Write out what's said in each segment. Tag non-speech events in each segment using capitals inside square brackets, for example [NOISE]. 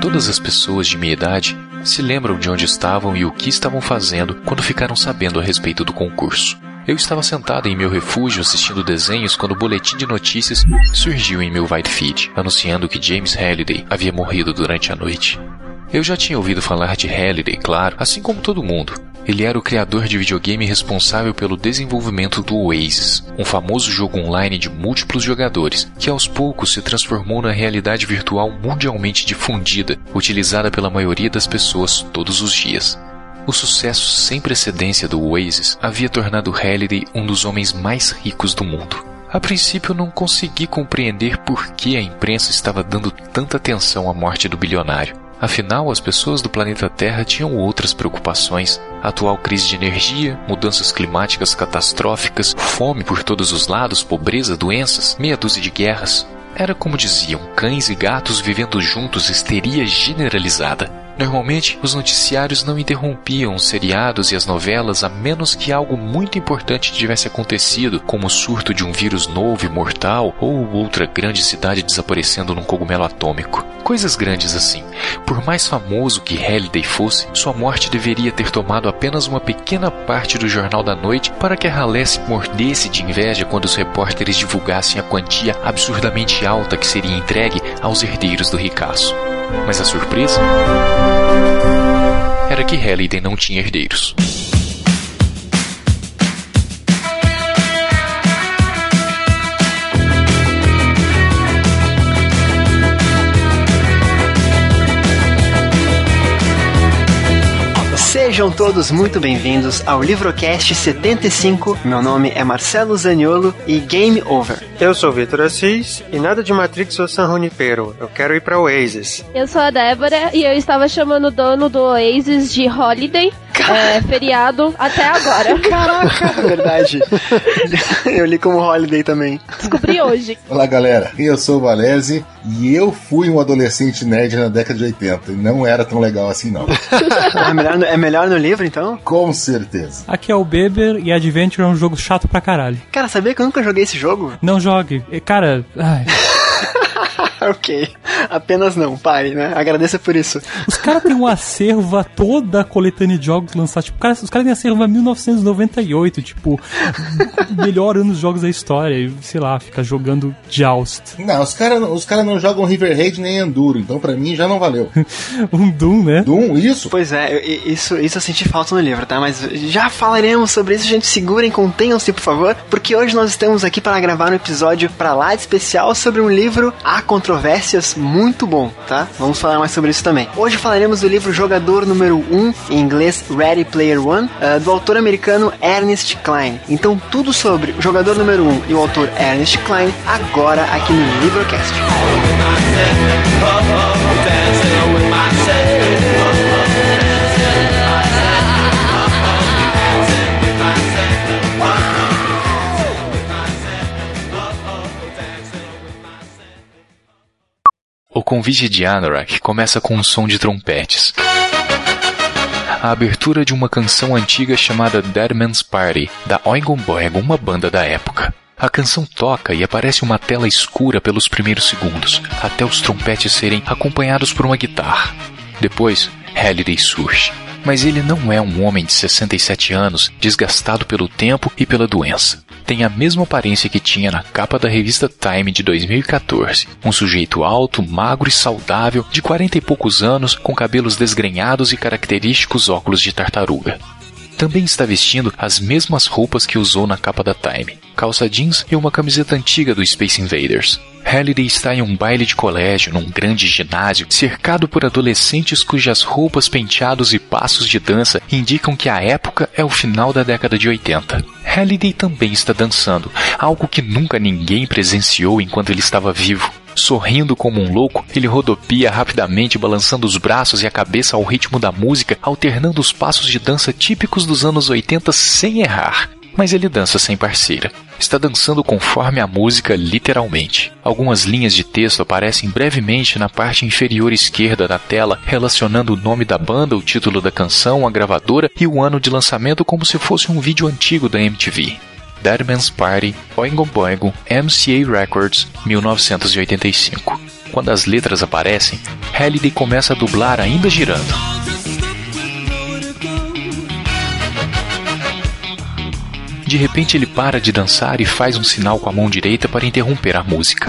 Todas as pessoas de minha idade se lembram de onde estavam e o que estavam fazendo quando ficaram sabendo a respeito do concurso. Eu estava sentado em meu refúgio assistindo desenhos quando o boletim de notícias surgiu em meu White feed, anunciando que James Halliday havia morrido durante a noite. Eu já tinha ouvido falar de Halliday, claro, assim como todo mundo. Ele era o criador de videogame responsável pelo desenvolvimento do Oasis, um famoso jogo online de múltiplos jogadores, que aos poucos se transformou na realidade virtual mundialmente difundida, utilizada pela maioria das pessoas todos os dias. O sucesso sem precedência do Oasis havia tornado Halliday um dos homens mais ricos do mundo. A princípio não consegui compreender por que a imprensa estava dando tanta atenção à morte do bilionário. Afinal, as pessoas do planeta Terra tinham outras preocupações: atual crise de energia, mudanças climáticas catastróficas, fome por todos os lados, pobreza, doenças, meia dúzia de guerras. Era como diziam, cães e gatos vivendo juntos, histeria generalizada. Normalmente, os noticiários não interrompiam os seriados e as novelas a menos que algo muito importante tivesse acontecido, como o surto de um vírus novo e mortal ou outra grande cidade desaparecendo num cogumelo atômico. Coisas grandes assim. Por mais famoso que Halliday fosse, sua morte deveria ter tomado apenas uma pequena parte do Jornal da Noite para que a ralé se mordesse de inveja quando os repórteres divulgassem a quantia absurdamente alta que seria entregue aos herdeiros do ricaço. Mas a surpresa era que Halliday não tinha herdeiros. Sejam todos muito bem-vindos ao Livrocast 75. Meu nome é Marcelo Zaniolo e Game Over. Eu sou Vitor Assis e nada de Matrix ou San Junipero. Eu quero ir pra Oasis. Eu sou a Débora e eu estava chamando o dono do Oasis de Holiday é, feriado até agora. [LAUGHS] Caraca, é verdade. [LAUGHS] eu li como Holiday também. Descobri hoje. Olá, galera. Eu sou o Valese e eu fui um adolescente nerd na década de 80 e não era tão legal assim, não. [LAUGHS] é, melhor é melhor no livro, então? Com certeza. Aqui é o Beber e Adventure é um jogo chato pra caralho. Cara, sabia que eu nunca joguei esse jogo? Não jogue. Cara, ai. [LAUGHS] [LAUGHS] ok. Apenas não, pare, né? Agradeça por isso. Os caras têm um acervo a toda a coletânea de jogos lançados. Tipo, cara, os caras têm acervo a 1998, tipo, [LAUGHS] melhor ano dos jogos da história. E, sei lá, fica jogando Joust. Não, os caras os cara não jogam River Raid nem Enduro, então pra mim já não valeu. [LAUGHS] um Doom, né? Doom, isso? Pois é, isso, isso eu senti falta no livro, tá? Mas já falaremos sobre isso, gente. Segurem, contenham-se, por favor, porque hoje nós estamos aqui para gravar um episódio pra lá de especial sobre um livro A Controvérsias muito bom, tá? Vamos falar mais sobre isso também. Hoje falaremos do livro Jogador número 1, em inglês Ready Player One, uh, do autor americano Ernest Klein. Então, tudo sobre o jogador número 1 e o autor Ernest Klein, agora aqui no Livrocast. O convite de Anorak começa com um som de trompetes. A abertura de uma canção antiga chamada Dead Man's Party, da Oingon Boingon, uma banda da época. A canção toca e aparece uma tela escura pelos primeiros segundos, até os trompetes serem acompanhados por uma guitarra. Depois, Halliday surge. Mas ele não é um homem de 67 anos, desgastado pelo tempo e pela doença tem a mesma aparência que tinha na capa da revista Time de 2014. Um sujeito alto, magro e saudável, de 40 e poucos anos, com cabelos desgrenhados e característicos óculos de tartaruga. Também está vestindo as mesmas roupas que usou na capa da Time, calça jeans e uma camiseta antiga do Space Invaders. Halliday está em um baile de colégio, num grande ginásio, cercado por adolescentes cujas roupas, penteados e passos de dança indicam que a época é o final da década de 80. Halliday também está dançando, algo que nunca ninguém presenciou enquanto ele estava vivo. Sorrindo como um louco, ele rodopia rapidamente, balançando os braços e a cabeça ao ritmo da música, alternando os passos de dança típicos dos anos 80 sem errar mas ele dança sem parceira. Está dançando conforme a música, literalmente. Algumas linhas de texto aparecem brevemente na parte inferior esquerda da tela, relacionando o nome da banda, o título da canção, a gravadora e o ano de lançamento como se fosse um vídeo antigo da MTV. Dead Man's Party, Oingo Boingo, MCA Records, 1985. Quando as letras aparecem, Halliday começa a dublar ainda girando. De repente ele para de dançar e faz um sinal com a mão direita para interromper a música.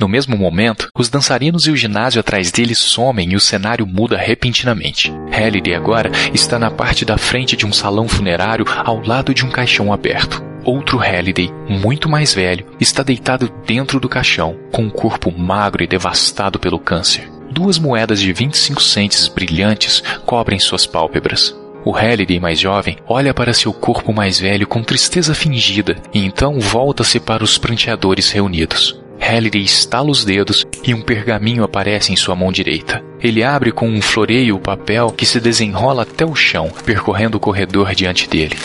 No mesmo momento, os dançarinos e o ginásio atrás dele somem e o cenário muda repentinamente. Halliday agora está na parte da frente de um salão funerário ao lado de um caixão aberto. Outro Halliday, muito mais velho, está deitado dentro do caixão, com um corpo magro e devastado pelo câncer. Duas moedas de 25 centes brilhantes cobrem suas pálpebras. O Halliday mais jovem olha para seu corpo mais velho com tristeza fingida e então volta-se para os pranteadores reunidos. Halliday estala os dedos e um pergaminho aparece em sua mão direita. Ele abre com um floreio o papel que se desenrola até o chão, percorrendo o corredor diante dele.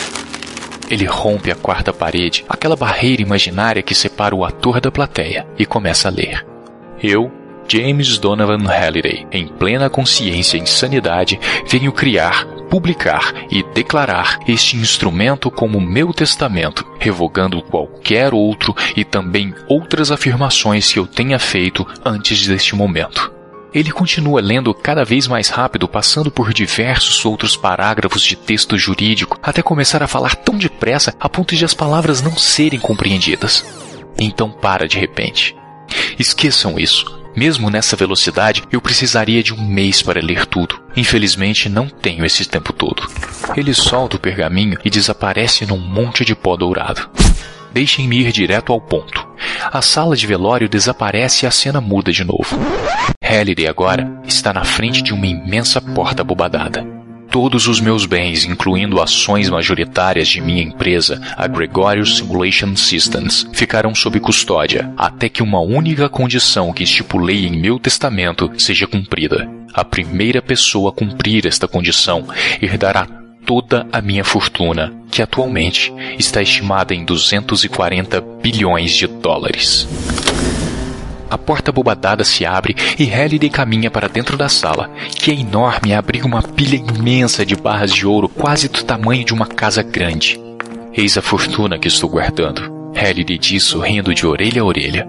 Ele rompe a quarta parede, aquela barreira imaginária que separa o ator da plateia, e começa a ler. Eu, James Donovan Halliday, em plena consciência e sanidade, venho criar, publicar e declarar este instrumento como meu testamento, revogando qualquer outro e também outras afirmações que eu tenha feito antes deste momento. Ele continua lendo cada vez mais rápido, passando por diversos outros parágrafos de texto jurídico, até começar a falar tão depressa a ponto de as palavras não serem compreendidas. Então para de repente. Esqueçam isso. Mesmo nessa velocidade, eu precisaria de um mês para ler tudo. Infelizmente, não tenho esse tempo todo. Ele solta o pergaminho e desaparece num monte de pó dourado. Deixem-me ir direto ao ponto. A sala de velório desaparece e a cena muda de novo. Halliday agora está na frente de uma imensa porta bobadada. Todos os meus bens, incluindo ações majoritárias de minha empresa, a Gregorius Simulation Systems, ficarão sob custódia até que uma única condição que estipulei em meu testamento seja cumprida. A primeira pessoa a cumprir esta condição herdará toda a minha fortuna, que atualmente está estimada em 240 bilhões de dólares. A porta bobadada se abre e Halliday caminha para dentro da sala, que é enorme e abriga uma pilha imensa de barras de ouro quase do tamanho de uma casa grande. Eis a fortuna que estou guardando. Halliday diz sorrindo de orelha a orelha.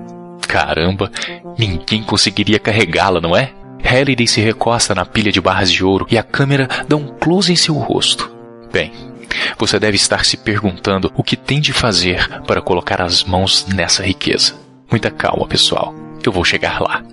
Caramba, ninguém conseguiria carregá-la, não é? Halliday se recosta na pilha de barras de ouro e a câmera dá um close em seu rosto. Bem, você deve estar se perguntando o que tem de fazer para colocar as mãos nessa riqueza. Muita calma, pessoal. Eu vou chegar lá.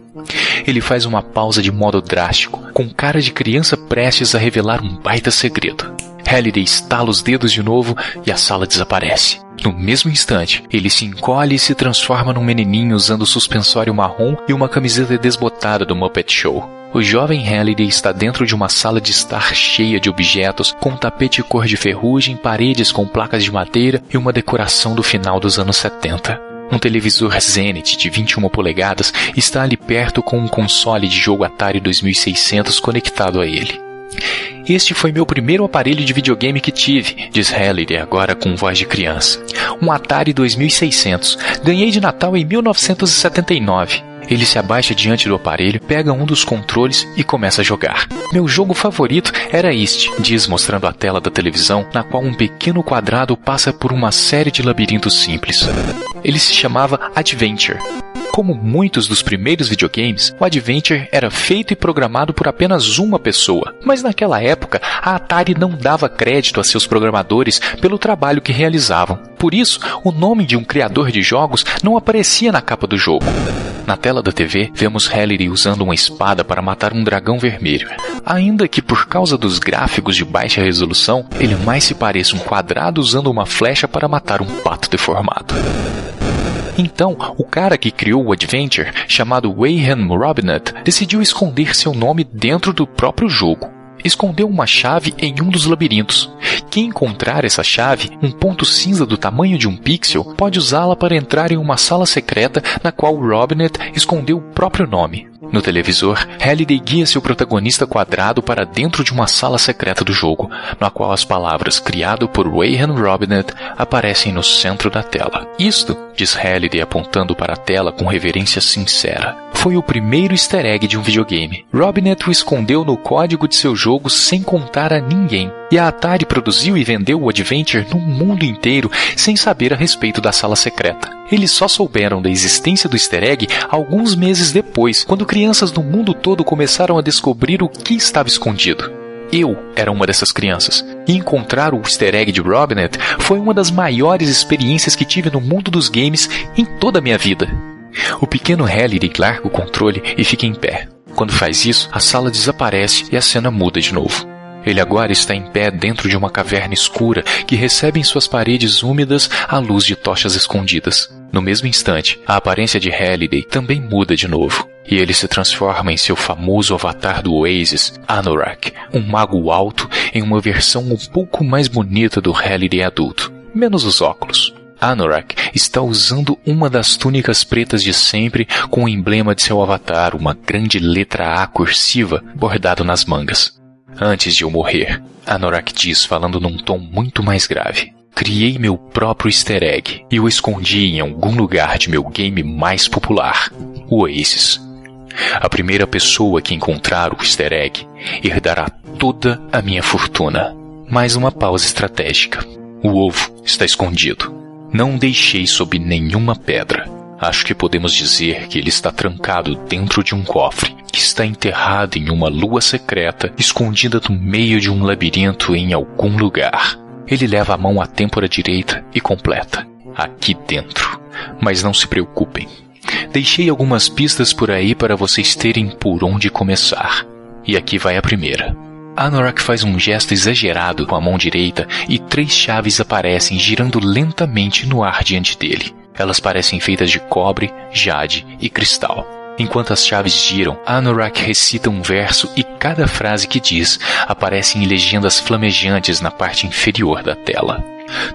Ele faz uma pausa de modo drástico, com cara de criança prestes a revelar um baita segredo. Halliday estala os dedos de novo e a sala desaparece. No mesmo instante, ele se encolhe e se transforma num menininho usando suspensório marrom e uma camiseta desbotada do Muppet Show. O jovem Halliday está dentro de uma sala de estar cheia de objetos, com um tapete cor de ferrugem, paredes com placas de madeira e uma decoração do final dos anos 70. Um televisor Zenith de 21 polegadas está ali perto com um console de jogo Atari 2600 conectado a ele. Este foi meu primeiro aparelho de videogame que tive, diz Halliday agora com voz de criança. Um Atari 2600. Ganhei de Natal em 1979. Ele se abaixa diante do aparelho, pega um dos controles e começa a jogar. Meu jogo favorito era este, diz mostrando a tela da televisão, na qual um pequeno quadrado passa por uma série de labirintos simples. Ele se chamava Adventure. Como muitos dos primeiros videogames, o Adventure era feito e programado por apenas uma pessoa, mas naquela época a Atari não dava crédito a seus programadores pelo trabalho que realizavam. Por isso, o nome de um criador de jogos não aparecia na capa do jogo. Na tela da TV, vemos Halliday usando uma espada para matar um dragão vermelho. Ainda que por causa dos gráficos de baixa resolução, ele mais se pareça um quadrado usando uma flecha para matar um pato deformado. Então, o cara que criou o Adventure, chamado Wayham Robinett, decidiu esconder seu nome dentro do próprio jogo. Escondeu uma chave em um dos labirintos. Quem encontrar essa chave, um ponto cinza do tamanho de um pixel, pode usá-la para entrar em uma sala secreta na qual Robinett escondeu o próprio nome. No televisor, Halliday guia seu protagonista quadrado para dentro de uma sala secreta do jogo, na qual as palavras criado por Wayhan Robinett aparecem no centro da tela. Isto, diz Halliday apontando para a tela com reverência sincera, foi o primeiro easter egg de um videogame. Robinet o escondeu no código de seu jogo sem contar a ninguém. E a Atari produziu e vendeu o Adventure no mundo inteiro sem saber a respeito da sala secreta. Eles só souberam da existência do easter egg alguns meses depois, quando crianças do mundo todo começaram a descobrir o que estava escondido. Eu era uma dessas crianças, e encontrar o easter egg de Robinet foi uma das maiores experiências que tive no mundo dos games em toda a minha vida. O pequeno Halliday larga o controle e fica em pé. Quando faz isso, a sala desaparece e a cena muda de novo. Ele agora está em pé dentro de uma caverna escura que recebe em suas paredes úmidas a luz de tochas escondidas. No mesmo instante, a aparência de Halliday também muda de novo, e ele se transforma em seu famoso avatar do Oasis, Anorak, um mago alto em uma versão um pouco mais bonita do Halliday adulto, menos os óculos. Anorak está usando uma das túnicas pretas de sempre com o emblema de seu avatar, uma grande letra A cursiva bordado nas mangas. Antes de eu morrer, Anorak diz falando num tom muito mais grave. Criei meu próprio easter egg e o escondi em algum lugar de meu game mais popular, o Oasis. A primeira pessoa que encontrar o easter egg herdará toda a minha fortuna. Mais uma pausa estratégica. O ovo está escondido. Não deixei sob nenhuma pedra. Acho que podemos dizer que ele está trancado dentro de um cofre, que está enterrado em uma lua secreta, escondida no meio de um labirinto em algum lugar. Ele leva a mão à têmpora direita e completa. Aqui dentro. Mas não se preocupem. Deixei algumas pistas por aí para vocês terem por onde começar. E aqui vai a primeira. Anorak faz um gesto exagerado com a mão direita e três chaves aparecem girando lentamente no ar diante dele. Elas parecem feitas de cobre, jade e cristal. Enquanto as chaves giram, Anorak recita um verso e cada frase que diz aparece em legendas flamejantes na parte inferior da tela.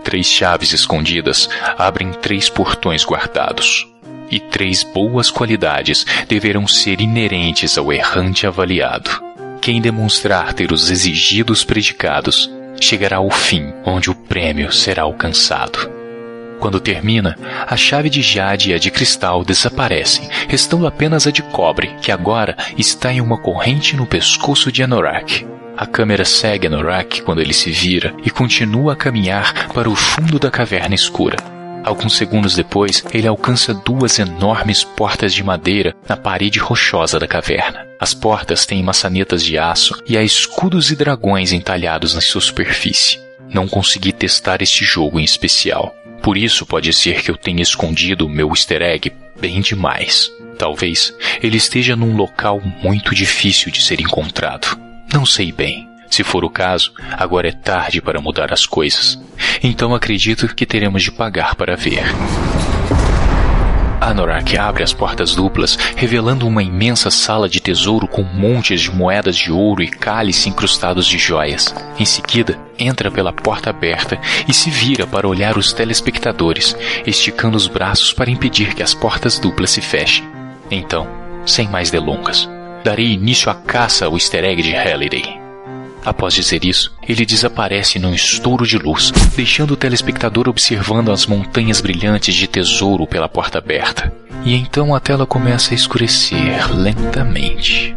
Três chaves escondidas abrem três portões guardados. E três boas qualidades deverão ser inerentes ao errante avaliado. Quem demonstrar ter os exigidos predicados chegará ao fim, onde o prêmio será alcançado. Quando termina, a chave de jade e a de cristal desaparecem, restando apenas a de cobre, que agora está em uma corrente no pescoço de Anorak. A câmera segue Anorak quando ele se vira e continua a caminhar para o fundo da caverna escura. Alguns segundos depois, ele alcança duas enormes portas de madeira na parede rochosa da caverna. As portas têm maçanetas de aço e há escudos e dragões entalhados na sua superfície. Não consegui testar este jogo em especial. Por isso pode ser que eu tenha escondido meu easter egg bem demais. Talvez ele esteja num local muito difícil de ser encontrado. Não sei bem. Se for o caso, agora é tarde para mudar as coisas. Então acredito que teremos de pagar para ver. Anorak abre as portas duplas, revelando uma imensa sala de tesouro com montes de moedas de ouro e cálice incrustados de joias. Em seguida, entra pela porta aberta e se vira para olhar os telespectadores, esticando os braços para impedir que as portas duplas se fechem. Então, sem mais delongas, darei início à caça ao easter egg de Halliday. Após dizer isso, ele desaparece num estouro de luz, deixando o telespectador observando as montanhas brilhantes de tesouro pela porta aberta. E então a tela começa a escurecer lentamente.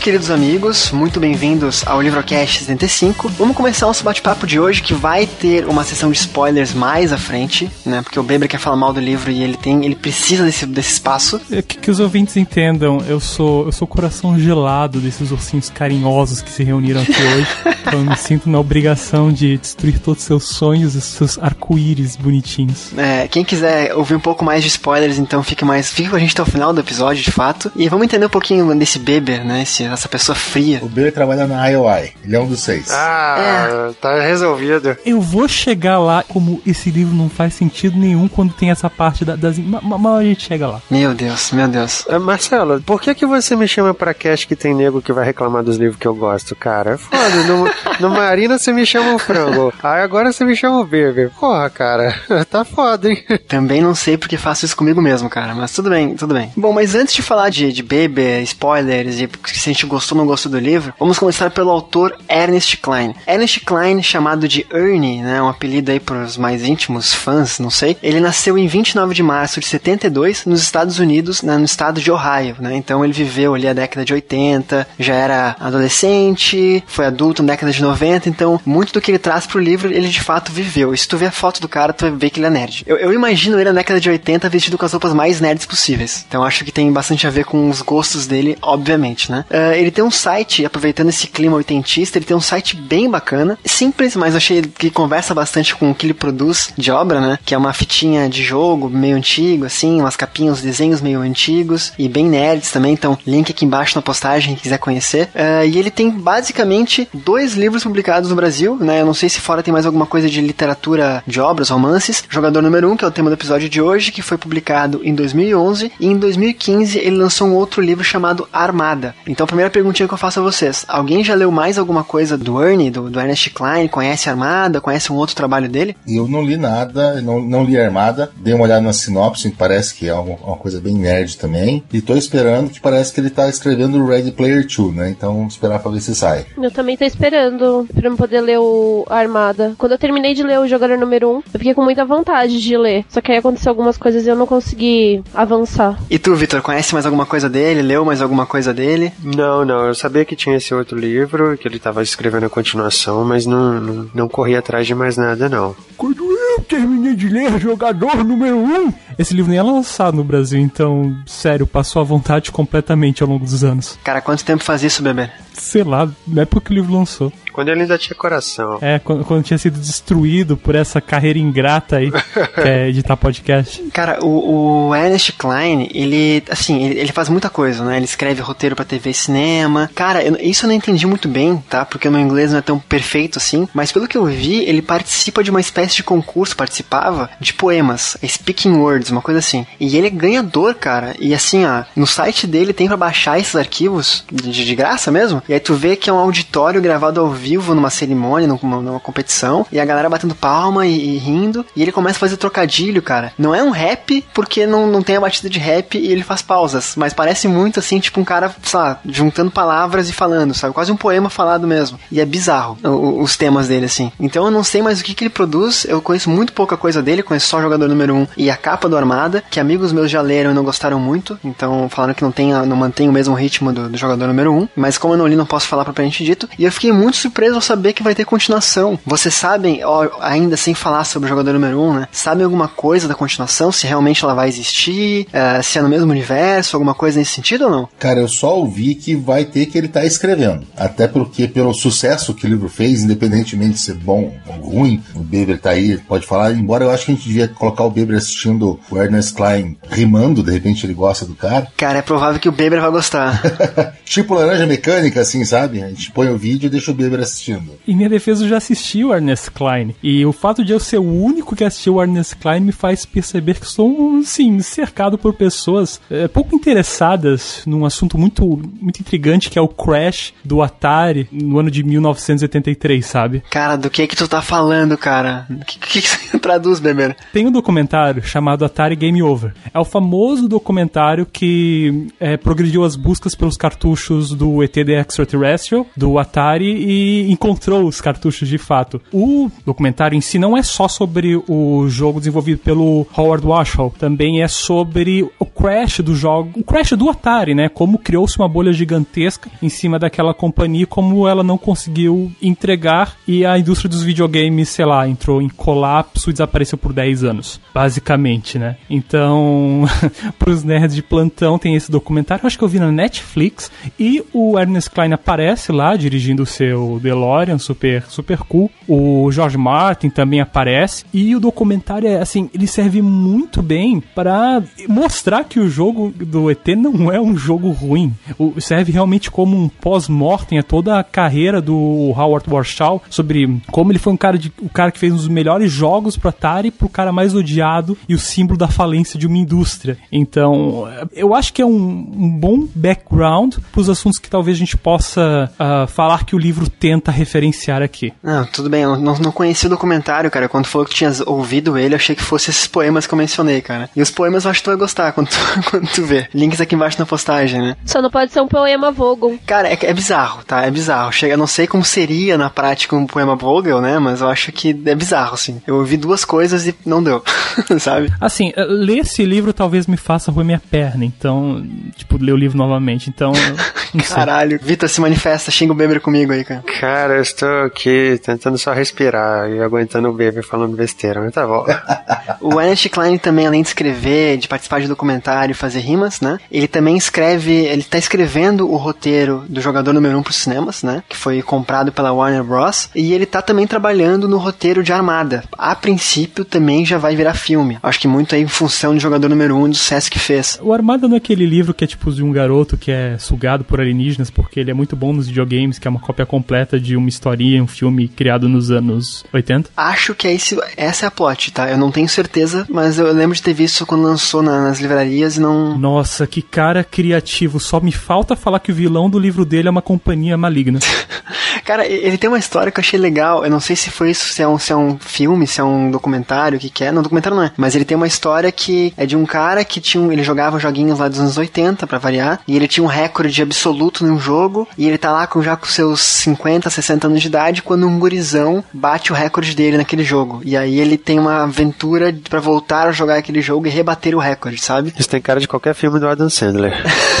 Queridos amigos, muito bem-vindos ao Livrocast 75. Vamos começar nosso bate-papo de hoje que vai ter uma sessão de spoilers mais à frente, né? Porque o Beber quer falar mal do livro e ele tem, ele precisa desse, desse espaço. É que, que os ouvintes entendam, eu sou eu sou o coração gelado desses ursinhos carinhosos que se reuniram aqui hoje. [LAUGHS] então eu me sinto na obrigação de destruir todos os seus sonhos e seus arco-íris bonitinhos. É, quem quiser ouvir um pouco mais de spoilers, então fique mais, fique com a gente até o final do episódio, de fato. E vamos entender um pouquinho desse Beber, né? né? Esse, essa pessoa fria. O Beber trabalha na IOI, ele é um dos seis. Ah, tá resolvido. Eu vou chegar lá como esse livro não faz sentido nenhum quando tem essa parte da- das. Mas a gente chega lá. Meu Deus, meu Deus. Ah, Marcelo, por que que você me chama pra cast que tem nego que vai reclamar dos livros que eu gosto, cara? É foda, no, no Marina você me chama o frango, aí agora você me chama o Beber. Porra, cara, [LAUGHS] tá foda, hein? Também não sei porque faço isso comigo mesmo, cara. Mas tudo bem, tudo bem. Bom, mas antes de falar de, de Beber, spoilers e se a gente gostou ou não gostou do livro, vamos começar pelo autor Ernest Klein. Ernest Klein, chamado de Ernie, né? Um apelido aí pros mais íntimos fãs, não sei. Ele nasceu em 29 de março de 72 nos Estados Unidos, né, no estado de Ohio, né? Então ele viveu ali a década de 80, já era adolescente, foi adulto na década de 90, então muito do que ele traz pro livro ele de fato viveu. E se tu ver a foto do cara, tu vai ver que ele é nerd. Eu, eu imagino ele na década de 80 vestido com as roupas mais nerds possíveis. Então acho que tem bastante a ver com os gostos dele, obviamente, né? Ah, ele tem um site, aproveitando esse clima oitentista, ele tem um site bem bacana, simples, mas achei que conversa bastante com o que ele produz de obra, né? Que é uma fitinha de jogo meio antigo, assim, umas capinhas, uns desenhos meio antigos e bem nerds também. Então, link aqui embaixo na postagem, quem quiser conhecer. Ah, e ele tem basicamente dois livros publicados no Brasil, né? Eu não sei se fora tem mais alguma coisa de literatura de obras, romances. Jogador número 1, um, que é o tema do episódio de hoje, que foi publicado em 2011. E em 2015 ele lançou um outro livro chamado Armada. Então, a primeira perguntinha que eu faço a vocês: alguém já leu mais alguma coisa do Ernie, do, do Ernest Klein? Conhece Armada? Conhece um outro trabalho dele? Eu não li nada, não, não li Armada, dei uma olhada na sinopse, que parece que é uma, uma coisa bem nerd também. E tô esperando que parece que ele tá escrevendo o Ready Player 2, né? Então vamos esperar pra ver se sai. Eu também tô esperando pra eu poder ler o Armada. Quando eu terminei de ler o Jogador Número 1, eu fiquei com muita vontade de ler. Só que aí aconteceu algumas coisas e eu não consegui avançar. E tu, Vitor, conhece mais alguma coisa dele? Leu mais alguma coisa dele? Não, não, eu sabia que tinha esse outro livro, que ele tava escrevendo a continuação, mas não, não, não corri atrás de mais nada, não. Quando eu terminei de ler Jogador Número 1, esse livro nem é lançado no Brasil, então, sério, passou à vontade completamente ao longo dos anos. Cara, quanto tempo faz isso, bebê? Sei lá, na época que o livro lançou. Quando ele ainda tinha coração. É, quando, quando tinha sido destruído por essa carreira ingrata aí, que é editar podcast. [LAUGHS] Cara, o, o Ernest Klein, ele, assim, ele, ele faz muita coisa, né? Ele escreve roteiro pra TV e cinema. Cara, eu- isso eu não entendi muito bem, tá? Porque o meu inglês não é tão perfeito assim. Mas pelo que eu vi, ele participa de uma espécie de concurso, participava de poemas, speaking words, uma coisa assim. E ele é ganhador, cara. E assim, ó, no site dele tem pra baixar esses arquivos de, de graça mesmo. E aí tu vê que é um auditório gravado ao vivo numa cerimônia, numa, numa competição. E a galera batendo palma e, e rindo. E ele começa a fazer trocadilho, cara. Não é um rap, porque não, não tem a batida de rap e ele faz pausas. Mas parece muito assim, tipo um cara, sei lá, juntando palavras e falando, sabe? Quase um poema falado mesmo. E é bizarro o- os temas dele, assim. Então eu não sei mais o que, que ele produz. Eu conheço muito pouca coisa dele, conheço só o jogador número 1 um e a capa do Armada, que amigos meus já leram e não gostaram muito. Então falaram que não, tem, não mantém o mesmo ritmo do, do jogador número 1. Um. Mas como eu não li, não posso falar propriamente dito. E eu fiquei muito surpreso ao saber que vai ter continuação. Vocês sabem, ó, ainda sem falar sobre o jogador número 1, um, né? Sabem alguma coisa da continuação? Se realmente ela vai existir? eh, se é no mesmo universo? Alguma coisa nesse sentido ou não? Cara, eu só ouvi que vai ter que ele tá escrevendo. Até porque, pelo sucesso que o livro fez, independentemente de ser bom ou ruim, o Beber tá aí, pode falar. Embora eu acho que a gente devia colocar o Beber assistindo o Ernest Klein rimando, de repente ele gosta do cara. Cara, é provável que o Beber vai gostar. [LAUGHS] tipo laranja mecânica, assim, sabe? A gente põe o vídeo e deixa o Beber assistindo. Em minha defesa, eu já assisti o Ernest Klein. E o fato de eu ser o único que assistiu o Ernest Klein me faz perceber que sou, sim, cercado por pessoas é, pouco interessadas num assunto muito, muito intrigante que é o crash do Atari no ano de 1983, sabe? cara, do que que tu tá falando, cara? O que, que, que você [LAUGHS] traduz, Beber? Tem um documentário chamado Atari Game Over. É o famoso documentário que é, progrediu as buscas pelos cartuchos do ET The Extraterrestrial, do Atari, e encontrou os cartuchos de fato. O documentário em si não é só sobre o jogo desenvolvido pelo Howard Warshaw, também é sobre o crash do jogo, o crash do Atari, né? Como criou-se uma bolha gigantesca em cima daquela companhia, como ela não conseguiu entregar e a indústria dos videogames, sei lá, entrou em colapso e desapareceu por 10 anos, basicamente, né? Então, [LAUGHS] pros nerds de plantão tem esse documentário, acho que eu vi na Netflix, e o Ernest Klein aparece lá dirigindo o seu DeLorean, super, super cool. O George Martin também aparece, e o documentário é assim, ele serve muito bem para mostrar que o jogo do ET não é um jogo ruim. O, serve realmente como um pós-mortem a toda a carreira do Howard Warshaw sobre como ele foi um cara de, o cara que fez um dos melhores jogos pro Atari pro cara mais odiado e o símbolo da falência de uma indústria. Então, eu acho que é um, um bom background pros assuntos que talvez a gente possa uh, falar que o livro tenta referenciar aqui. Não, tudo bem, eu não, não conheci o documentário, cara. Quando falou que tinha ouvido ele, eu achei que fosse esses poemas que eu mencionei, cara. E os poemas eu acho que tu vai gostar quando tu, [LAUGHS] quando tu vê. Links aqui embaixo na postagem, né? Só não pode ser um poema Vogel. Cara, é, é bizarro, tá? É bizarro. Chega, não sei como seria na prática um poema Vogel, né? Mas eu acho que é bizarro, assim. Eu ouvi duas coisas e não deu, [LAUGHS] sabe? Assim, eh, ler esse livro talvez me faça ruir minha perna, então, tipo, ler o livro novamente. Então, [LAUGHS] Caralho, Vitor se manifesta, xinga o Beber comigo aí, cara. Cara, eu estou aqui tentando só respirar e aguentando o Beber falando besteira, mas tá bom. [LAUGHS] o Ernest Klein também, além de escrever, de participar de documentário e fazer rimas, né? Ele também escreve, ele tá escrevendo o roteiro do jogador número 1 um pros cinemas, né? Que foi comprado pela Warner Bros. E ele tá também trabalhando no roteiro de Armada. A princípio também já vai virar filme. Acho que muito aí em função do jogador número 1 um do sucesso que fez. O Armada não é aquele livro que é tipo de um garoto que é sugado por alienígenas porque ele é muito bom nos videogames, que é uma cópia completa de uma historinha, um filme criado nos anos 80? Acho que é esse, essa é a plot, tá? Eu não tenho certeza, mas eu lembro de ter visto quando lançou na, nas livrarias e não. Nossa, que cara criativo. Só me falta falar que o vilão do livro dele é uma companhia maligna. [LAUGHS] cara, ele tem uma história que eu achei legal. Eu não sei se foi isso, se é um, se é um filme, se é um documentário, o que, que é. Não, documentário não é. Mas ele tem uma história que é de um cara que tinha um, ele jogava joguinhos lá dos anos 80, para variar, e ele tinha um recorde absoluto num jogo, e ele tá lá com, já com seus 50, 60 anos de idade, quando um gurizão bate o recorde dele naquele jogo. E aí ele tem uma aventura para voltar a jogar aquele jogo e rebater o recorde, sabe? Isso tem cara de qualquer filme do Adam Sandler.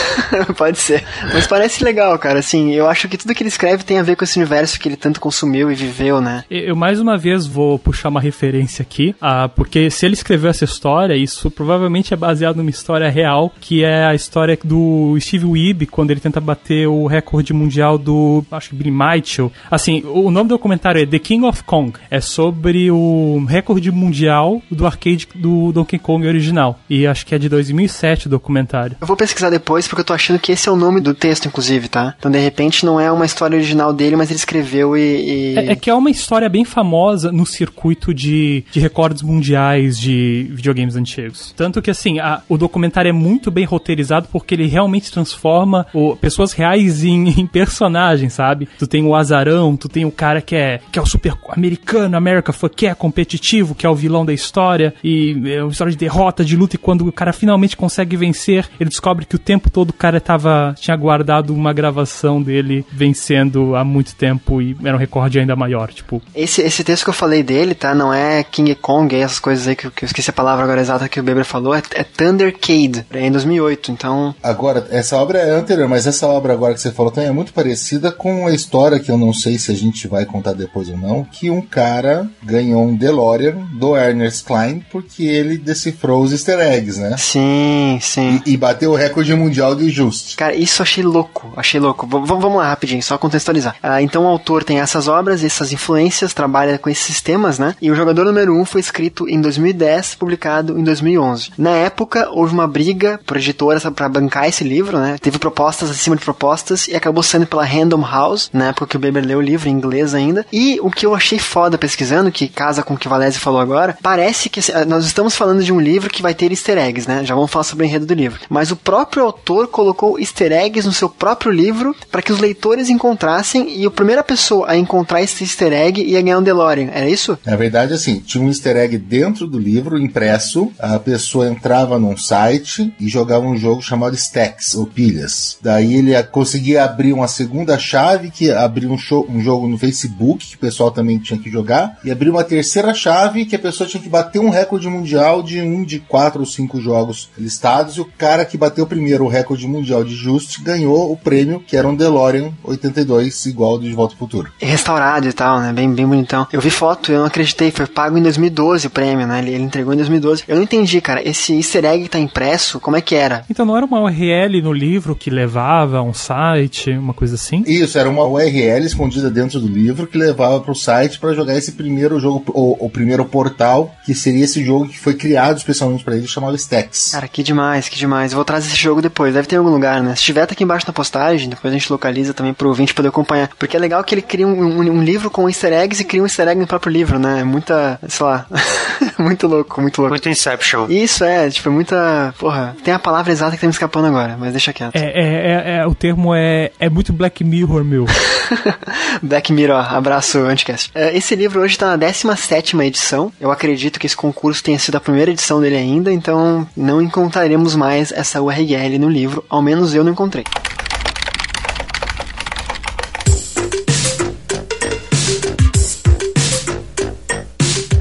[LAUGHS] Pode ser. Mas parece legal, cara. Assim, eu acho que tudo que ele escreve tem a ver com esse universo que ele tanto consumiu e viveu, né? Eu mais uma vez vou puxar uma referência aqui, ah, porque se ele escreveu essa história, isso provavelmente é baseado numa história real, que é a história do Steve Weeb, quando ele tenta bater o recorde mundial do, acho que Billy Mitchell. Assim, o nome do documentário é The King of Kong. É sobre o recorde mundial do arcade do Donkey Kong original. E acho que é de 2007 o documentário. Eu vou pesquisar depois porque eu tô achando que esse é o nome do texto, inclusive, tá? Então, de repente, não é uma história original dele, mas ele escreveu e. e... É, é, que é uma história bem famosa no circuito de, de recordes mundiais de videogames antigos. Tanto que, assim, a, o documentário é muito bem roteirizado porque ele realmente transforma o, pessoas reais em, [LAUGHS] em, personagens, sabe? Tu tem o azarão, tu tem o cara que é, que é o super americano, America que é competitivo, que é o vilão da história, e é uma história de derrota, de luta, e quando o cara finalmente consegue vencer, ele descobre que o tempo todo o cara tava, tinha guardado uma gravação dele vencendo há muito tempo e era um recorde ainda maior, tipo. Esse, esse texto que eu falei dele, tá? Não é King Kong, essas coisas aí que, que eu esqueci a palavra agora exata que o Beber falou, é, é Thundercade, é em 2008, então... Agora, essa obra é anterior, mas essa obra agora que você falou também é muito parecida com a história que eu não sei se a gente vai contar depois ou não, que um cara ganhou um DeLorean do Ernest Klein porque ele decifrou os easter eggs, né? Sim, sim. E, e bateu o recorde mundial do Just. Cara, isso eu achei louco, achei louco. V vamos lá rapidinho, só contextualizar. Ah, então o autor tem essas obras, essas influências, trabalha com esses sistemas, né? E o jogador número 1 um foi escrito em 2010, publicado em 2011. Na época, houve uma briga por editoras para bancar esse livro, né? Teve propostas acima de propostas e acabou sendo pela Random House, na época que o Beber leu o livro em inglês ainda. E o que eu achei foda pesquisando, que casa com o que Valese falou agora, parece que assim, nós estamos falando de um livro que vai ter easter eggs, né? Já vamos falar sobre o enredo do livro. Mas o próprio autor colocou easter eggs no seu próprio livro para que os leitores encontrassem e a primeira pessoa a encontrar esse easter egg ia ganhar um DeLorean. Era isso? Na verdade, assim, tinha um easter egg dentro do livro, impresso. A pessoa entrava num site e jogava um jogo chamado Stacks, ou pilhas. Daí ele conseguia abrir uma segunda chave que abria um, show, um jogo no Facebook, que o pessoal também tinha que jogar, e abrir uma terceira chave que a pessoa tinha que bater um recorde mundial de um de quatro ou cinco jogos listados, e o cara que bateu primeiro o recorde recorde mundial de Just, ganhou o prêmio, que era um DeLorean 82, igual do De Volta ao Futuro. Restaurado e tal, né? Bem, bem bonitão. Eu vi foto, eu não acreditei, foi pago em 2012 o prêmio, né? Ele, ele entregou em 2012. Eu não entendi, cara, esse easter egg tá impresso, como é que era? Então não era uma URL no livro que levava a um site, uma coisa assim? Isso, era uma URL escondida dentro do livro que levava pro site para jogar esse primeiro jogo, o, o, primeiro portal, que seria esse jogo que foi criado especialmente para ele, chamado Stacks. Cara, que demais, que demais. Eu vou trazer esse jogo depois, deve ter em algum lugar, né? Se tiver, tá aqui embaixo na postagem, depois a gente localiza também pro ouvinte poder acompanhar. Porque é legal que ele cria um, um, um livro com easter eggs e cria um easter egg no próprio livro, né? É muita, sei lá, [LAUGHS] muito louco, muito louco. Muito Inception. Isso, é, tipo, é muita, porra, tem a palavra exata que tá me escapando agora, mas deixa quieto. É, é, é, é o termo é, é muito Black Mirror, meu. [LAUGHS] [LAUGHS] Black Mirror, abraço, Anticast. É, esse livro hoje tá na 17 edição. Eu acredito que esse concurso tenha sido a primeira edição dele ainda, então não encontraremos mais essa URL no livro, ao menos eu não encontrei.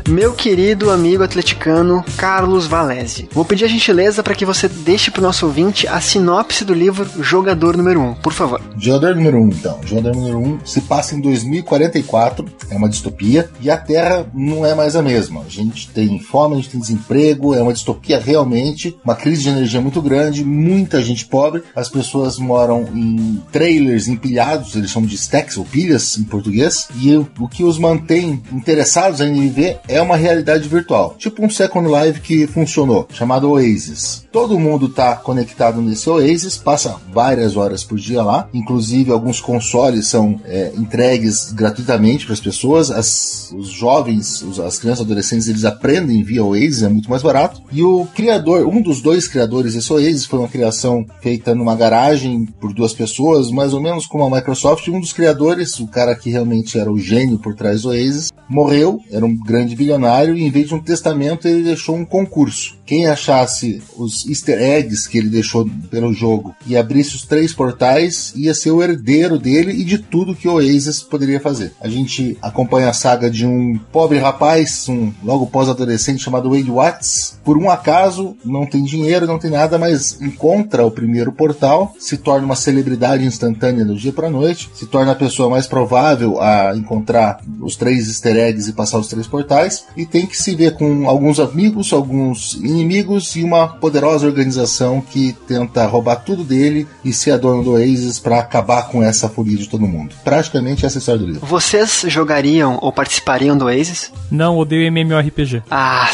Meu querido amigo atleticano Carlos Valese. Vou pedir a gentileza para que você deixe para o nosso ouvinte a sinopse do livro Jogador Número 1, por favor. Jogador Número 1, então. Jogador Número 1 se passa em 2044, é uma distopia, e a Terra não é mais a mesma. A gente tem fome, a gente tem desemprego, é uma distopia realmente, uma crise de energia muito grande, muita gente pobre, as pessoas moram em trailers empilhados, eles chamam de stacks ou pilhas em português, e o que os mantém interessados em viver é é uma realidade virtual, tipo um Second Life que funcionou, chamado Oasis. Todo mundo está conectado nesse Oasis, passa várias horas por dia lá, inclusive alguns consoles são é, entregues gratuitamente para as pessoas, as, os jovens, os, as crianças adolescentes, eles aprendem via Oasis, é muito mais barato. E o criador, um dos dois criadores desse Oasis, foi uma criação feita numa garagem por duas pessoas, mais ou menos como a Microsoft. Um dos criadores, o cara que realmente era o gênio por trás do Oasis, morreu, era um grande bilionário, e em vez de um testamento, ele deixou um concurso. Quem achasse os easter eggs que ele deixou pelo jogo e abrisse os três portais, ia ser o herdeiro dele e de tudo que o Oasis poderia fazer. A gente acompanha a saga de um pobre rapaz, um logo pós-adolescente chamado Wade Watts. Por um acaso, não tem dinheiro, não tem nada, mas encontra o primeiro portal, se torna uma celebridade instantânea do dia para noite, se torna a pessoa mais provável a encontrar os três easter eggs e passar os três portais, e tem que se ver com alguns amigos, alguns inimigos e uma poderosa organização que tenta roubar tudo dele e ser a dona do Oasis para acabar com essa folia de todo mundo. Praticamente essa é a história do livro. Vocês jogariam ou participariam do Oasis? Não, odeio MMORPG. Ah,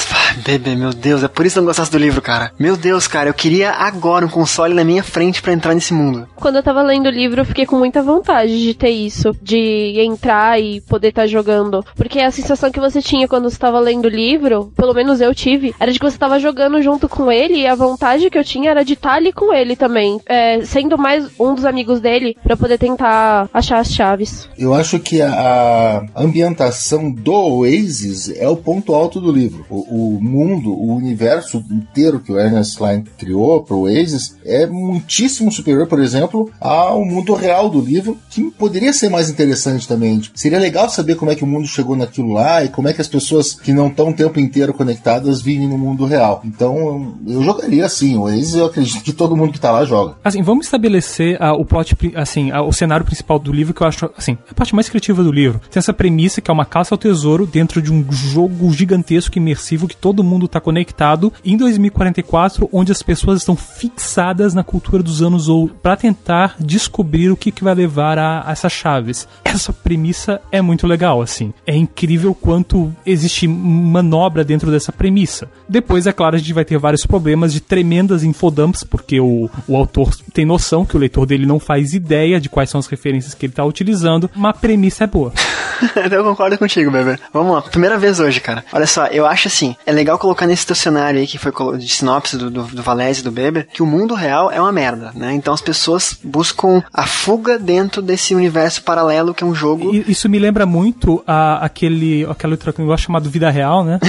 bebê, meu Deus, é por isso que eu não gostasse do livro, cara. Meu Deus, cara, eu queria agora um console na minha frente para entrar nesse mundo. Quando eu tava lendo o livro, eu fiquei com muita vontade de ter isso, de entrar e poder estar tá jogando. Porque a sensação que você tinha quando você tava lendo o livro, pelo menos eu tive, era de que você tava jogando junto com ele e a vontade que eu tinha era de estar tá ali com ele também, é, sendo mais um dos amigos dele para poder tentar achar as chaves. Eu acho que a, ambientação do Oasis é o ponto alto do livro. O, o mundo, o universo inteiro que o Ernest Klein criou para o Oasis é muitíssimo superior, por exemplo, ao mundo real do livro, que poderia ser mais interessante também. Seria legal saber como é que o mundo chegou naquilo lá e como é que as pessoas que não estão o tempo inteiro conectadas vivem no mundo real. Então, eu jogaria assim. O Oasis, eu acredito que todo mundo que tá lá joga. Assim, vamos estabelecer uh, o plot, assim, uh, o cenário principal do livro que eu acho, assim, a parte mais criativa do livro. Tem essa premissa que é uma caça ao tesouro dentro de um jogo gigantesco, imersivo, que todo mundo tá conectado em 2044, onde as pessoas estão fixadas na cultura dos anos ou para tentar descobrir o que, que vai levar a, a essas chaves. Essa premissa é muito legal, assim. É incrível quanto existe manobra dentro dessa premissa. Depois, é claro, a gente vai ter vários problemas de tremendas infodumps, porque o, o autor tem noção que o leitor dele não faz ideia de quais são as referências que ele está utilizando, mas a premissa é boa. [LAUGHS] eu concordo contigo, bebê. Vamos lá, primeira vez hoje, cara. Olha só, eu acho assim, é legal colocar nesse teu cenário aí, que foi de sinopse do, do, do Valese e do Beber, que o mundo real é uma merda, né? Então as pessoas buscam a fuga dentro desse universo paralelo que um jogo. Isso me lembra muito a, aquele, aquele outro negócio chamado Vida Real, né?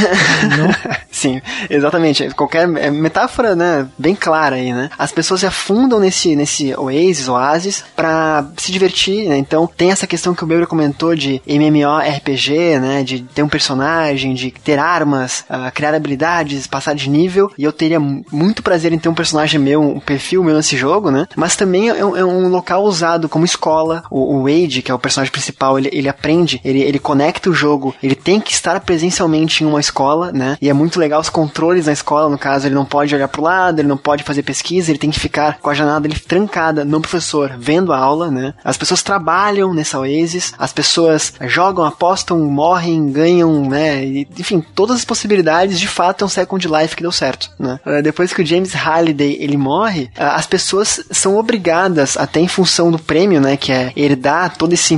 [LAUGHS] Sim, exatamente. Qualquer é, metáfora, né, bem clara aí, né? As pessoas se afundam nesse, nesse oasis, oásis, para se divertir, né? Então tem essa questão que o Beber comentou de MMORPG, né? De ter um personagem, de ter armas, uh, criar habilidades, passar de nível. E eu teria muito prazer em ter um personagem meu, um perfil meu nesse jogo, né? Mas também é um, é um local usado como escola. O, o Wade, que é o personagem principal, ele, ele aprende, ele, ele conecta o jogo, ele tem que estar presencialmente em uma escola, né? E é muito legal os controles na escola, no caso, ele não pode olhar pro lado, ele não pode fazer pesquisa, ele tem que ficar com a janela dele trancada no professor, vendo a aula, né? As pessoas trabalham nessa Oasis, as pessoas jogam, apostam, morrem, ganham, né? E, enfim, todas as possibilidades, de fato, é um Second Life que deu certo, né? Uh, depois que o James Halliday, ele morre, uh, as pessoas são obrigadas, até em função do prêmio, né? Que é herdar todo esse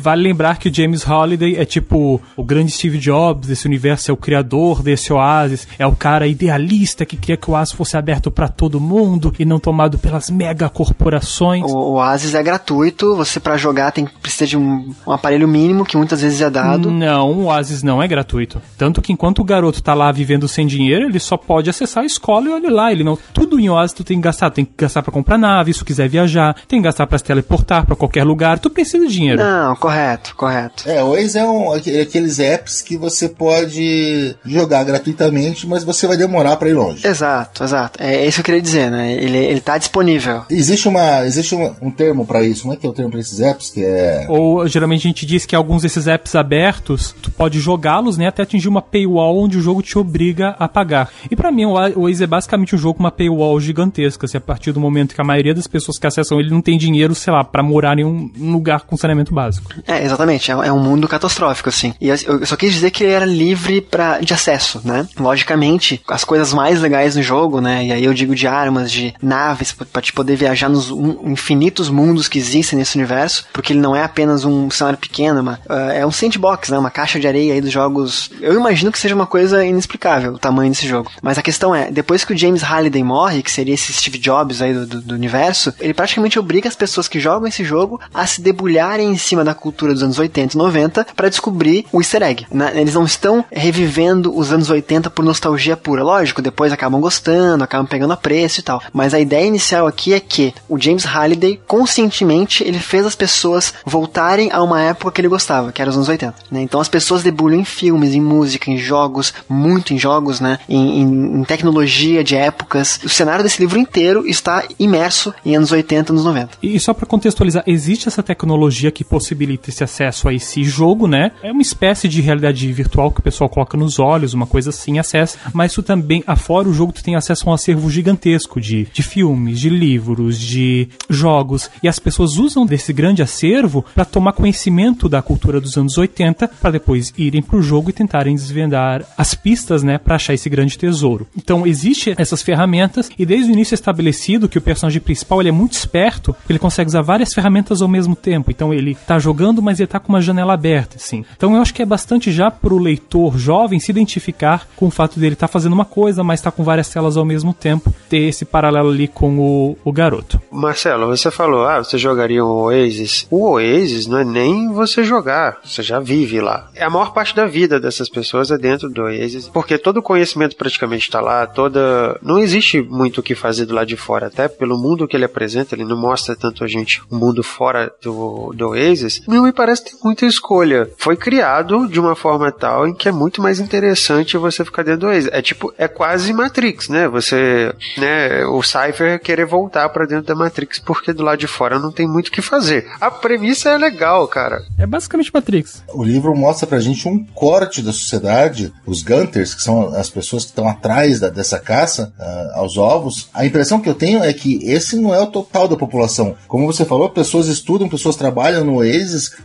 Vale lembrar que o James Halliday é tipo o grande Steve Jobs desse universo, é o criador desse Oasis, é o cara idealista que queria que o Oasis fosse aberto para todo mundo e não tomado pelas mega corporações. O, Oasis é gratuito, você para jogar tem precisa de um, um, aparelho mínimo que muitas vezes é dado. Não, o Oasis não é gratuito. Tanto que enquanto o garoto tá lá vivendo sem dinheiro, ele só pode acessar a escola e olha lá, ele não tudo em Oasis tu tem que gastar, tem que gastar para comprar nave, se tu quiser viajar, tem que gastar para se teleportar para qualquer lugar, tu precisa de dinheiro. Não, correto, correto. É, o Oasis é um, aqueles apps que você pode jogar gratuitamente, mas você vai demorar para ir longe. Exato, exato. É isso que eu queria dizer, né? Ele, ele tá disponível. Existe uma existe um, um termo para isso, como é que é o termo para esses apps que é Ou geralmente a gente diz que alguns desses apps abertos, tu pode jogá-los, né, até atingir uma paywall onde o jogo te obriga a pagar. E para mim o Waze é basicamente um jogo com uma paywall gigantesca, se a partir do momento que a maioria das pessoas que acessam ele não tem dinheiro, sei lá, para morar em um lugar com saneamento básico. É, exatamente, é, é um mundo catastrófico assim. E eu só quis dizer que ele era livre para de acesso, né? Logicamente, as coisas mais legais no jogo, né? E aí eu digo de armas, de naves para te poder viajar nos infinitos mundos que existem nesse universo, porque ele não é apenas um cenário pequeno, uma, uh, é um sandbox, né? Uma caixa de areia aí dos jogos. Eu imagino que seja uma coisa inexplicável o tamanho desse jogo. Mas a questão é, depois que o James Halliday morre, que seria esse Steve Jobs aí do, do, do universo, ele praticamente obriga as pessoas que jogam esse jogo a se debulharem em cima da cultura dos anos 80 e 90 para descobrir o easter egg. Né? Eles não estão revivendo os anos 80 por nostalgia pura. Lógico, depois acabam gostando, acabam pegando a preço e tal. Mas a ideia inicial aqui é que o James Halliday, conscientemente, ele fez as pessoas voltarem a uma época que ele gostava, que era os anos 80. Né? Então as pessoas debulham em filmes, em música, em jogos, muito em jogos, né? Em, em, em, tecnologia de épocas. O cenário desse livro inteiro está imerso em anos 80, anos 90. E só para contextualizar, existe essa tecnologia que possibilita esse acesso a esse jogo, né? É uma espécie de realidade virtual que o pessoal coloca nos olhos, uma coisa assim, acessa. Mas tu também, afora o jogo, tu tem acesso a um acervo gigantesco de, de filmes, de livros, de jogos. E as pessoas usam desse grande acervo para tomar conhecimento da cultura dos anos 80 para depois irem pro jogo e tentarem desvendar as pistas, né, para achar esse grande tesouro. Então, existe essas ferramentas e desde o início é estabelecido que o personagem principal ele é muito esperto, ele consegue usar várias ferramentas ao mesmo tempo. Então, ele tá jogando, mas ele tá com uma janela aberta, assim. Então, eu acho que é bastante já pro leitor jovem se identificar com o fato dele tá fazendo uma coisa, mas tá com várias telas ao mesmo tempo, ter esse paralelo ali com o, o garoto. Marcelo, você falou, ah, você jogaria um Oasis. O Oasis não é nem você jogar, você já vive lá. É a maior parte da vida dessas pessoas é dentro do Oasis, porque todo o conhecimento praticamente está lá, toda. Não existe muito o que fazer do lado de fora, até pelo mundo que ele apresenta, ele não mostra tanto a gente o mundo fora do, do Oasis. Não me parece ter muita escolha. Foi criado de uma forma tal em que é muito mais interessante você ficar dentro do Oasis. É tipo, é quase Matrix, né? Você, né, o Cypher querer voltar para dentro da Matrix porque do lado de fora não tem muito o que fazer. A premissa é legal, cara. É basicamente Matrix. O livro mostra pra gente um corte da sociedade, os Gunters, que são as pessoas que estão atrás da, dessa caça uh, aos ovos. A impressão que eu tenho é que esse não é o total da população. Como você falou, pessoas estudam, pessoas trabalham no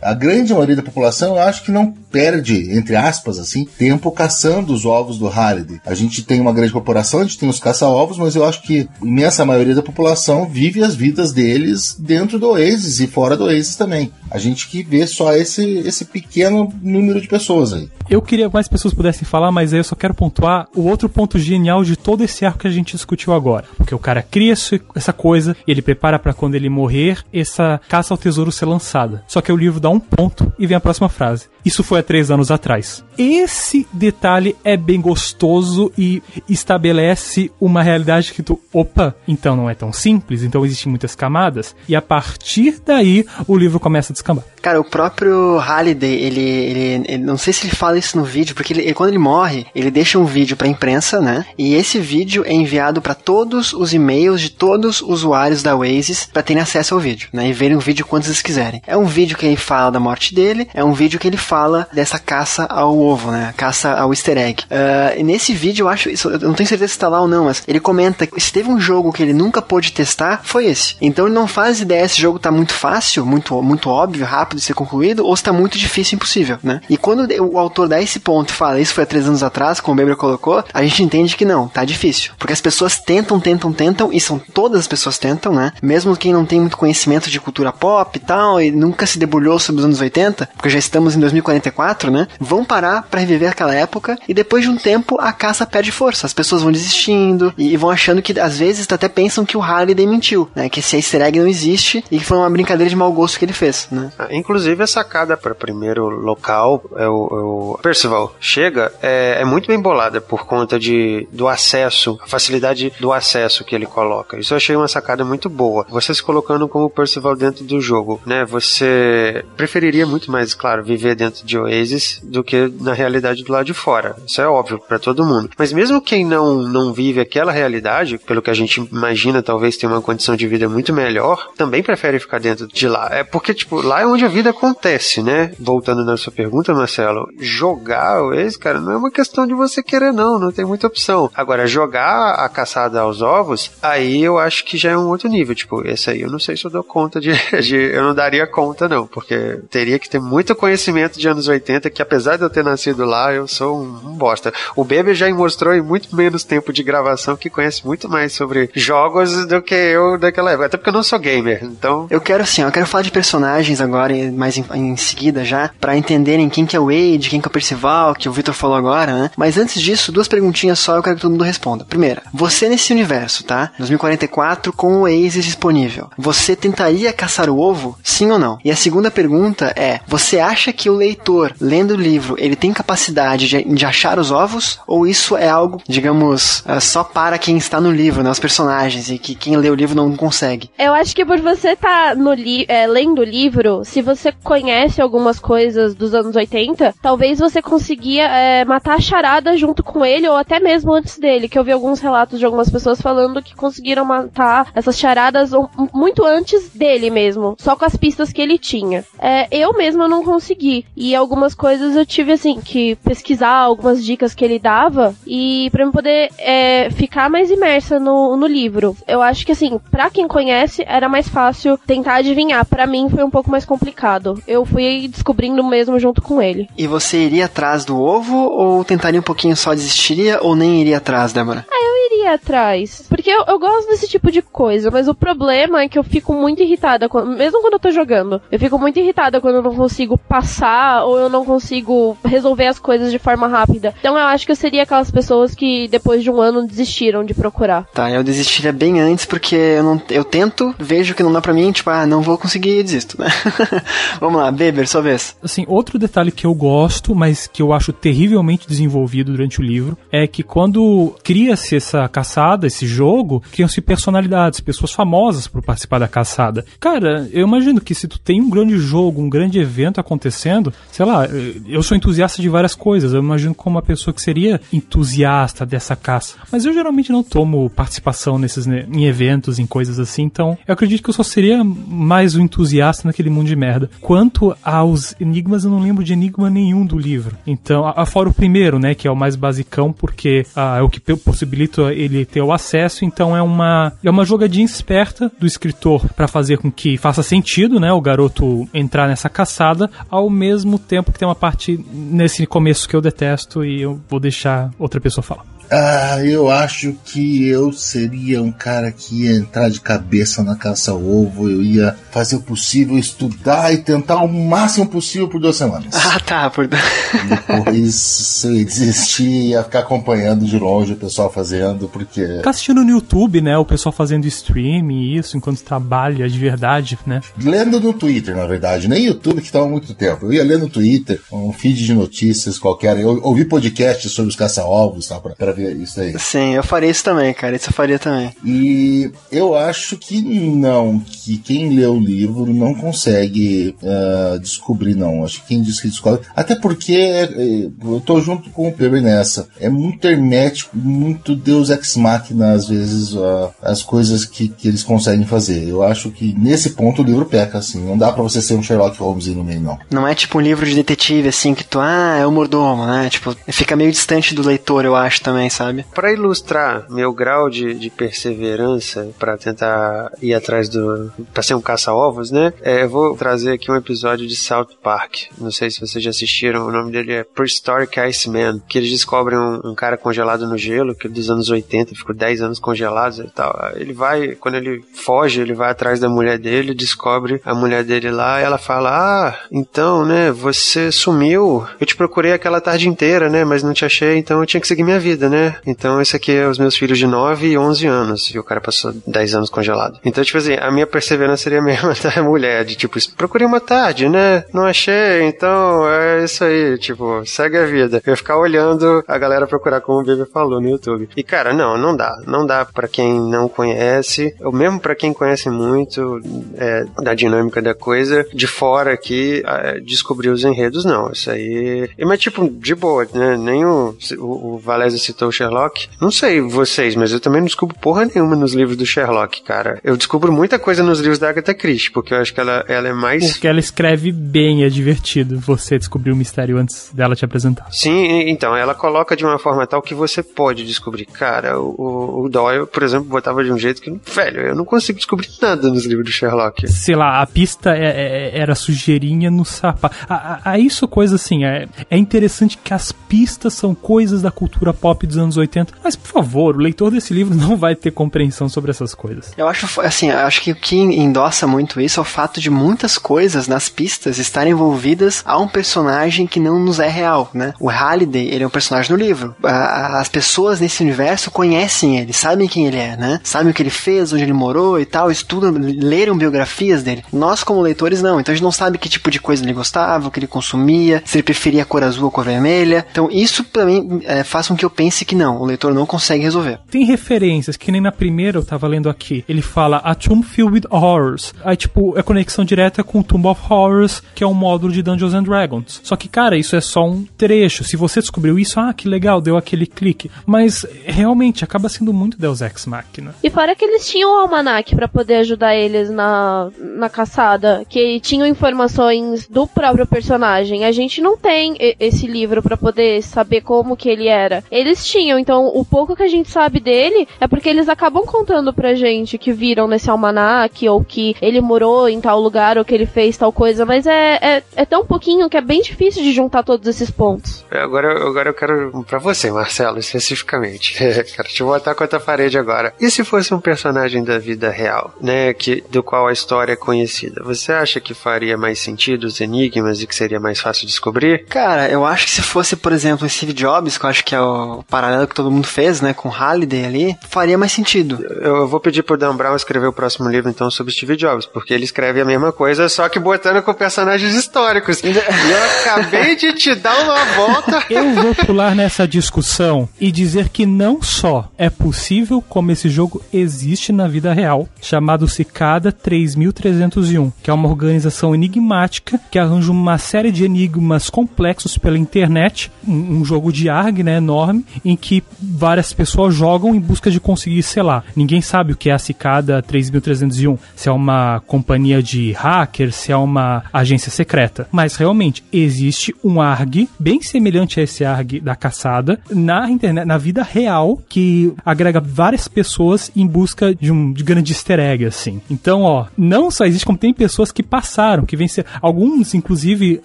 A grande maioria da população, eu acho que não perde, entre aspas, assim, tempo caçando os ovos do Halliday. A gente tem uma grande corporação, a gente tem os caça-ovos, mas eu acho que imensa maioria da população vive as vidas deles dentro do Oasis e fora do Oasis também. A gente que vê só esse, esse pequeno número de pessoas aí. Eu queria que mais pessoas pudessem falar, mas aí eu só quero pontuar o outro ponto genial de todo esse arco que a gente discutiu agora. Porque o cara cria essa coisa ele prepara para quando ele morrer, essa caça ao tesouro ser lançada. Só que o livro dá um ponto e vem a próxima frase. Isso foi há três anos atrás. Esse detalhe é bem gostoso e estabelece uma realidade que tu, opa, então não é tão simples, então existem muitas camadas, e a partir daí o livro começa a descambar. Cara, o próprio Halliday, ele, ele, ele, não sei se ele fala isso no vídeo, porque ele, quando ele morre, ele deixa um vídeo pra imprensa, né? E esse vídeo é enviado para todos os e-mails de todos os usuários da Oasis para terem acesso ao vídeo, né? E verem o vídeo quantos eles quiserem. É um vídeo que ele fala da morte dele, é um vídeo que ele fala dessa caça ao ovo, né? Caça ao easter egg. Uh, nesse vídeo eu acho isso, eu não tenho certeza se tá lá ou não, mas ele comenta que se teve um jogo que ele nunca pôde testar, foi esse. Então ele não faz ideia se o jogo tá muito fácil, muito, muito óbvio, rápido de ser concluído, ou se tá muito difícil, impossível, né? E quando o autor dá esse ponto e fala, isso foi há três anos atrás, como o Weber colocou, a gente entende que não, tá difícil. Porque as pessoas tentam, tentam, tentam, e são todas as pessoas tentam, né? Mesmo quem não tem muito conhecimento de cultura pop e tal, e nunca se debulhou sobre os anos 80, porque já estamos em 2044, né? Vão parar para reviver aquela época, e depois de um tempo a caça perde força. As pessoas vão desistindo, e, vão achando que, às vezes, até pensam que o Halliday mentiu, né? Que esse easter egg não existe, e que foi uma brincadeira de mau gosto que ele fez, né? Ah, inclusive, a sacada para primeiro local, é o, é o Percival chega, é, é muito bem bolada por conta de, do acesso, a facilidade do acesso que ele coloca. Isso eu achei uma sacada muito boa. Você se colocando como Percival dentro do jogo, né? Você preferiria muito mais, claro, viver dentro de Oasis do que na realidade do lado de fora. Isso é óbvio para todo mundo. Mas mesmo quem não, não vive aquela realidade, pelo que a gente imagina, talvez tenha uma condição de vida muito melhor, também prefere ficar dentro de lá. É porque, tipo, lá é onde a vida acontece, né? Voltando na sua pergunta, Marcelo, jogar Oasis, cara, não é uma questão de você querer, não. Não tem muita opção. Agora, jogar a caçada aos ovos, aí eu acho que já é um outro nível. Tipo, esse aí eu não sei se eu dou conta de, [LAUGHS] de, Eu não daria conta, não, porque teria que ter muito conhecimento de anos 80, que apesar de eu ter nascido lá, eu sou um, bosta. O Bebe já mostrou em muito menos tempo de gravação que conhece muito mais sobre jogos do que eu daquela época. Até porque eu não sou gamer, então. Eu quero assim, eu quero falar de personagens agora, mais em, em seguida já, para entenderem quem que é o Wade, quem que é o Percival, que o Victor falou agora, né? Mas antes disso, duas perguntinhas só eu quero que todo mundo responda. Primeira, você nesse universo, tá? 2044 com o Oasis disponível. Você tentaria caçar o ovo? Sim ou não? E a segunda pergunta é: você acha que o leitor, lendo o livro, ele tem capacidade de, de achar os ovos? Ou isso é algo, digamos, uh, só para quem está no livro, né? Os personagens, e que quem lê o livro não consegue? Eu acho que por você estar tá é, lendo o livro, se você conhece algumas coisas dos anos 80, talvez você conseguia é, matar a charada junto com ele, ou até mesmo antes dele, que eu vi alguns relatos de algumas pessoas falando que conseguiram matar essas charadas muito antes dele mesmo, só com as pistas que ele tinha. É, eu mesma não consegui, e algumas coisas eu tive assim que pesquisar algumas dicas que ele dava e para eu poder é, ficar mais imersa no, no livro. Eu acho que assim, para quem conhece era mais fácil tentar adivinhar. Para mim foi um pouco mais complicado. Eu fui descobrindo mesmo junto com ele. E você iria atrás do ovo ou tentaria um pouquinho só desistiria ou nem iria atrás, Débora? Ah, eu iria atrás. Porque eu, eu, gosto desse tipo de coisa, mas o problema é que eu fico muito irritada, quando, mesmo quando eu tô jogando. Eu fico muito irritada quando eu não consigo passar ou eu não consigo resolver as coisas de forma rápida. Então eu acho que eu seria aquelas pessoas que depois de um ano desistiram de procurar. Tá, eu desistiria bem antes porque eu, não, eu tento, vejo que não dá pra mim, tipo, ah, não vou conseguir e desisto, né? [LAUGHS] Vamos lá, Beber, sua vez. Assim, outro detalhe que eu gosto, mas que eu acho terrivelmente desenvolvido durante o livro, é que quando cria-se essa caçada, esse jogo, criam-se personalidades, pessoas famosas por participar da caçada. Cara, eu imagino que se tu tem um grande jogo, um grande evento acontecendo, sei lá, eu sou entusiasta de várias coisas, eu imagino como uma pessoa que seria entusiasta dessa caça. Mas eu geralmente não tomo participação nesses em eventos, em coisas assim, então eu acredito que eu só seria mais um entusiasta naquele mundo de merda. Quanto aos enigmas, eu não lembro de enigma nenhum do livro. Então, afora o primeiro, né, que é o mais basicão, porque ah, é o que possibilita ele ter o acesso, então é uma é uma jogadinha esperta do escritor para fazer com que faça sentido, né, o garoto entrar nessa caçada, ao mesmo tempo que tem uma parte nesse começo que eu detesto e eu vou deixar outra pessoa falar. Ah, eu acho que eu seria um cara que ia entrar de cabeça na caça ao ovo, eu ia fazer o possível, estudar e tentar o máximo possível por duas semanas. Ah, tá. Por... [LAUGHS] Depois eu ia desistir e ia ficar acompanhando de longe o pessoal fazendo, porque. Ficar assistindo no YouTube, né? O pessoal fazendo stream e isso enquanto trabalha de verdade, né? Lendo no Twitter, na verdade, nem YouTube que tava há muito tempo. Eu ia ler no Twitter, um feed de notícias qualquer. Eu ouvi podcasts sobre os caça-ovos, tá? Pra, pra ver isso aí. Sim, eu faria isso também, cara. Isso eu faria também. E eu acho que não, que quem lê o livro não consegue uh, descobrir, não. Acho que quem diz que descobre. Até porque é, eu tô junto com o Peber nessa. É muito hermético, muito Deus ex machina, às vezes, uh, as coisas que, que eles conseguem fazer. Eu acho que nesse ponto o livro peca, assim. Não dá para você ser um Sherlock Holmes no meio, não. Não é tipo um livro de detetive, assim, que tu, ah, é o mordomo, né? Tipo, fica meio distante do leitor, eu acho também, sabe? Para ilustrar meu grau de, de perseverança para tentar ir atrás do. para ser um caça-ovos, né? É, eu vou trazer aqui um episódio de South Park. Não sei se vocês já assistiram, o nome dele é Prehistoric Iceman, que eles descobrem um, um cara congelado no gelo, que dos anos 80, ficou 10 anos congelado e tal. Ele vai, quando ele foge, ele vai atrás da mulher dele, descobre a mulher dele lá, ela fala: Ah, então, né, você sumiu. Eu te procurei aquela tarde inteira, né, mas não te achei, então eu tinha que seguir minha vida, né? Então esse aqui é os meus filhos de 9 e 11 anos, e o cara passou 10 anos congelado. Então, tipo assim, a minha perseverança seria a mesma [LAUGHS] da mulher, de tipo, procurei uma tarde, né? Não achei, então é isso aí, tipo, segue a vida. Eu ficar olhando a galera procurar como o Bebê falou no YouTube. E cara, não, não dá. Não dá para quem não conhece, ou mesmo para quem conhece muito é, da dinâmica da coisa, de fora aqui, é, descobrir os enredos, não. Isso aí. Mas, tipo, de boa, né? Nem o, o, o Valézio citou o Sherlock. Não sei vocês, mas eu também não descubro porra nenhuma nos livros do Sherlock, cara. Eu descubro muita coisa nos livros da Agatha Christie, porque eu acho que ela, ela é mais. Porque ela escreve bem, é divertido você descobrir o mistério antes dela te apresentar. Sim, então, ela coloca de uma forma tal que você pode descobrir. Cara, o, o Doyle, por exemplo, botava de um jeito que, velho, eu não consigo descobrir nada nos livros do Sherlock. Sei lá, a pista é, é, era sujeirinha no sapato. A, a, a, isso coisa assim, é, é interessante que as pistas são coisas da cultura pop dos anos 80, mas por favor, o leitor desse livro [LAUGHS] não vai ter compreensão sobre essas coisas. Eu acho, assim, acho que o que endossa muito isso é o fato de muitas coisas nas pistas estarem envolvidas a um personagem que não nos é real, né? O Halliday, ele é um personagem no livro. As pessoas nesse universo conhecem ele, sabem quem ele é, né? Sabem o que ele fez, onde ele morou e tal, estudam, leram biografias dele. Nós, como leitores, não. Então a gente não sabe que tipo de coisa ele gostava, o que ele consumia, se ele preferia a cor azul ou a cor vermelha. Então isso, mim, é, faz com que eu pense que não, o leitor não consegue resolver. Tem referências, que nem na primeira eu tava lendo aqui. Ele fala A Tomb Filled with Horrors. Aí, tipo, é conexão direta com o Tomb of Horrors, que é um módulo de Dungeons and Dragons. Só que, cara, isso é só um trecho. Se você descobriu isso, ah, que legal, deu aquele clique. Mas realmente acaba sendo muito Deus Ex Machina. E fora que eles tinham o almanac para poder ajudar eles na, na caçada, que tinham informações do próprio personagem. A gente não tem esse livro para poder saber como que ele era. Eles tinham, então o pouco que a gente sabe dele é porque eles acabam contando pra gente que viram nesse almanac ou que ele morou em tal lugar ou que ele fez tal coisa, mas é, é, é tão pouquinho que é bem difícil de juntar todos esses pontos. Agora, agora eu quero para você, Marcelo, especificamente. [LAUGHS] quero te botar contra a parede agora. E se fosse um personagem da vida real, né, que do qual a história é conhecida? Você acha que faria mais sentido os enigmas e que seria mais fácil descobrir? Cara, eu acho que se fosse, por exemplo, Steve Jobs, que eu acho que é o paralelo que todo mundo fez, né, com Halliday ali, faria mais sentido. Eu vou pedir pro Dan Brown escrever o próximo livro então sobre Steve Jobs, porque ele escreve a mesma coisa, só que botando com personagens históricos. e eu acabei de te dar uma volta. [LAUGHS] Eu vou pular nessa discussão e dizer que não só é possível, como esse jogo existe na vida real, chamado Cicada 3301, que é uma organização enigmática que arranja uma série de enigmas complexos pela internet, um, um jogo de ARG, né, enorme, em que várias pessoas jogam em busca de conseguir, sei lá, ninguém sabe o que é a Cicada 3301, se é uma companhia de hackers, se é uma agência secreta, mas realmente existe um ARG bem semelhante a esse ARG da caçada na internet, na vida real, que agrega várias pessoas em busca de um de grande easter egg, assim. Então, ó, não só existe como tem pessoas que passaram, que venceram. Alguns, inclusive,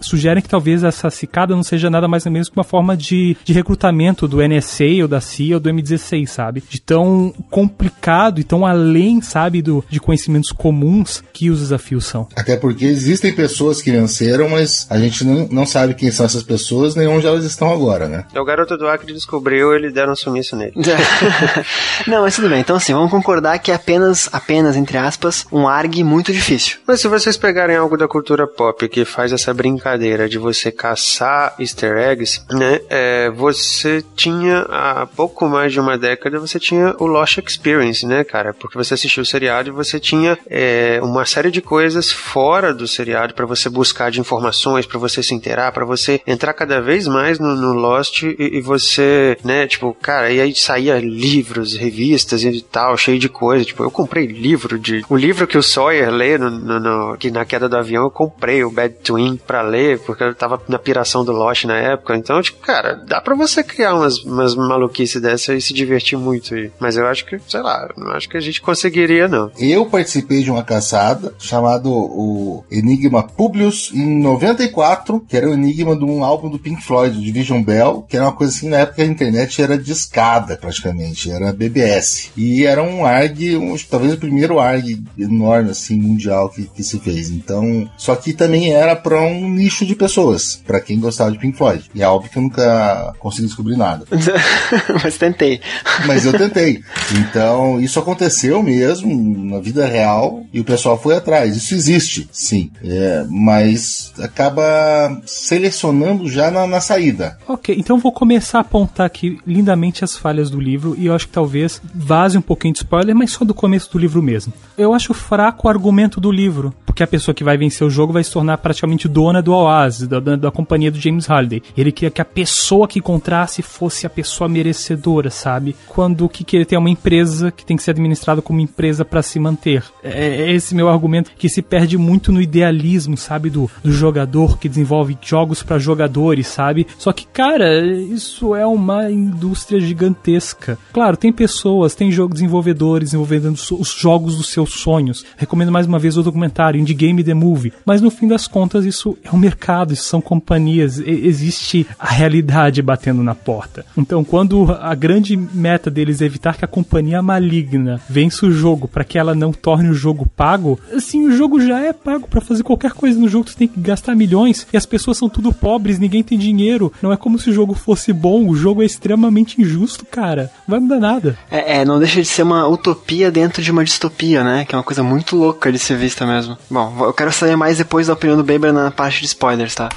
sugerem que talvez essa cicada não seja nada mais ou menos que uma forma de, de recrutamento do NSA NSA ou da CIA ou do M16, sabe? De tão complicado e tão além, sabe, do, de conhecimentos comuns que os desafios são. Até porque existem pessoas que venceram, mas a gente não, não sabe quem são essas pessoas nem onde elas estão agora, né? O garoto do Acre descobriu, ele deram um sumiço nele. [LAUGHS] não, mas tudo bem. Então, assim, vamos concordar que é apenas, apenas, entre aspas, um ARG muito difícil. Mas se vocês pegarem algo da cultura pop que faz essa brincadeira de você caçar easter eggs, né? É, você tinha há pouco mais de uma década, você tinha o Lost Experience, né, cara? Porque você assistiu o seriado e você tinha é, uma série de coisas fora do seriado para você buscar de informações, para você se inteirar, para você entrar cada vez mais no, no Lost e, e, você, né, tipo, cara, e aí saía livros, revistas e tal, cheio de coisa. Tipo, eu comprei livro de. O livro que o Sawyer lê no, no, no, que na queda do avião, eu comprei o Bad Twin pra ler, porque eu tava na piração do Lost na época. Então, tipo, cara, dá pra você criar umas, umas maluquices dessa e se divertir muito. Mas eu acho que, sei lá, não acho que a gente conseguiria, não. Eu participei de uma caçada chamado o Enigma Publius em 94, que era o enigma de um álbum do Pink Floyd, de Vision Bell, que era uma coisa assim, na época a internet era discada praticamente, era BBS. E era um ARG, um, talvez o primeiro ARG enorme, assim, mundial que, que se fez. Então, só que também era para um nicho de pessoas, para quem gostava de Pink Floyd. E é óbvio que eu nunca consegui descobrir nada. [LAUGHS] [LAUGHS] Mas tentei. Mas eu tentei. Então, isso aconteceu mesmo na vida real e o pessoal foi atrás. Isso existe, sim. É, mas acaba selecionando já na, na saída. Ok, então vou começar a apontar aqui lindamente as falhas do livro e eu acho que talvez vaze um pouquinho de spoiler, mas só do começo do livro mesmo. Eu acho fraco o argumento do livro, porque a pessoa que vai vencer o jogo vai se tornar praticamente dona do Oasis, da, da, da companhia do James Halliday. Ele queria que a pessoa que encontrasse fosse a pessoa merecedora, sabe? Quando o que, que ele tem é uma empresa que tem que ser administrada como empresa para se manter. É, é esse meu argumento que se perde muito no idealismo, sabe? Do, do jogador que desenvolve jogos para jogadores, sabe? Só que, cara, isso é uma indústria gigantesca. Claro, tem pessoas, tem jogo desenvolvedores desenvolvendo os jogos dos seus sonhos. Recomendo mais uma vez o documentário Indie Game The Movie. Mas no fim das contas, isso é um mercado, isso são companhias, existe a realidade batendo na porta. Então, quando a grande meta deles é evitar que a companhia maligna vença o jogo para que ela não torne o jogo pago, assim, o jogo já é pago para fazer qualquer coisa no jogo, você tem que gastar milhões e as pessoas são tudo pobres, ninguém tem dinheiro. Não é como se o jogo fosse bom, o jogo é extremamente injusto, cara. Não vai mudar nada. É, é não deixa de ser uma utopia dentro de uma distopia, né? Que é uma coisa muito louca de ser vista mesmo. Bom, eu quero saber mais depois da opinião do Baber na parte de spoilers, tá?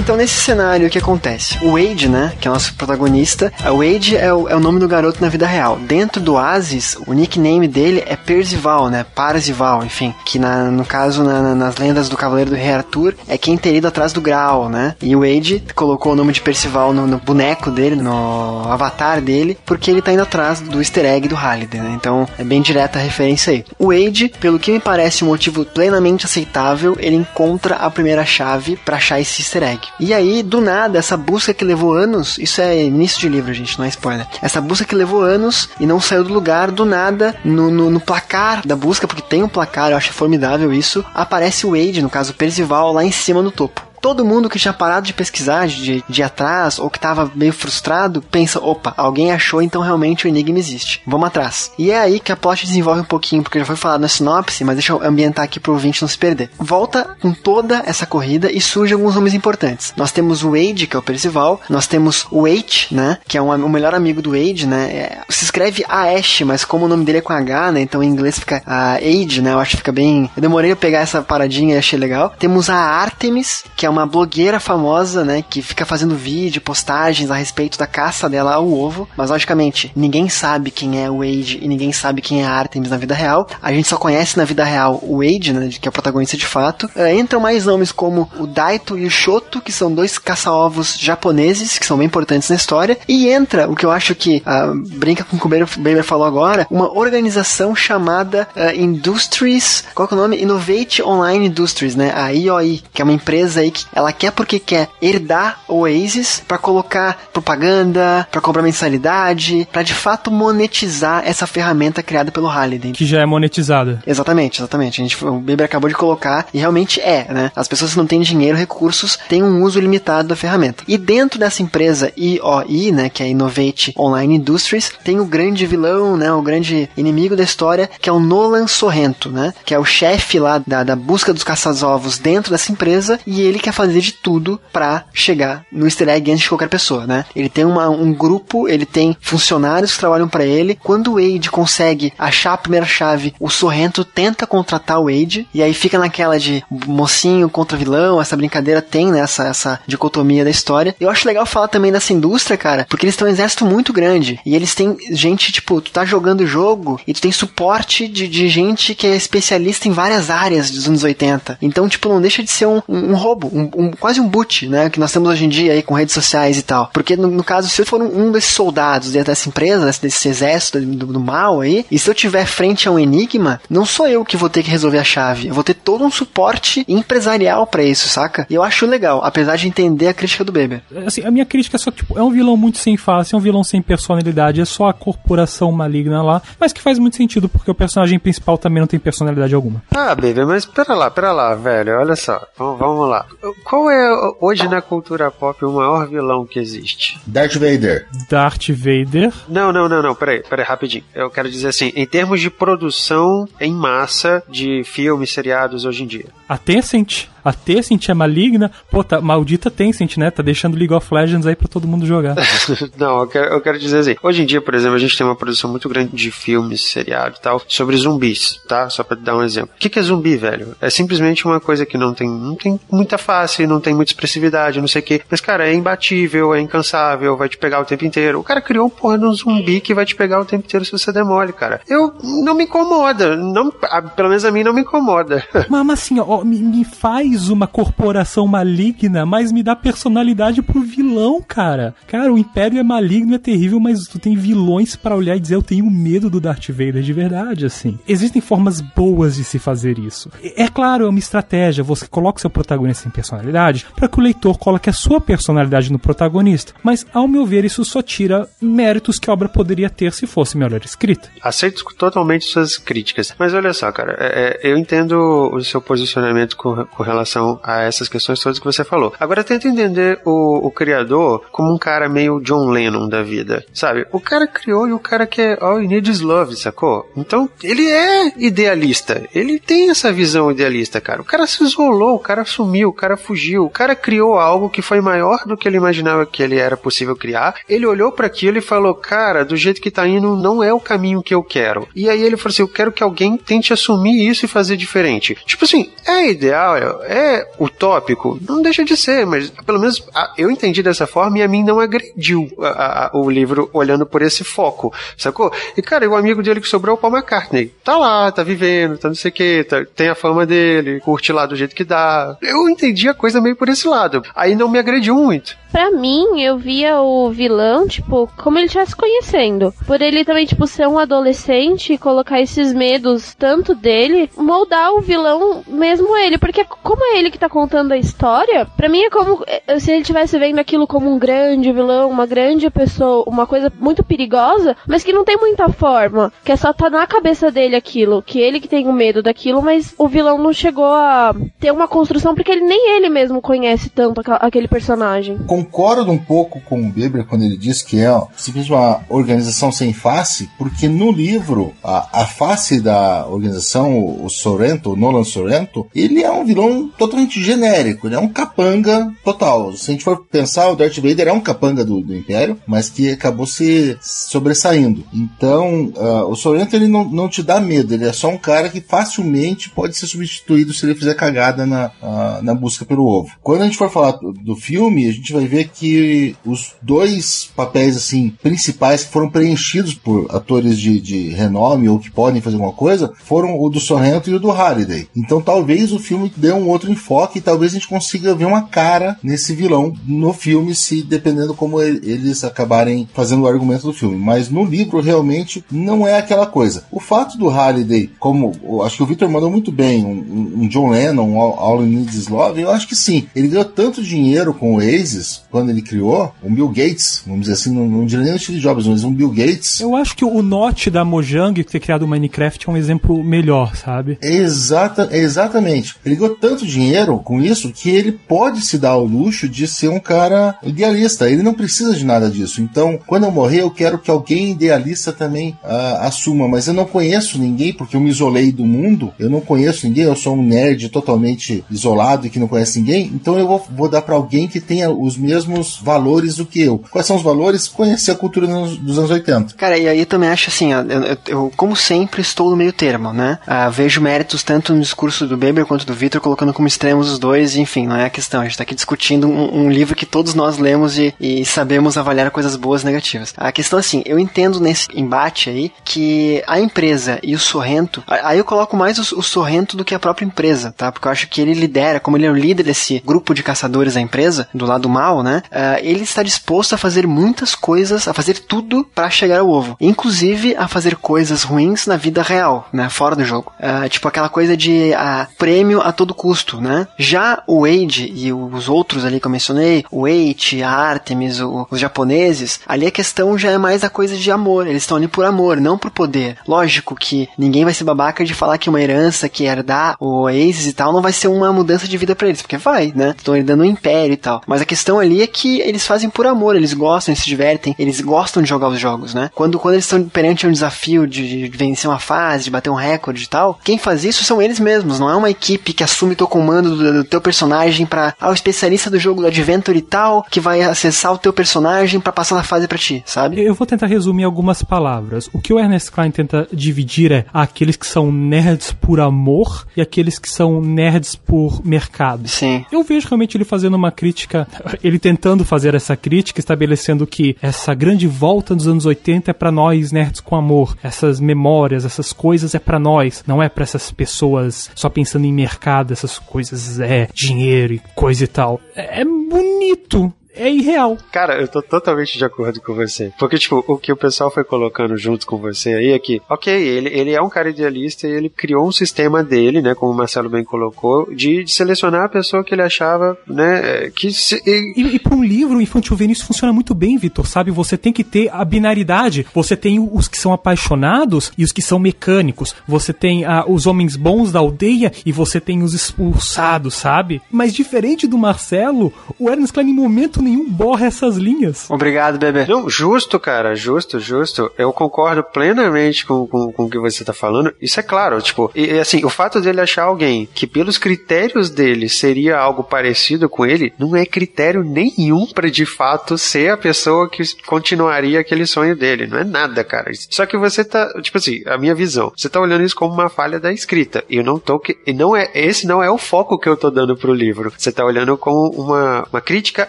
Então nesse cenário o que acontece? O Wade, né, que é o nosso protagonista, o Wade é o, é o nome do garoto na vida real. Dentro do Oasis, o nickname dele é Percival, né, Parzival, enfim, que na, no caso na, nas lendas do Cavaleiro do Rei Arthur é quem ter ido atrás do Graal, né? E o Wade colocou o nome de Percival no, no, boneco dele, no avatar dele, porque ele tá indo atrás do easter egg do Halliday, né? Então é bem direta a referência aí. O Wade, pelo que me parece um motivo plenamente aceitável, ele encontra a primeira chave para achar esse easter egg. E aí, do nada, essa busca que levou anos, isso é início de livro, gente, não é spoiler. Essa busca que levou anos e não saiu do lugar, do nada, no, no, no placar da busca, porque tem um placar, eu acho formidável isso, aparece o Wade, no caso o Percival, lá em cima no topo todo mundo que tinha parado de pesquisar, de, de atrás, ou que tava meio frustrado, pensa: opa, alguém achou, então realmente o enigma existe. Vamos atrás. E é aí que a plot desenvolve um pouquinho, porque já foi falado na sinopse, mas deixa eu ambientar aqui pro ouvinte não se perder. Volta com toda essa corrida e surgem alguns nomes importantes. Nós temos o Wade, que é o Percival, nós temos o H, né, que é um, o melhor amigo do Wade, né, é, se escreve Ash, mas como o nome dele é com H, né, então em inglês fica a Age, né, eu acho que fica bem... Eu demorei a pegar essa paradinha e achei legal. Temos a Artemis, que é uma blogueira famosa, né, que fica fazendo vídeo, postagens a respeito da caça dela ao ovo, mas logicamente, ninguém sabe quem é o Wade e ninguém sabe quem é a Artemis na vida real. A gente só conhece na vida real o Wade, né, que é o protagonista de fato. Uh, entram mais nomes como o Daito e o Shoto, que são dois caça-ovos japoneses, que são bem importantes na história, e entra o que eu acho que uh, brinca com o que o Baber falou agora, uma organização chamada uh, Industries, qual é o nome? Innovate Online Industries, né, a IOI, que é uma empresa aí que Ela quer porque quer herdar o Oasis para colocar propaganda, para comprar mensalidade, para de fato monetizar essa ferramenta criada pelo Halliday. Que já é monetizada. Exatamente, exatamente. A gente, o Beber acabou de colocar e realmente é, né? As pessoas que não têm dinheiro, recursos, têm um uso limitado da ferramenta. E dentro dessa empresa IOI, né, que é Innovate Online Industries, tem o grande vilão, né, o grande inimigo da história, que é o Nolan Sorrento, né, que é o chefe lá da, da busca dos caças-ovos dentro dessa empresa e ele quer fazer de tudo para chegar no easter egg antes de qualquer pessoa, né? Ele tem uma, um grupo, ele tem funcionários que trabalham para ele. Quando o Wade consegue achar a primeira chave, o Sorrento tenta contratar o Wade e aí fica naquela de mocinho contra vilão, essa brincadeira tem né, essa, essa dicotomia da história. Eu acho legal falar também dessa indústria, cara, porque eles têm um exército muito grande e eles têm gente, tipo, tu tá jogando o jogo e tu tem suporte de, de gente que é especialista em várias áreas dos anos 80. Então, tipo, não deixa de ser um, um, um roubo, um, um, quase um boot, né, que nós temos hoje em dia aí com redes sociais e tal. Porque no, no caso, se eu for um, um desses soldados dentro dessa empresa, desse, desse exército do, do, mal aí, e se eu tiver frente a um enigma, não sou eu que vou ter que resolver a chave. Eu vou ter todo um suporte empresarial para isso, saca? E eu acho legal, apesar de entender a crítica do Beber. Assim, a minha crítica é só que, tipo, é um vilão muito sem face, é um vilão sem personalidade, é só a corporação maligna lá, mas que faz muito sentido, porque o personagem principal também não tem personalidade alguma. Ah, Beber, mas pera lá, pera lá, velho, olha só, vamos, vamos lá. Qual é, hoje na cultura pop, o maior vilão que existe? Darth Vader. Darth Vader. Não, não, não, não, peraí, peraí, rapidinho. Eu quero dizer assim, em termos de produção em massa de filmes, seriados hoje em dia. A Tencent. A Tencent é maligna. Pô, tá, maldita Tencent, né? Tá deixando League of Legends aí pra todo mundo jogar. [LAUGHS] não, eu quero, eu quero dizer assim. Hoje em dia, por exemplo, a gente tem uma produção muito grande de filmes, seriados e tal, sobre zumbis, tá? Só pra dar um exemplo. O que, que é zumbi, velho? É simplesmente uma coisa que não tem, não tem muita face, não tem muita expressividade, não sei o quê. Mas, cara, é imbatível, é incansável, vai te pegar o tempo inteiro. O cara criou um porra de um zumbi que vai te pegar o tempo inteiro se você demole, cara. Eu não me incomoda. Não, pelo menos a mim não me incomoda. mas, mas assim, ó, me, me faz uma corporação maligna, mas me dá personalidade pro vilão, cara. Cara, o Império é maligno, é terrível, mas tu tem vilões para olhar e dizer eu tenho medo do Darth Vader de verdade, assim. Existem formas boas de se fazer isso. É claro, é uma estratégia, você coloca seu protagonista em personalidade para que o leitor coloque a sua personalidade no protagonista. Mas, ao meu ver, isso só tira méritos que a obra poderia ter se fosse melhor escrita. Aceito totalmente suas críticas. Mas olha só, cara, é, é, eu entendo o seu posicionamento com, com relação a essas questões todas que você falou. Agora tenta entender o, o criador como um cara meio John Lennon da vida, sabe? O cara criou e o cara quer all you need is love, sacou? Então, ele é idealista. Ele tem essa visão idealista, cara. O cara se isolou, o cara sumiu, o cara fugiu, o cara criou algo que foi maior do que ele imaginava que ele era possível criar. Ele olhou para aquilo e falou: "Cara, do jeito que tá indo não é o caminho que eu quero". E aí ele falou assim: "Eu quero que alguém tente assumir isso e fazer diferente". Tipo assim, é ideal, é utópico, não deixa de ser, mas pelo menos eu entendi dessa forma e a mim não agrediu a, a, o livro olhando por esse foco, sacou? E cara, o amigo dele que sobrou é o Paul McCartney. Tá lá, tá vivendo, tá não sei o que, tá, tem a fama dele, curte lá do jeito que dá. Eu entendi a coisa meio por esse lado. Aí não me agrediu muito. Pra mim, eu via o vilão, tipo, como ele estivesse conhecendo. Por ele também, tipo, ser um adolescente e colocar esses medos tanto dele, moldar o vilão mesmo ele. Porque como é ele que tá contando a história, pra mim é como eh, se ele estivesse vendo aquilo como um grande vilão, uma grande pessoa, uma coisa muito perigosa, mas que não tem muita forma. Que é só tá na cabeça dele aquilo. Que ele que tem o medo daquilo, mas o vilão não chegou a ter uma construção porque ele nem ele mesmo conhece tanto aquele personagem. Concordo um pouco com o Weber quando ele diz que é simplesmente uma organização sem face, porque no livro, a, a face da organização, o, o Sorrento, o Nolan Sorrento, ele é um vilão totalmente genérico, ele é um capanga total. Se a gente for pensar, o Darth Vader é um capanga do, do Império, mas que acabou se sobressaindo. Então, uh, o Sorrento ele não, não te dá medo, ele é só um cara que facilmente pode ser substituído se ele fizer cagada na, uh, na busca pelo ovo. Quando a gente for falar do filme, a gente vai ver que os dois papéis assim principais que foram preenchidos por atores de, de renome ou que podem fazer alguma coisa foram o do Sorrento e o do Halliday. Então talvez o filme dê um outro outro enfoque e talvez a gente consiga ver uma cara nesse vilão no filme, se dependendo como eles acabarem fazendo o argumento do filme. Mas no livro realmente não é aquela coisa. O fato do Halliday, como acho que o Victor mandou muito bem, um, um John Lennon, um All in Needs Love, eu acho que sim. Ele ganhou tanto dinheiro com o Oasis quando ele criou, o Bill Gates, vamos dizer assim, não, não diria nem o Steve Jobs, mas um Bill Gates. Eu acho que o Note da Mojang ter criado o Minecraft é um exemplo melhor, sabe? Exata, exatamente. Ele ganhou tanto dinheiro com isso que ele pode se dar ao luxo de ser um cara idealista. Ele não precisa de nada disso. Então, quando eu morrer, eu quero que alguém idealista também uh, assuma. Mas eu não conheço ninguém porque eu me isolei do mundo. Eu não conheço ninguém. Eu sou um nerd totalmente isolado e que não conhece ninguém. Então eu vou, vou dar para alguém que tenha os mesmos valores do que eu. Quais são os valores? Conhecer a cultura dos anos 80. Cara, e aí eu também acho assim, ó, eu, eu, como sempre, estou no meio termo, né? Uh, vejo méritos tanto no discurso do Beber quanto do Victor, colocando como extremos os dois, enfim, não é a questão. A gente tá aqui discutindo um, um livro que todos nós lemos e, e, sabemos avaliar coisas boas e negativas. A questão, assim, eu entendo nesse embate aí que a empresa e o Sorrento, aí eu coloco mais o, o Sorrento do que a própria empresa, tá? Porque eu acho que ele lidera, como ele é o líder desse grupo de caçadores da empresa, do lado mal, né? Uh, ele está disposto a fazer muitas coisas, a fazer tudo para chegar ao ovo. Inclusive a fazer coisas ruins na vida real, né? Fora do jogo. Uh, tipo aquela coisa de uh, prêmio a todo custo, né? Já o Wade e os outros ali que eu mencionei, o Wade, a Artemis, o, os japoneses, ali a questão já é mais a coisa de amor. Eles estão ali por amor, não por poder. Lógico que ninguém vai ser babaca de falar que uma herança que herdar o Oasis e tal não vai ser uma mudança de vida para eles, porque vai, né? Estão herdando um império e tal. Mas a questão ali é que eles fazem por amor, eles gostam, eles se divertem, eles gostam de jogar os jogos, né? Quando, quando eles estão perante um desafio de, de vencer uma fase, de bater um recorde e tal, quem faz isso são eles mesmos, não é uma equipe que assume comando do, do teu personagem para ah, o especialista do jogo do Adventure e tal, que vai acessar o teu personagem para passar na fase para ti, sabe? Eu vou tentar resumir algumas palavras. O que o Ernest Klein tenta dividir é aqueles que são nerds por amor e aqueles que são nerds por mercado. Sim. Eu vejo realmente ele fazendo uma crítica, [LAUGHS] ele tentando fazer essa crítica, estabelecendo que essa grande volta dos anos 80 é para nós nerds com amor. Essas memórias, essas coisas é para nós, não é para essas pessoas só pensando em mercado, essas coisas é dinheiro e coisa e tal. É, é bonito, é irreal. Cara, eu tô totalmente de acordo com você. Porque, tipo, o que o pessoal foi colocando junto com você aí é que, ok, ele, ele é um cara idealista e ele criou um sistema dele, né, como o Marcelo bem colocou, de, de selecionar a pessoa que ele achava, né, que... Se, e, e, e pra um livro infantil juvenil isso funciona muito bem, Vitor, sabe? Você tem que ter a binaridade. Você tem os que são apaixonados e os que são mecânicos. Você tem ah, os homens bons da aldeia e você tem os expulsados, sabe? Mas diferente do Marcelo, o Ernest Klein em momento momento nenhum borra essas linhas. Obrigado, bebê. Não, justo, cara, justo, justo. Eu concordo plenamente com, com, com o que você tá falando. Isso é claro, tipo, e assim, o fato dele achar alguém que pelos critérios dele seria algo parecido com ele, não é critério nenhum para de fato ser a pessoa que continuaria aquele sonho dele. Não é nada, cara. Só que você tá, tipo assim, a minha visão, você tá olhando isso como uma falha da escrita. E eu não tô que, e não é, esse não é o foco que eu tô dando pro livro. Você tá olhando como uma, uma crítica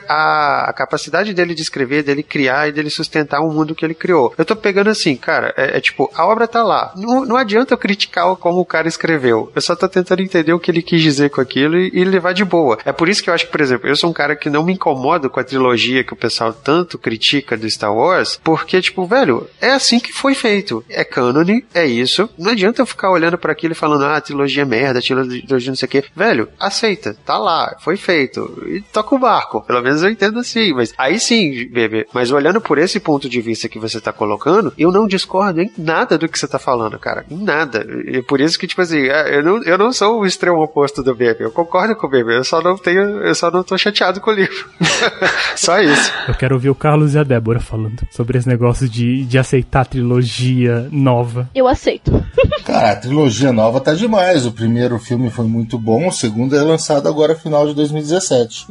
a a, capacidade dele de escrever, dele criar e dele sustentar um mundo que ele criou. Eu tô pegando assim, cara, é, é tipo, a obra tá lá. Não, não adianta eu criticar como o cara escreveu. Eu só tô tentando entender o que ele quis dizer com aquilo e, e levar de boa. É por isso que eu acho que, por exemplo, eu sou um cara que não me incomodo com a trilogia que o pessoal tanto critica do Star Wars, porque, tipo, velho, é assim que foi feito. É cânone, é isso. Não adianta eu ficar olhando para aquilo e falando, ah, trilogia é merda, trilogia não sei o quê. Velho, aceita, tá lá, foi feito. E toca o barco. Pelo menos eu entendo entendo assim, mas aí sim, bebê. Mas olhando por esse ponto de vista que você tá colocando, eu não discordo em nada do que você tá falando, cara. Em nada. E por isso que, tipo assim, é, eu não, eu não sou o extremo oposto do bebê. Eu concordo com o bebê. Eu só não tenho, eu só não tô chateado com o livro. [LAUGHS] só isso. Eu quero ouvir o Carlos e a Débora falando sobre esse negócio de, de aceitar a trilogia nova. Eu aceito. [LAUGHS] Cara, a trilogia nova tá demais. O primeiro filme foi muito bom, o segundo é lançado agora final de 2017.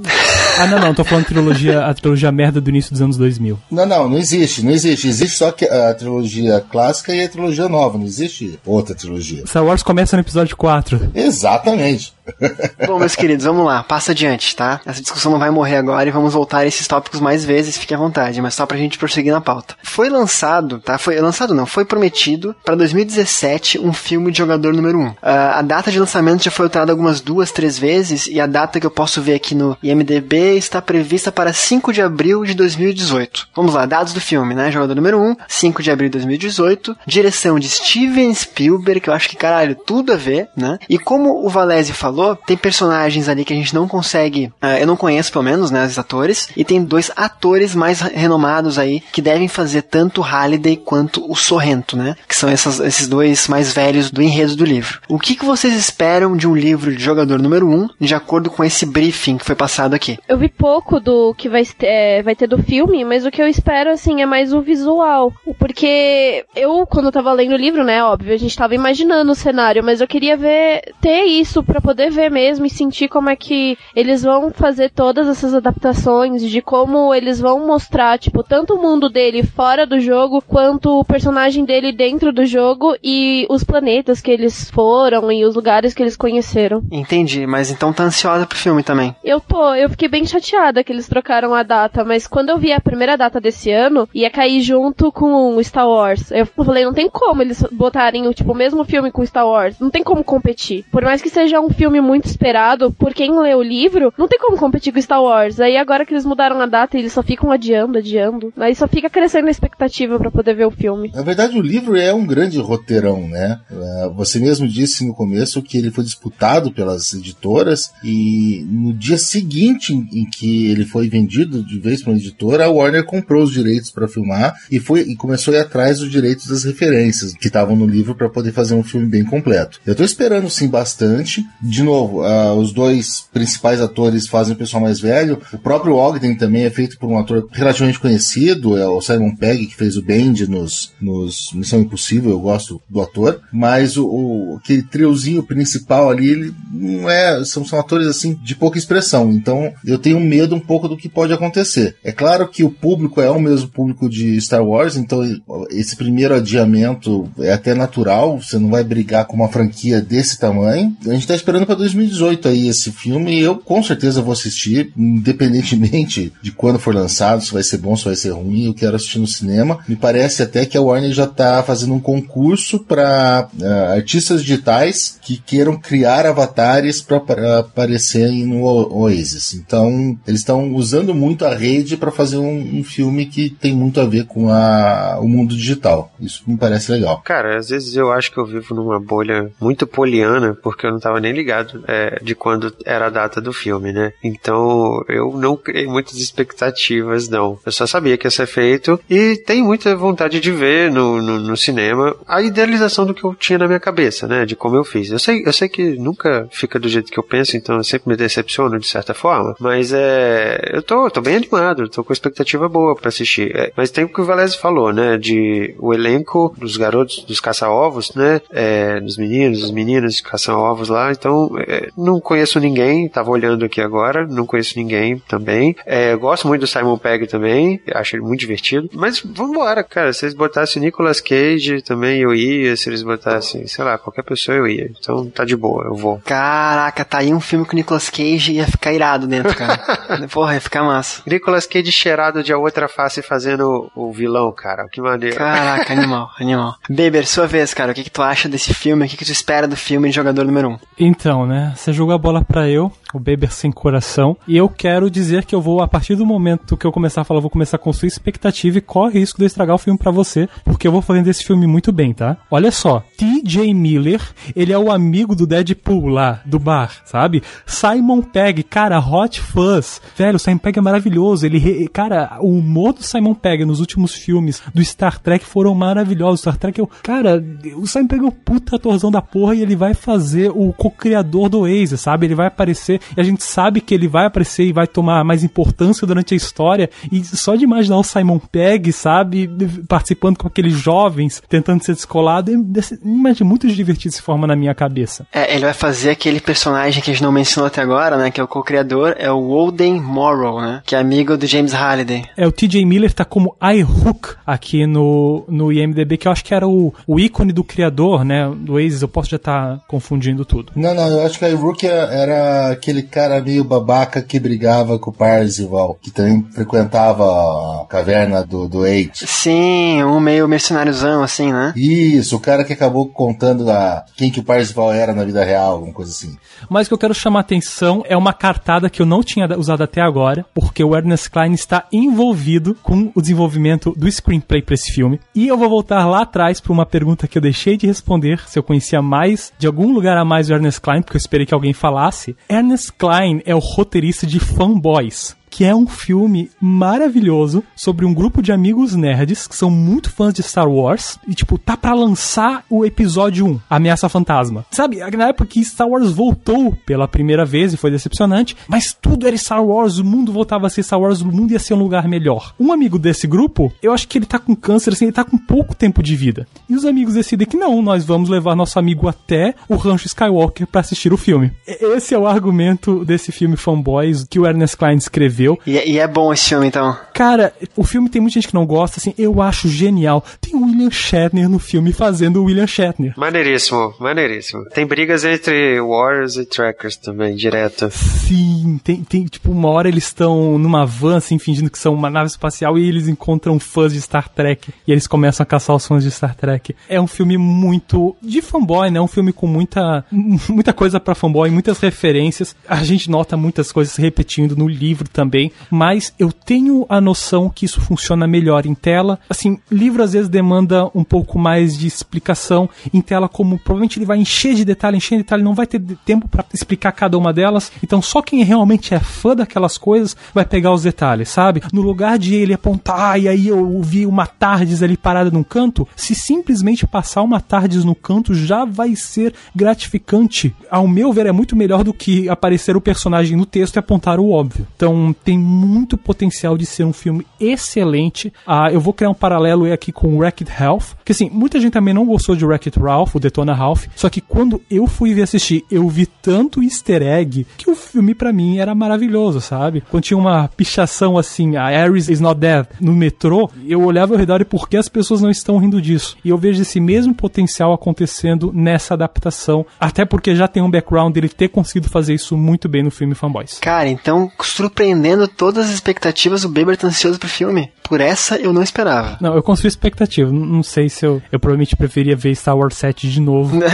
Ah, não, não, tô falando trilogia trilogia, a trilogia merda do início dos anos 2000. Não, não, não existe, não existe. Existe só que a trilogia clássica e a trilogia nova, não existe outra trilogia. Star Wars começa no episódio 4. Exatamente. [LAUGHS] Bom, meus queridos, vamos lá, passa adiante, tá? Essa discussão não vai morrer agora e vamos voltar a esses tópicos mais vezes, fique à vontade, mas só pra gente prosseguir na pauta. Foi lançado, tá? Foi lançado não, foi prometido para 2017 um filme de jogador número 1. Um. Uh, a data de lançamento já foi alterada algumas duas, três vezes e a data que eu posso ver aqui no IMDB está prevista para 5 de abril de 2018. Vamos lá, dados do filme, né? Jogador número 1, um, 5 de abril de 2018. Direção de Steven Spielberg, que eu acho que, caralho, tudo a ver, né? E como o Valese falou, tem personagens ali que a gente não consegue, uh, eu não conheço pelo menos, né, os atores, e tem dois atores mais renomados aí que devem fazer tanto Halliday quanto o Sorrento, né? Que são essas, esses dois mais velhos do enredo do livro. O que, que vocês esperam de um livro de jogador número 1, um, de acordo com esse briefing que foi passado aqui? Eu vi pouco do que vai, é, vai ter do filme, mas o que eu espero, assim, é mais o visual. Porque eu, quando eu tava lendo o livro, né, óbvio, a gente tava imaginando o cenário, mas eu queria ver, ter isso para poder ver mesmo e sentir como é que eles vão fazer todas essas adaptações, de como eles vão mostrar, tipo, tanto o mundo dele fora do jogo, quanto o personagem dele dentro do jogo e os planetas que eles foram e os lugares que eles conheceram. Entendi, mas então tá ansiosa pro filme também. Eu tô, eu fiquei bem chateada que eles trocaram a data, mas quando eu vi a primeira data desse ano, ia cair junto com Star Wars. Eu falei, não tem como eles botarem o tipo, o mesmo filme com Star Wars. Não tem como competir. Por mais que seja um filme muito esperado por quem lê o livro, não tem como competir com Star Wars. Aí agora que eles mudaram a data, eles só ficam adiando, adiando. Aí só fica crescendo a expectativa para poder ver o filme. Na verdade, o livro é um grande roteirão, né? É, você mesmo disse no começo que ele foi disputado pelas editoras e no dia seguinte em que ele foi vendido de vez para uma editora, a Warner comprou os direitos para filmar e foi e começou a ir atrás dos direitos das referências que estavam no livro para poder fazer um filme bem completo. Eu tô esperando sim bastante. De novo, uh, os dois principais atores fazem o pessoal mais velho. O próprio Ogden também é feito por um ator relativamente conhecido, é o Simon Pegg que fez o Bend nos, nos Missão Impossível. Eu gosto do ator, mas o, o aquele triozinho principal ali, ele não é, são, são atores assim de pouca expressão. Então eu tenho medo um pouco do que pode acontecer. É claro que o público é o mesmo público de Star Wars, então esse primeiro adiamento é até natural. Você não vai brigar com uma franquia desse tamanho. A gente está esperando para 2018 aí esse filme e eu com certeza vou assistir, independentemente [LAUGHS] de quando for lançado, se vai ser bom, se vai ser ruim. Eu quero assistir no cinema. Me parece até que a Warner já está fazendo um concurso para uh, eh, artistas digitais que queiram criar avatares para aparecerem no Oasis. Então, eles estão usando muito a rede para fazer um, um, filme que tem muito a ver com a, o mundo digital. Isso me parece legal. Cara, às vezes eu acho que eu vivo numa bolha muito poliana, porque eu não estava nem ligado é, de quando era a data do filme, né? Então, eu não criei muitas expectativas, não. Eu só sabia que ia ser feito e tenho muita vontade de ver no, no, no cinema a idealização do que eu tinha na minha cabeça, né? De como eu fiz. Eu sei, eu sei que nunca fica do jeito que eu penso, então eu sempre me decepciono de certa forma, mas é. Eu tô, tô bem animado, tô com expectativa boa para assistir. É, mas tem o que o Valese falou, né? De o elenco dos garotos, dos caça-ovos, né? É, dos meninos, dos meninos que caçam ovos lá, então é, não conheço ninguém, tava olhando aqui agora, não conheço ninguém também. É, gosto muito do Simon Pegg também, acho ele muito divertido. Mas vambora, cara. Se eles botassem Nicolas Cage também eu ia, se eles botassem, sei lá, qualquer pessoa eu ia. Então tá de boa, eu vou. Caraca, tá aí um filme com Nicolas Cage ia ficar irado dentro, cara. [LAUGHS] Porra, ficar massa. Nicolas Cage cheirado de a outra face fazendo o vilão, cara. Que maneiro. Caraca, animal, [LAUGHS] animal. Beber, sua vez, cara. O que, que tu acha desse filme? O que, que tu espera do filme de jogador número 1? Um? Então, né? Você jogou a bola pra eu, o Beber sem coração. E eu quero dizer que eu vou, a partir do momento que eu começar a falar, eu vou começar com sua expectativa e corre risco de eu estragar o filme para você, porque eu vou fazendo esse filme muito bem, tá? Olha só, T.J. Miller, ele é o amigo do Deadpool lá, do bar, sabe? Simon Pegg, cara, Hot Fuzz. Velho, o Simon Pegg é maravilhoso. Ele, cara, o humor do Simon Pegg nos últimos filmes do Star Trek foram maravilhosos. Star Trek, eu, cara, o Simon Pegg é o puta atorzão da porra e ele vai fazer o co-criador do Oasis, sabe? Ele vai aparecer e a gente sabe que ele vai aparecer e vai tomar mais importância durante a história. E só de imaginar o Simon Pegg, sabe, participando com aqueles jovens, tentando ser descolado, é imagina muito divertido se forma na minha cabeça. É, ele vai fazer aquele personagem que a gente não mencionou até agora, né? Que é o co-criador, é o Walden Morrow, né? Que é amigo do James Halliday. É, o TJ Miller tá como iHook aqui no, no IMDB, que eu acho que era o, o ícone do criador, né? Do Oasis, eu posso já estar tá confundindo tudo. Não, não, eu acho que iHook era aquele cara meio babaca que brigava com o Parzival, que também frequentava a caverna do, do Eight. Sim, um meio mercenáriozão, assim, né? Isso, o cara que acabou contando a, quem que o Parzival era na vida real, alguma coisa assim. Mas o que eu quero chamar a atenção é uma cartada que eu não tinha usado até agora, porque o Ernest Klein está envolvido com o desenvolvimento do screenplay para esse filme. E eu vou voltar lá atrás para uma pergunta que eu deixei de responder, se eu conhecia mais, de algum lugar a mais o Ernest Klein, porque eu esperei que alguém falasse. Ernest Klein é o roteirista de Fanboys, que é um filme maravilhoso sobre um grupo de amigos nerds que são muito fãs de Star Wars e, tipo, tá para lançar o episódio 1, Ameaça Fantasma. Sabe, na época que Star Wars voltou pela primeira vez e foi decepcionante, mas tudo era Star Wars, o mundo voltava a ser Star Wars, o mundo ia ser um lugar melhor. Um amigo desse grupo, eu acho que ele tá com câncer, assim, ele tá com pouco tempo de vida. E os amigos decidem que não, nós vamos levar nosso amigo até o Rancho Skywalker para assistir o filme. Esse é o argumento desse filme Fanboys que o Ernest Klein escreveu e, é, e, é bom esse filme, então? Cara, o filme tem muita gente que não gosta, assim, eu acho genial. Tem o William Shatner no filme fazendo o William Shatner. Maneiríssimo, maneiríssimo. Tem brigas entre Warriors e Trackers também, direto. Sim, tem, tem tipo, uma hora eles estão numa van, assim, fingindo que são uma nave espacial e eles encontram fãs de Star Trek e eles começam a caçar os fãs de Star Trek. É um filme muito de fanboy, né? Um filme com muita, [LAUGHS] muita coisa para fanboy, muitas referências. A gente nota muitas coisas repetindo no livro também também, mas eu tenho a noção que isso funciona melhor em tela. Assim, livro às vezes demanda um pouco mais de explicação em tela, como provavelmente ele vai encher de detalhe, encher de detalhe, não vai ter tempo para explicar cada uma delas. Então só quem realmente é fã daquelas coisas vai pegar os detalhes, sabe? No lugar de ele apontar, ah, e aí eu vi uma Tardes ali parada num canto, se simplesmente passar uma Tardes no canto já vai ser gratificante. Ao meu ver, é muito melhor do que aparecer o personagem no texto e apontar o óbvio. Então, tem muito potencial de ser um filme excelente. Ah, eu vou criar um paralelo aqui com Wreck-It Ralph, que assim, muita gente também não gostou de Wreck-It Ralph, o Detona Ralph, só que quando eu fui ver assistir, eu vi tanto easter egg que o filme para mim era maravilhoso, sabe? Quando tinha uma pichação assim, a Ares is not dead, no metrô, eu olhava ao redor e por que as pessoas não estão rindo disso? E eu vejo esse mesmo potencial acontecendo nessa adaptação, até porque já tem um background dele ter conseguido fazer isso muito bem no filme Fanboys. Cara, então surpreendente atendendo todas as expectativas, o Beber tá ansioso pro filme. Por essa eu não esperava. Não, eu construí expectativa. Não sei se eu. Eu provavelmente preferia ver Star Wars 7 de novo [LAUGHS] do,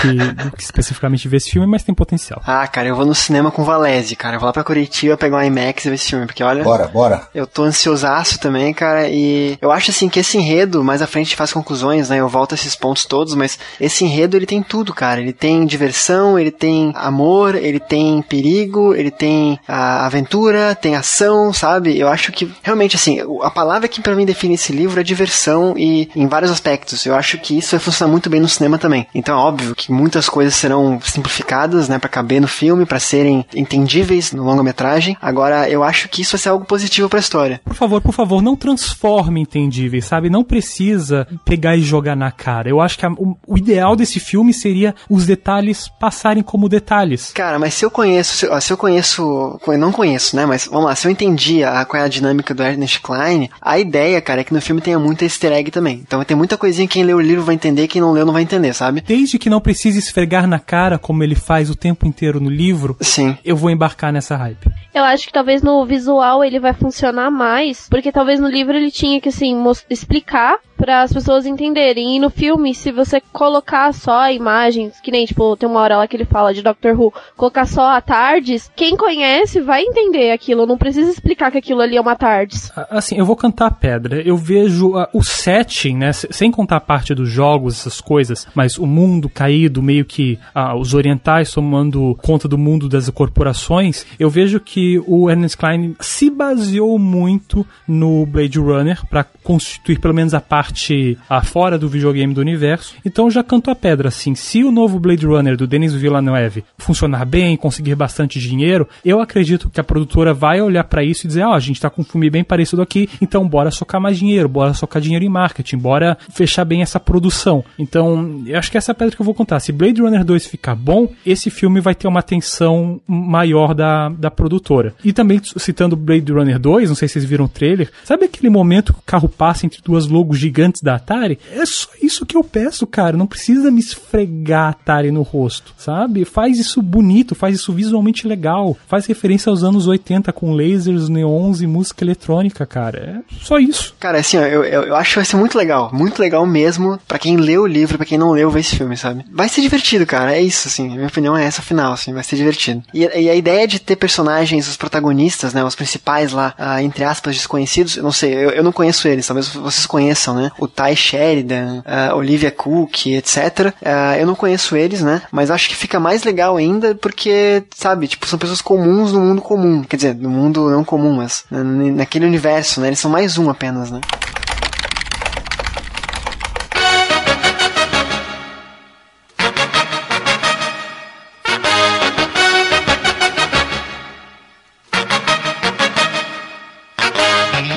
que, do, que, especificamente ver esse filme, mas tem potencial. Ah, cara, eu vou no cinema com Valese, cara. Eu vou lá pra Curitiba pegar um IMAX e ver esse filme, porque olha. Bora, bora. Eu tô ansiosaço também, cara, e eu acho assim que esse enredo, mais à frente faz conclusões, né? Eu volto a esses pontos todos, mas esse enredo ele tem tudo, cara. Ele tem diversão, ele tem amor, ele tem perigo, ele tem a aventura, tem ação, sabe? Eu acho que realmente assim, a palavra que para mim define esse livro é diversão e em vários aspectos. Eu acho que isso vai funcionar muito bem no cinema também. Então é óbvio que muitas coisas serão simplificadas, né, para caber no filme, para serem entendíveis no longa-metragem. Agora eu acho que isso vai ser algo positivo para a história. Por favor, por favor, não transforme entendíveis, sabe? Não precisa pegar e jogar na cara. Eu acho que a, o, o, ideal desse filme seria os detalhes passarem como detalhes. Cara, mas se eu conheço, se, ó, se eu conheço, eu não conheço, né, mas vamos lá, se eu entendi a, qual é a dinâmica do Ernest Klein, a ideia, cara, é que no filme tenha muita easter egg também. Então tem muita coisinha que quem lê o livro vai entender, quem não leu não vai entender, sabe? Desde que não precise esfregar na cara como ele faz o tempo inteiro no livro, Sim. eu vou embarcar nessa hype. Eu acho que talvez no visual ele vai funcionar mais, porque talvez no livro ele tinha que assim explicar para as pessoas entenderem. E no filme, se você colocar só imagens, que nem tipo, tem uma hora lá que ele fala de Doctor Who, colocar só a Tardes, quem conhece vai entender aquilo, não precisa explicar que aquilo ali é uma Tardes. Assim, eu vou cantar a pedra. Eu vejo o setting, né, sem contar a parte dos jogos, essas coisas, mas o mundo caído, meio que os orientais tomando conta do mundo das corporações, eu vejo que o Ernest Klein se baseou muito no Blade Runner para constituir pelo menos a parte parte fora do videogame do universo. Então já canto a pedra, assim, se o novo Blade Runner do Denis Villeneuve funcionar bem, conseguir bastante dinheiro, eu acredito que a produtora vai olhar para isso e dizer, ó, oh, a gente tá com um filme bem parecido aqui, então bora socar mais dinheiro, bora socar dinheiro em marketing, bora fechar bem essa produção. Então, eu acho que essa é a pedra que eu vou contar. Se Blade Runner 2 ficar bom, esse filme vai ter uma atenção maior da, da produtora. E também citando Blade Runner 2, não sei se vocês viram o trailer, sabe aquele momento que o carro passa entre duas logos gigantes da Atari? É só isso que eu peço, cara. Não precisa me esfregar a Atari no rosto, sabe? Faz isso bonito, faz isso visualmente legal, faz referência aos anos 80 com lasers, neons e música eletrônica, cara. É só isso. Cara, assim, ó, eu, eu, eu acho que vai ser muito legal, muito legal mesmo para quem leu o livro, para quem não leu, ver esse filme, sabe? Vai ser divertido, cara. É isso, assim. Minha opinião é essa final, assim. Vai ser divertido. E, e a ideia de ter personagens, os protagonistas, né? Os principais lá, ah, entre aspas, desconhecidos, eu não sei, eu, eu não conheço eles, talvez vocês conheçam, né? O Ty Sheridan, ah, Olivia Cook, etc. Ah, eu não conheço eles, né? Mas acho que fica mais legal ainda porque, sabe, tipo, são pessoas comuns no mundo comum. Quer dizer, no mundo não comum, mas naquele universo, né? Eles são mais um apenas, né?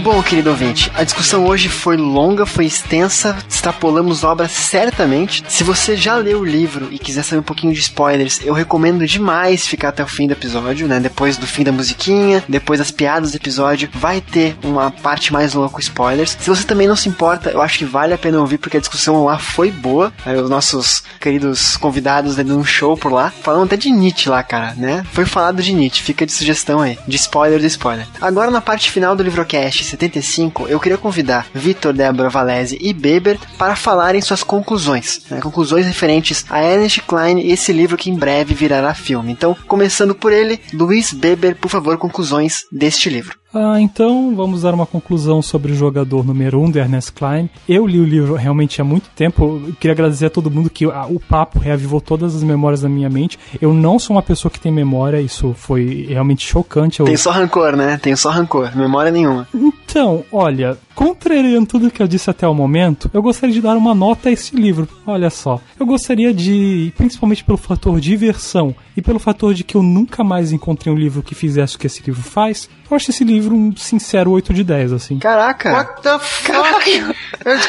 Bom, querido ouvinte, a discussão hoje foi longa, foi extensa, extrapolamos obras certamente. Se você já leu o livro e quiser saber um pouquinho de spoilers, eu recomendo demais ficar até o fim do episódio, né? Depois do fim da musiquinha, depois das piadas do episódio, vai ter uma parte mais longa com spoilers. Se você também não se importa, eu acho que vale a pena ouvir porque a discussão lá foi boa. Né? Os nossos queridos convidados dando um show por lá, falando até de Nietzsche lá, cara, né? Foi falado de Nietzsche, fica de sugestão aí, de spoiler de spoiler. Agora na parte final do livrocast 75, eu queria convidar Vitor, Débora, Valese e Beber para falarem suas conclusões. Né? Conclusões referentes a Ernest Klein e esse livro que em breve virará filme. Então, começando por ele, Luiz Beber, por favor, conclusões deste livro. Ah, então vamos dar uma conclusão sobre o jogador número 1 um de Ernest Klein. Eu li o livro realmente há muito tempo. Eu queria agradecer a todo mundo que ah, o papo reavivou todas as memórias da minha mente. Eu não sou uma pessoa que tem memória, isso foi realmente chocante. Eu... Tem só rancor, né? Tem só rancor, memória nenhuma. Então, olha, contrariando tudo que eu disse até o momento, eu gostaria de dar uma nota a esse livro. Olha só, eu gostaria de, principalmente pelo fator diversão e pelo fator de que eu nunca mais encontrei um livro que fizesse o que esse livro faz, eu acho esse livro um sincero 8 de 10, assim. Caraca! What the fuck?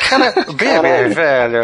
Cara, bebe, velho.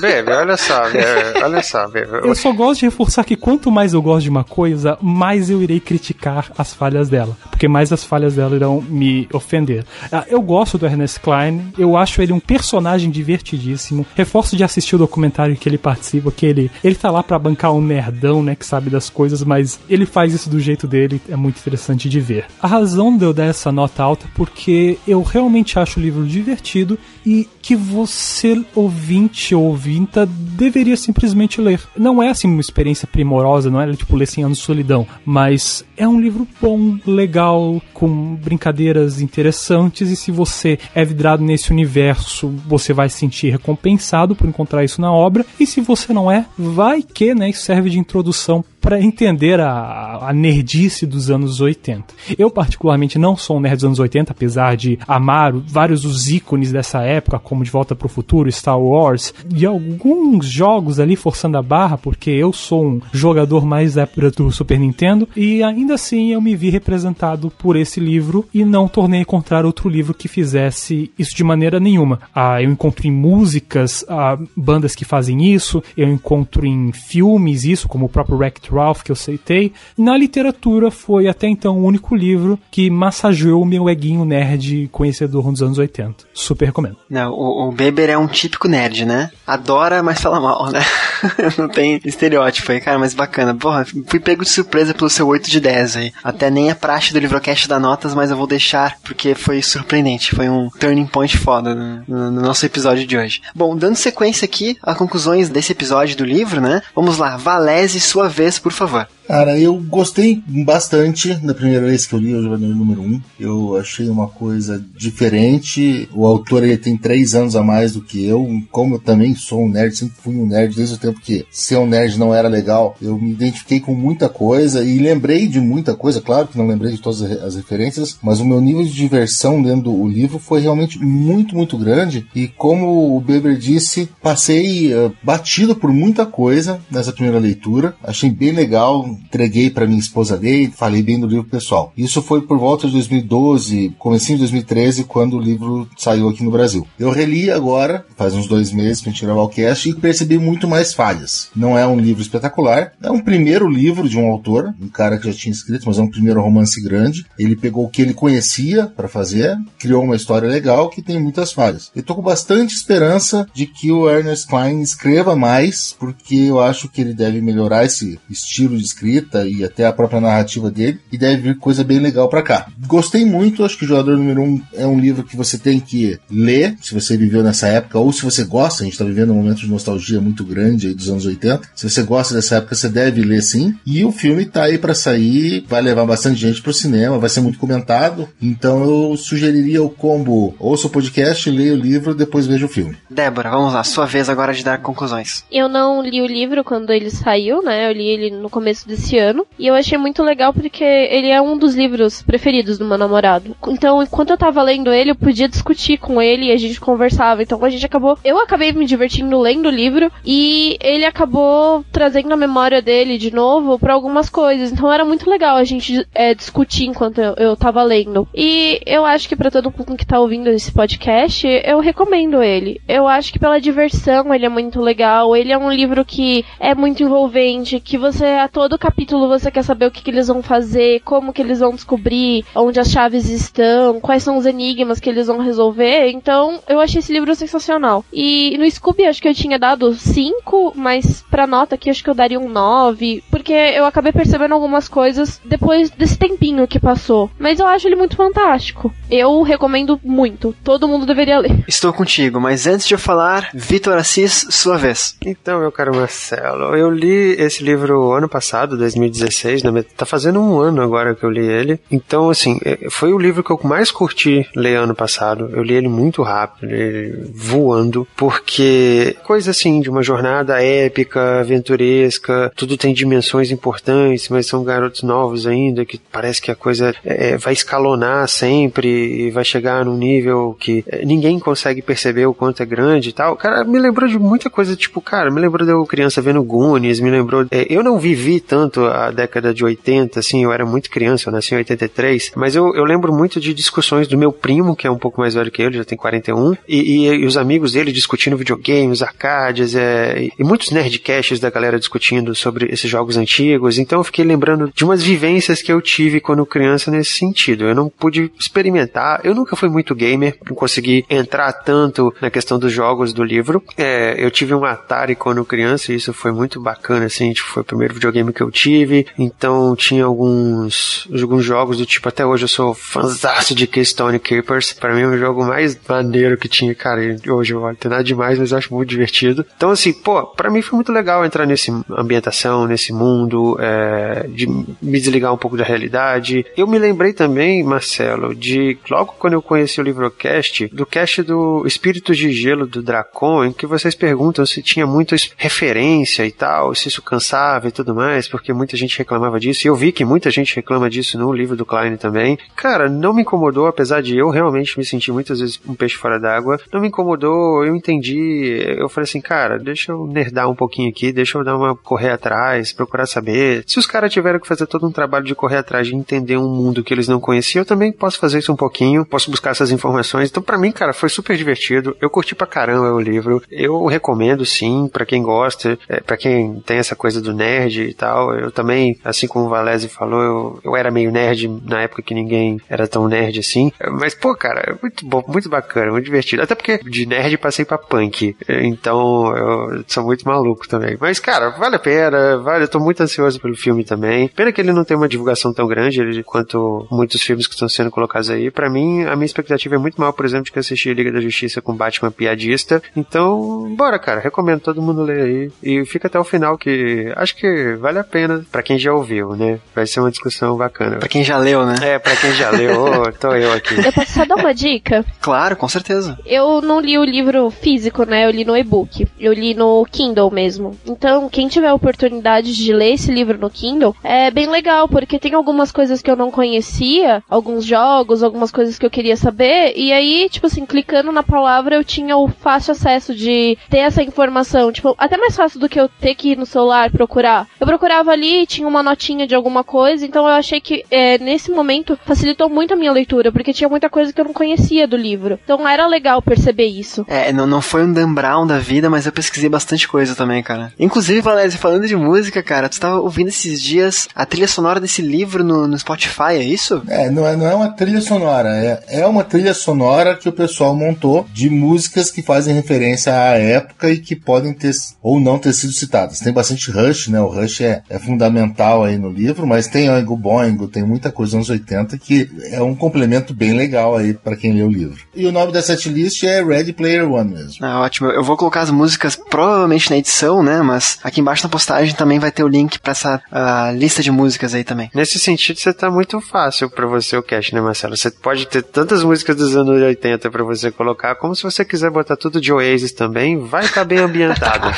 Bebe, olha só, bebe, olha só, bebe. Eu só gosto de reforçar que quanto mais eu gosto de uma coisa, mais eu irei criticar as falhas dela. Porque mais as falhas dela irão me ofender. Ah, eu gosto do Ernest Klein, eu acho ele um personagem divertidíssimo. Reforço de assistir o documentário que ele participa, que ele, ele tá lá pra bancar um nerdão, né, que sabe das coisas, mas ele faz isso do jeito dele, é muito interessante de ver. A razão de eu dar essa nota alta porque eu realmente acho o livro divertido e que você, ouvinte ou ouvinta, deveria simplesmente ler. Não é assim uma experiência primorosa, não é tipo ler 100 anos de solidão, mas é um livro bom, legal, com brincadeiras interessantes e se você é vidrado nesse universo, você vai se sentir recompensado por encontrar isso na obra e se você não é, vai que, né, isso serve de introdução para entender a, a nerdice dos anos 80. Eu, particularmente, não sou um nerd dos anos 80, apesar de amar vários dos ícones dessa época, como De Volta para o Futuro, Star Wars, e alguns jogos ali forçando a barra, porque eu sou um jogador mais da época do Super Nintendo, e ainda assim eu me vi representado por esse livro e não tornei a encontrar outro livro que fizesse isso de maneira nenhuma. Ah, eu encontro em músicas ah, bandas que fazem isso, eu encontro em filmes isso, como o próprio Wreck Ralph, que eu citei. Na literatura, foi até então o único livro que massageou o meu eguinho nerd conhecedor dos anos 80. Super recomendo. Não, o, o é um típico nerd, né? Adora, mas fala mal, né? [LAUGHS] Não tem estereótipo aí, cara, mas bacana. Porra, fui pego de surpresa pelo seu 8 de 10 aí. Até nem a praxe do livrocast da notas, mas eu vou deixar porque foi surpreendente. Foi um turning point foda no, no nosso episódio de hoje. Bom, dando sequência aqui a conclusões desse episódio do livro, né? Vamos lá, Valese, sua vez por favor. Cara, eu gostei bastante da primeira vez que eu li o Jogador número 1. Um. Eu achei uma coisa diferente. O autor ele tem três anos a mais do que eu. Como eu também sou um nerd, sempre fui um nerd desde o tempo que ser um nerd não era legal. Eu me identifiquei com muita coisa e lembrei de muita coisa. Claro que não lembrei de todas as referências, mas o meu nível de diversão lendo o livro foi realmente muito, muito grande. E como o Beber disse, passei uh, batido por muita coisa nessa primeira leitura. Achei bem legal. Entreguei para minha esposa ler, falei bem do livro pessoal. Isso foi por volta de 2012, comecinho de 2013, quando o livro saiu aqui no Brasil. Eu reli agora, faz uns dois meses que a gente gravar o cast, e percebi muito mais falhas. Não é um livro espetacular, é um primeiro livro de um autor, um cara que já tinha escrito, mas é um primeiro romance grande. Ele pegou o que ele conhecia para fazer, criou uma história legal que tem muitas falhas. Eu tô com bastante esperança de que o Ernest Klein escreva mais, porque eu acho que ele deve melhorar esse estilo de escrita e até a própria narrativa dele, e deve vir coisa bem legal para cá. Gostei muito, acho que o Jogador Número 1 um é um livro que você tem que ler, se você viveu nessa época, ou se você gosta, a gente tá vivendo um momento de nostalgia muito grande aí dos anos 80. Se você gosta dessa época, você deve ler sim. E o filme tá aí para sair, vai levar bastante gente pro cinema, vai ser muito comentado. Então eu sugeriria o combo: ouça o podcast, leia o livro, depois veja o filme. Débora, vamos lá, sua vez agora de dar conclusões. Eu não li o livro quando ele saiu, né? Eu li ele no começo desse ano. E eu achei muito legal porque ele é um dos livros preferidos do meu namorado. Então, enquanto eu tava lendo ele, eu podia discutir com ele e a gente conversava. Então a gente acabou. Eu acabei me divertindo lendo o livro e ele acabou trazendo a memória dele de novo para algumas coisas. Então era muito legal a gente é, discutir enquanto eu, eu tava lendo. E eu acho que para todo mundo que tá ouvindo esse podcast, eu recomendo ele. Eu acho que pela diversão ele é muito legal. Ele é um livro que é muito envolvente, que você a todo capítulo você quer saber o que, que eles vão fazer, como que eles vão descobrir, onde as chaves estão, quais são os enigmas que eles vão resolver. Então, eu achei esse livro sensacional. E no Scooby acho que eu tinha dado 5, mas pra nota aqui acho que eu daria um 9, porque eu acabei percebendo algumas coisas depois desse tempinho que passou. Mas eu acho ele muito fantástico. Eu recomendo muito. Todo mundo deveria ler. Estou contigo, mas antes de eu falar, Vitor Assis, sua vez. Então, meu caro Marcelo, eu li esse livro ano passado, 2016, né? Tá fazendo um ano agora que eu li ele. Então, assim, é, foi o livro que eu mais curti ler ano passado. Eu li ele muito rápido, ele voando, porque coisa assim de uma jornada épica, aventuresca, tudo tem dimensões importantes, mas são garotos novos ainda, que parece que a coisa é, vai escalonar sempre e vai chegar num nível que é, ninguém consegue perceber o quanto é grande e tal. Cara, me lembrou de muita coisa, tipo, cara, me lembrou de eu criança vendo Goonies, me lembrou. É, eu não vivi tanto a década de 80, assim, eu era muito criança, eu nasci em 83, mas eu, eu lembro muito de discussões do meu primo, que é um pouco mais velho que ele, já tem 41, e, e, e os amigos dele discutindo videogames, arcades, é, e muitos nerdcasts da galera discutindo sobre esses jogos antigos. Então eu fiquei lembrando de umas vivências que eu tive quando criança nesse sentido. Eu não pude experimentar, eu nunca fui muito gamer, não consegui entrar tanto na questão dos jogos do livro. É, eu tive um Atari quando criança e isso foi muito bacana, assim, foi o primeiro videogame que eu tive. Então tinha alguns, alguns jogos do tipo, até hoje eu sou fãzaço de Keystone Keepers. Para mim é o jogo mais maneiro que tinha, cara. Hoje não tem nada demais, mas eu acho muito divertido. Então, assim, pô, para mim foi muito legal entrar nesse ambientação, nesse mundo, é, de me desligar um pouco da realidade. Eu me lembrei também, Marcelo, de logo quando eu conheci o Livrocast, do cast do Espíritos de Gelo do Dracon, em que vocês perguntam se tinha muita referência e tal, se isso cansava e tudo mais, porque muita gente reclamava disso. E eu vi que muita gente reclama disso no livro do Klein também. Cara, não me incomodou, apesar de eu realmente me sentir muitas vezes um peixe fora d'água. Não me incomodou, eu entendi. Eu falei assim, cara, deixa eu nerdar um pouquinho aqui, deixa eu dar uma correr atrás, procurar saber. Se os caras tiveram que fazer todo um trabalho de correr atrás, de entender um mundo que eles não conheciam, eu também posso fazer isso um pouquinho, posso buscar essas informações. Então, para mim, cara, foi super divertido. Eu curti pra caramba o livro. Eu recomendo sim, para quem gosta, é, para quem tem essa coisa do nerd e tal. Eu também, assim como o Valese falou, eu, eu era meio nerd na época que ninguém era tão nerd assim. Mas, pô, cara, é muito bom, muito bacana, muito divertido. Até porque de nerd passei pra punk. Então, eu sou muito maluco também. Mas, cara, vale a pena, vale. Eu tô muito ansioso pelo filme também. Pena que ele não tem uma divulgação tão grande ele, quanto muitos filmes que estão sendo colocados aí. Para mim, a minha expectativa é muito maior, por exemplo, de que assistir Liga da Justiça com Batman piadista. Então, bora, cara. Recomendo todo mundo ler aí. E fica até o final, que acho que vale a pena pena pra quem já ouviu, né? Vai ser uma discussão bacana. Pra quem já leu, né? É, pra quem já leu, [LAUGHS] oh, tô eu aqui. Eu posso só dar uma dica? Claro, com certeza. Eu não li o livro físico, né? Eu li no e-book. Eu li no Kindle mesmo. Então, quem tiver a oportunidade de ler esse livro no Kindle, é bem legal, porque tem algumas coisas que eu não conhecia, alguns jogos, algumas coisas que eu queria saber, e aí, tipo assim, clicando na palavra, eu tinha o fácil acesso de ter essa informação. Tipo, até mais fácil do que eu ter que ir no celular procurar. Eu procurava ali, tinha uma notinha de alguma coisa, então eu achei que é, nesse momento facilitou muito a minha leitura, porque tinha muita coisa que eu não conhecia do livro. Então era legal perceber isso. É, não, não foi um Dan Brown da vida, mas eu pesquisei bastante coisa também, cara. Inclusive, Valéria, falando de música, cara, tu estava ouvindo esses dias a trilha sonora desse livro no, no Spotify, é isso? É, não é, não é uma trilha sonora, é, é uma trilha sonora que o pessoal montou de músicas que fazem referência à época e que podem ter ou não ter sido citadas. Tem bastante Rush, né? O Rush é, é fundamental aí no livro, mas tem Oingo Boingo, tem muita coisa nos 80 que é um complemento bem legal aí para quem lê o livro. E o nome da setlist é Ready Player One mesmo. Ah, ótimo. Eu vou colocar as músicas provavelmente na edição, né? Mas aqui embaixo na postagem também vai ter o link para essa uh, lista de músicas aí também. Nesse sentido, você tá muito fácil para você o cast, né, Marcelo? Você pode ter tantas músicas dos anos 80 para você colocar, como se você quiser botar tudo de Oasis também, vai estar tá bem ambientado.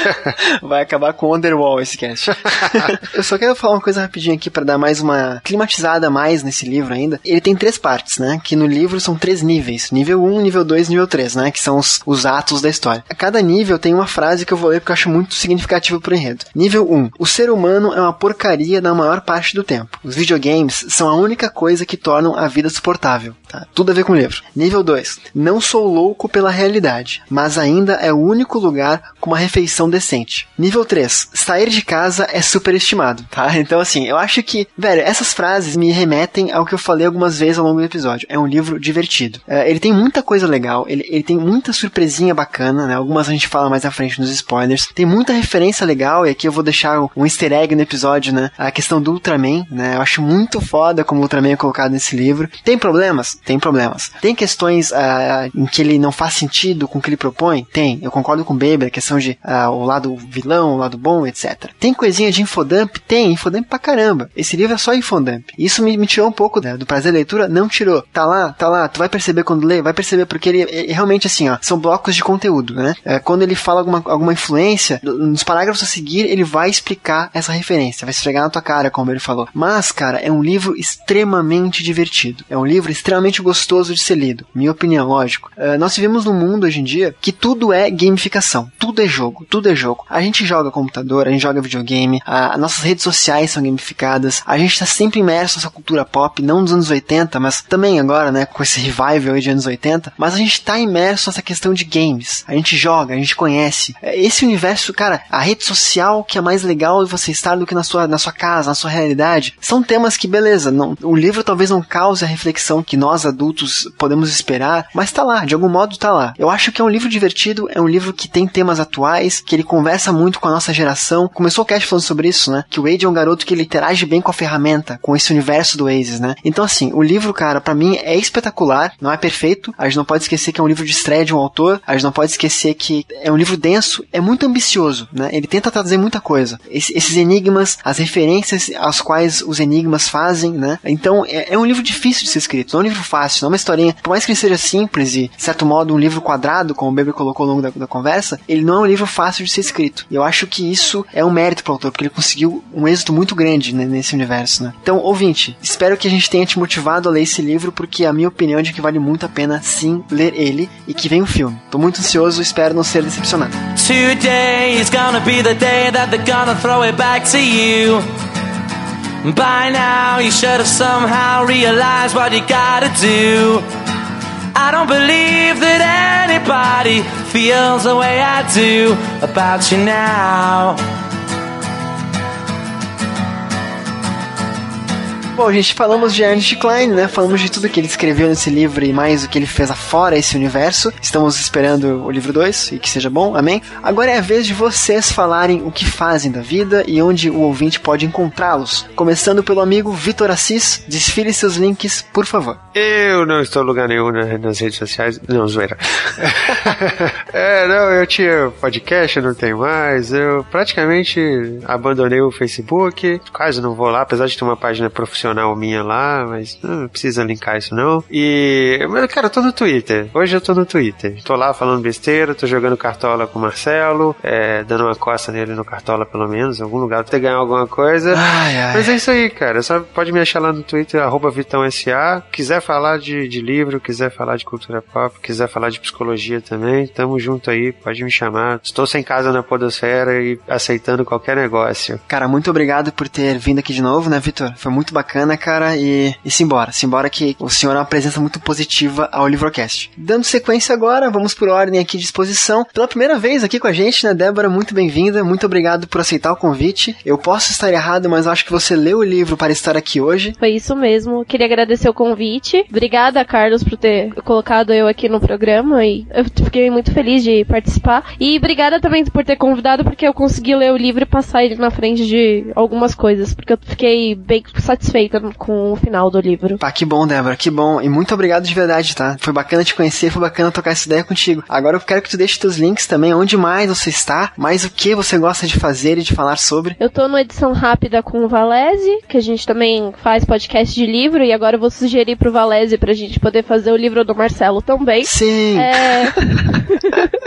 [LAUGHS] vai acabar com Underwall esse cast. [LAUGHS] [LAUGHS] eu só quero falar uma coisa rapidinho aqui para dar mais uma climatizada mais nesse livro ainda. Ele tem três partes, né? Que no livro são três níveis: nível 1, nível 2 nível 3, né? Que são os, os atos da história. A cada nível tem uma frase que eu vou ler porque eu acho muito significativa pro enredo. Nível 1: O ser humano é uma porcaria na maior parte do tempo. Os videogames são a única coisa que tornam a vida suportável. Tá? Tudo a ver com o livro. Nível 2: Não sou louco pela realidade, mas ainda é o único lugar com uma refeição decente. Nível 3: Sair de casa é superestimado, tá? [LAUGHS] Então, assim, eu acho que, velho, essas frases me remetem ao que eu falei algumas vezes ao longo do episódio. É um livro divertido. É, ele tem muita coisa legal, ele, ele tem muita surpresinha bacana, né? Algumas a gente fala mais à frente nos spoilers. Tem muita referência legal, e aqui eu vou deixar um easter egg no episódio, né? A questão do Ultraman, né? Eu acho muito foda como o Ultraman é colocado nesse livro. Tem problemas? Tem problemas. Tem questões uh, em que ele não faz sentido com o que ele propõe? Tem. Eu concordo com o Baby, a questão de uh, o lado vilão, o lado bom, etc. Tem de infodump? Tem, infodump pra caramba. Esse livro é só infodump. Isso me, me tirou um pouco né, do prazer da leitura? Não tirou. Tá lá, tá lá. Tu vai perceber quando lê, vai perceber porque ele, ele realmente assim, ó, são blocos de conteúdo, né? É, quando ele fala alguma, alguma influência, nos parágrafos a seguir ele vai explicar essa referência, vai esfregar na tua cara, como ele falou. Mas, cara, é um livro extremamente divertido. É um livro extremamente gostoso de ser lido. Minha opinião, lógico. Uh, nós vivemos num mundo hoje em dia que tudo é gamificação. Tudo é jogo. Tudo é jogo. A gente joga computador, a gente joga videogame, a, nossas redes sociais são gamificadas, a gente tá sempre imerso nessa cultura pop, não dos anos 80, mas também agora, né, com esse revival aí de anos 80, mas a gente tá imerso nessa questão de games. A gente joga, a gente conhece. É, esse universo, cara, a rede social que é mais legal você estar do que na sua, na sua casa, na sua realidade, são temas que, beleza, não, o livro talvez não cause a reflexão que nós adultos podemos esperar, mas tá lá, de algum modo tá lá. Eu acho que é um livro divertido, é um livro que tem temas atuais, que ele conversa muito com a nossa geração. Começou o cast falando sobre isso, né? Que o Wade é um garoto que ele interage bem com a ferramenta, com esse universo do Oasis, né? Então, assim, o livro, cara, para mim é espetacular, não é perfeito. A gente não pode esquecer que é um livro de estreia de um autor, a gente não pode esquecer que é um livro denso, é muito ambicioso, né? Ele tenta trazer muita coisa. Esse, esses enigmas, as referências aos quais os enigmas fazem, né? Então, é, é, um livro difícil de ser escrito, não é um livro fácil, não é uma historinha. Por mais que ele seja simples e, de certo modo, um livro quadrado, como o Beber colocou ao longo da, da conversa, ele não é um livro fácil de ser escrito. E eu acho que isso é um mérito pro autor, porque ele conseguiu um êxito muito grande né, nesse universo, né? Então, ouvinte, espero que a gente tenha te motivado a ler esse livro, porque a minha opinião é de que vale muito a pena, sim, ler ele e que vem o um filme. Tô muito ansioso, espero não ser decepcionado. Today is gonna be the day that they're gonna throw it back to you. By now, you should have somehow realized what you gotta do. I don't believe that anybody feels the way I do about you now. Bom, gente, falamos de Ernest Klein, né? Falamos de tudo que ele escreveu nesse livro e mais o que ele fez afora esse universo. Estamos esperando o livro 2 e que seja bom, amém? Agora é a vez de vocês falarem o que fazem da vida e onde o ouvinte pode encontrá-los. Começando pelo amigo Vitor Assis, desfile seus links, por favor. Eu não estou em lugar nenhum nas redes sociais. Não, zoeira. [LAUGHS] é, não, eu tinha podcast, eu não tenho mais. Eu praticamente abandonei o Facebook, quase não vou lá, apesar de ter uma página profissional minha lá, mas não precisa linkar isso não. E, mas, cara, eu tô no Twitter. Hoje eu tô no Twitter. Tô lá falando besteira, tô jogando cartola com o Marcelo, é, dando uma costa nele no cartola pelo menos, em algum lugar, ter ganhar alguma coisa. Ai, ai. Mas é isso aí, cara. Só pode me achar lá no Twitter, arroba VitãoSA. Quiser falar de, de livro, quiser falar de cultura pop, quiser falar de psicologia também, tamo junto aí, pode me chamar. Estou sem casa na podosfera e aceitando qualquer negócio. Cara, muito obrigado por ter vindo aqui de novo, né, Vitor? Foi muito bacana, cara, e, e simbora. Simbora que o senhor é uma presença muito positiva ao Livrocast. Dando sequência agora, vamos por ordem aqui de exposição. Pela primeira vez aqui com a gente, né, Débora, muito bem-vinda, muito obrigado por aceitar o convite. Eu posso estar errado, mas acho que você leu o livro para estar aqui hoje. Foi isso mesmo. Queria agradecer o convite. Obrigada, Carlos, por ter colocado eu aqui no programa e eu fiquei muito feliz de participar. E obrigada também por ter convidado, porque eu consegui ler o livro e passar ele na frente de algumas coisas, porque eu fiquei bem satisfeita com o final do livro. Pá, que bom, Débora, que bom. E muito obrigado de verdade, tá? Foi bacana te conhecer, foi bacana trocar essa ideia contigo. Agora eu quero que tu deixe teus links também, onde mais você está, mais o que você gosta de fazer e de falar sobre. Eu tô numa edição rápida com o Valese, que a gente também faz podcast de livro, e agora eu vou sugerir pro Valese pra gente poder fazer o livro do Marcelo também. Sim! É...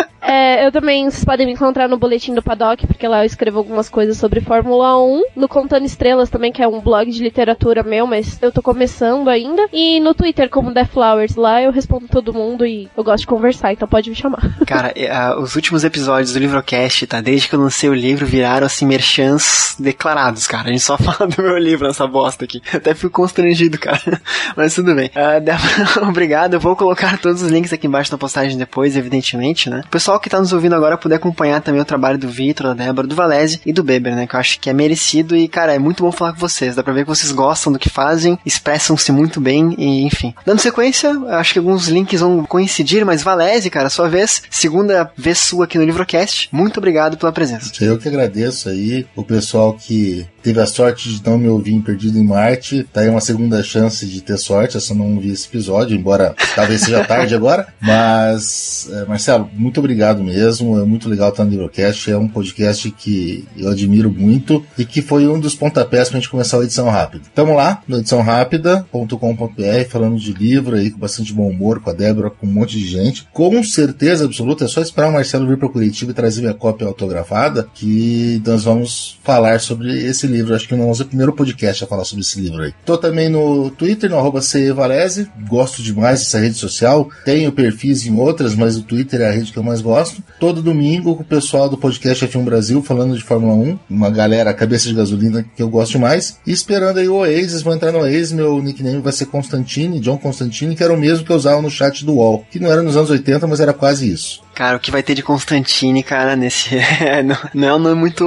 [LAUGHS] É, eu também, vocês podem me encontrar no Boletim do Paddock, porque lá eu escrevo algumas coisas sobre Fórmula 1. No Contando Estrelas também, que é um blog de literatura meu, mas eu tô começando ainda. E no Twitter, como The Flowers, lá eu respondo todo mundo e eu gosto de conversar, então pode me chamar. [LAUGHS] Cara, uh, os últimos episódios do Livrocast, tá? Desde que eu lancei o livro, viraram, assim, merchans declarados, cara. A gente só [LAUGHS] fala do meu livro nessa bosta aqui. Até fico constrangido, cara. [LAUGHS] Mas tudo bem. Uh, obrigado. Eu vou colocar todos os links aqui embaixo na postagem depois, evidentemente, né? O pessoal que tá nos ouvindo agora puder acompanhar também o trabalho do Vitor, da Débora, do Valese e do Beber, né? Que eu acho que é merecido e, cara, é muito bom falar com vocês. Dá pra ver que vocês gostam do que fazem, expressam-se muito bem e, enfim. Dando sequência, acho que alguns links vão coincidir, mas Valese, cara, sua vez, segunda vez sua aqui no Livrocast. Muito obrigado pela presença. Eu que agradeço aí o pessoal que teve a sorte de não me ouvir em Perdido em Marte. Tá aí uma segunda chance de ter sorte, eu só não vi esse episódio, embora talvez seja tarde [LAUGHS] agora. Mas, é, Marcelo, muito obrigado mesmo. É muito legal estar no Livrocast. É um podcast que eu admiro muito e que foi um dos pontapés pra gente começar a edição rápida. Tamo lá no ediçãorápida.com.br falando de livro aí com bastante bom humor, com a Débora, com um monte de gente. Com certeza absoluta, é só esperar o Marcelo vir para Curitiba e trazer minha cópia autografada que nós vamos falar sobre esse livro. Acho que nós vamos o primeiro podcast a falar sobre esse livro aí. Tô também no Twitter, no arroba Valese. Gosto demais dessa rede social. Tenho perfis em outras, mas o Twitter é a rede que eu mais gosto. Todo domingo com o pessoal do podcast F1 Brasil falando de Fórmula 1. Uma galera cabeça de gasolina que eu gosto demais. E esperando aí o Oasis. Vou entrar no Oasis. Meu nickname vai ser Constantine, John Constantine, que era o mesmo que eu usava no chat do UOL. Que não era nos anos 80, mas era quase isso. Cara, o que vai ter de Constantine, cara, nesse. [LAUGHS] não, não é um nome muito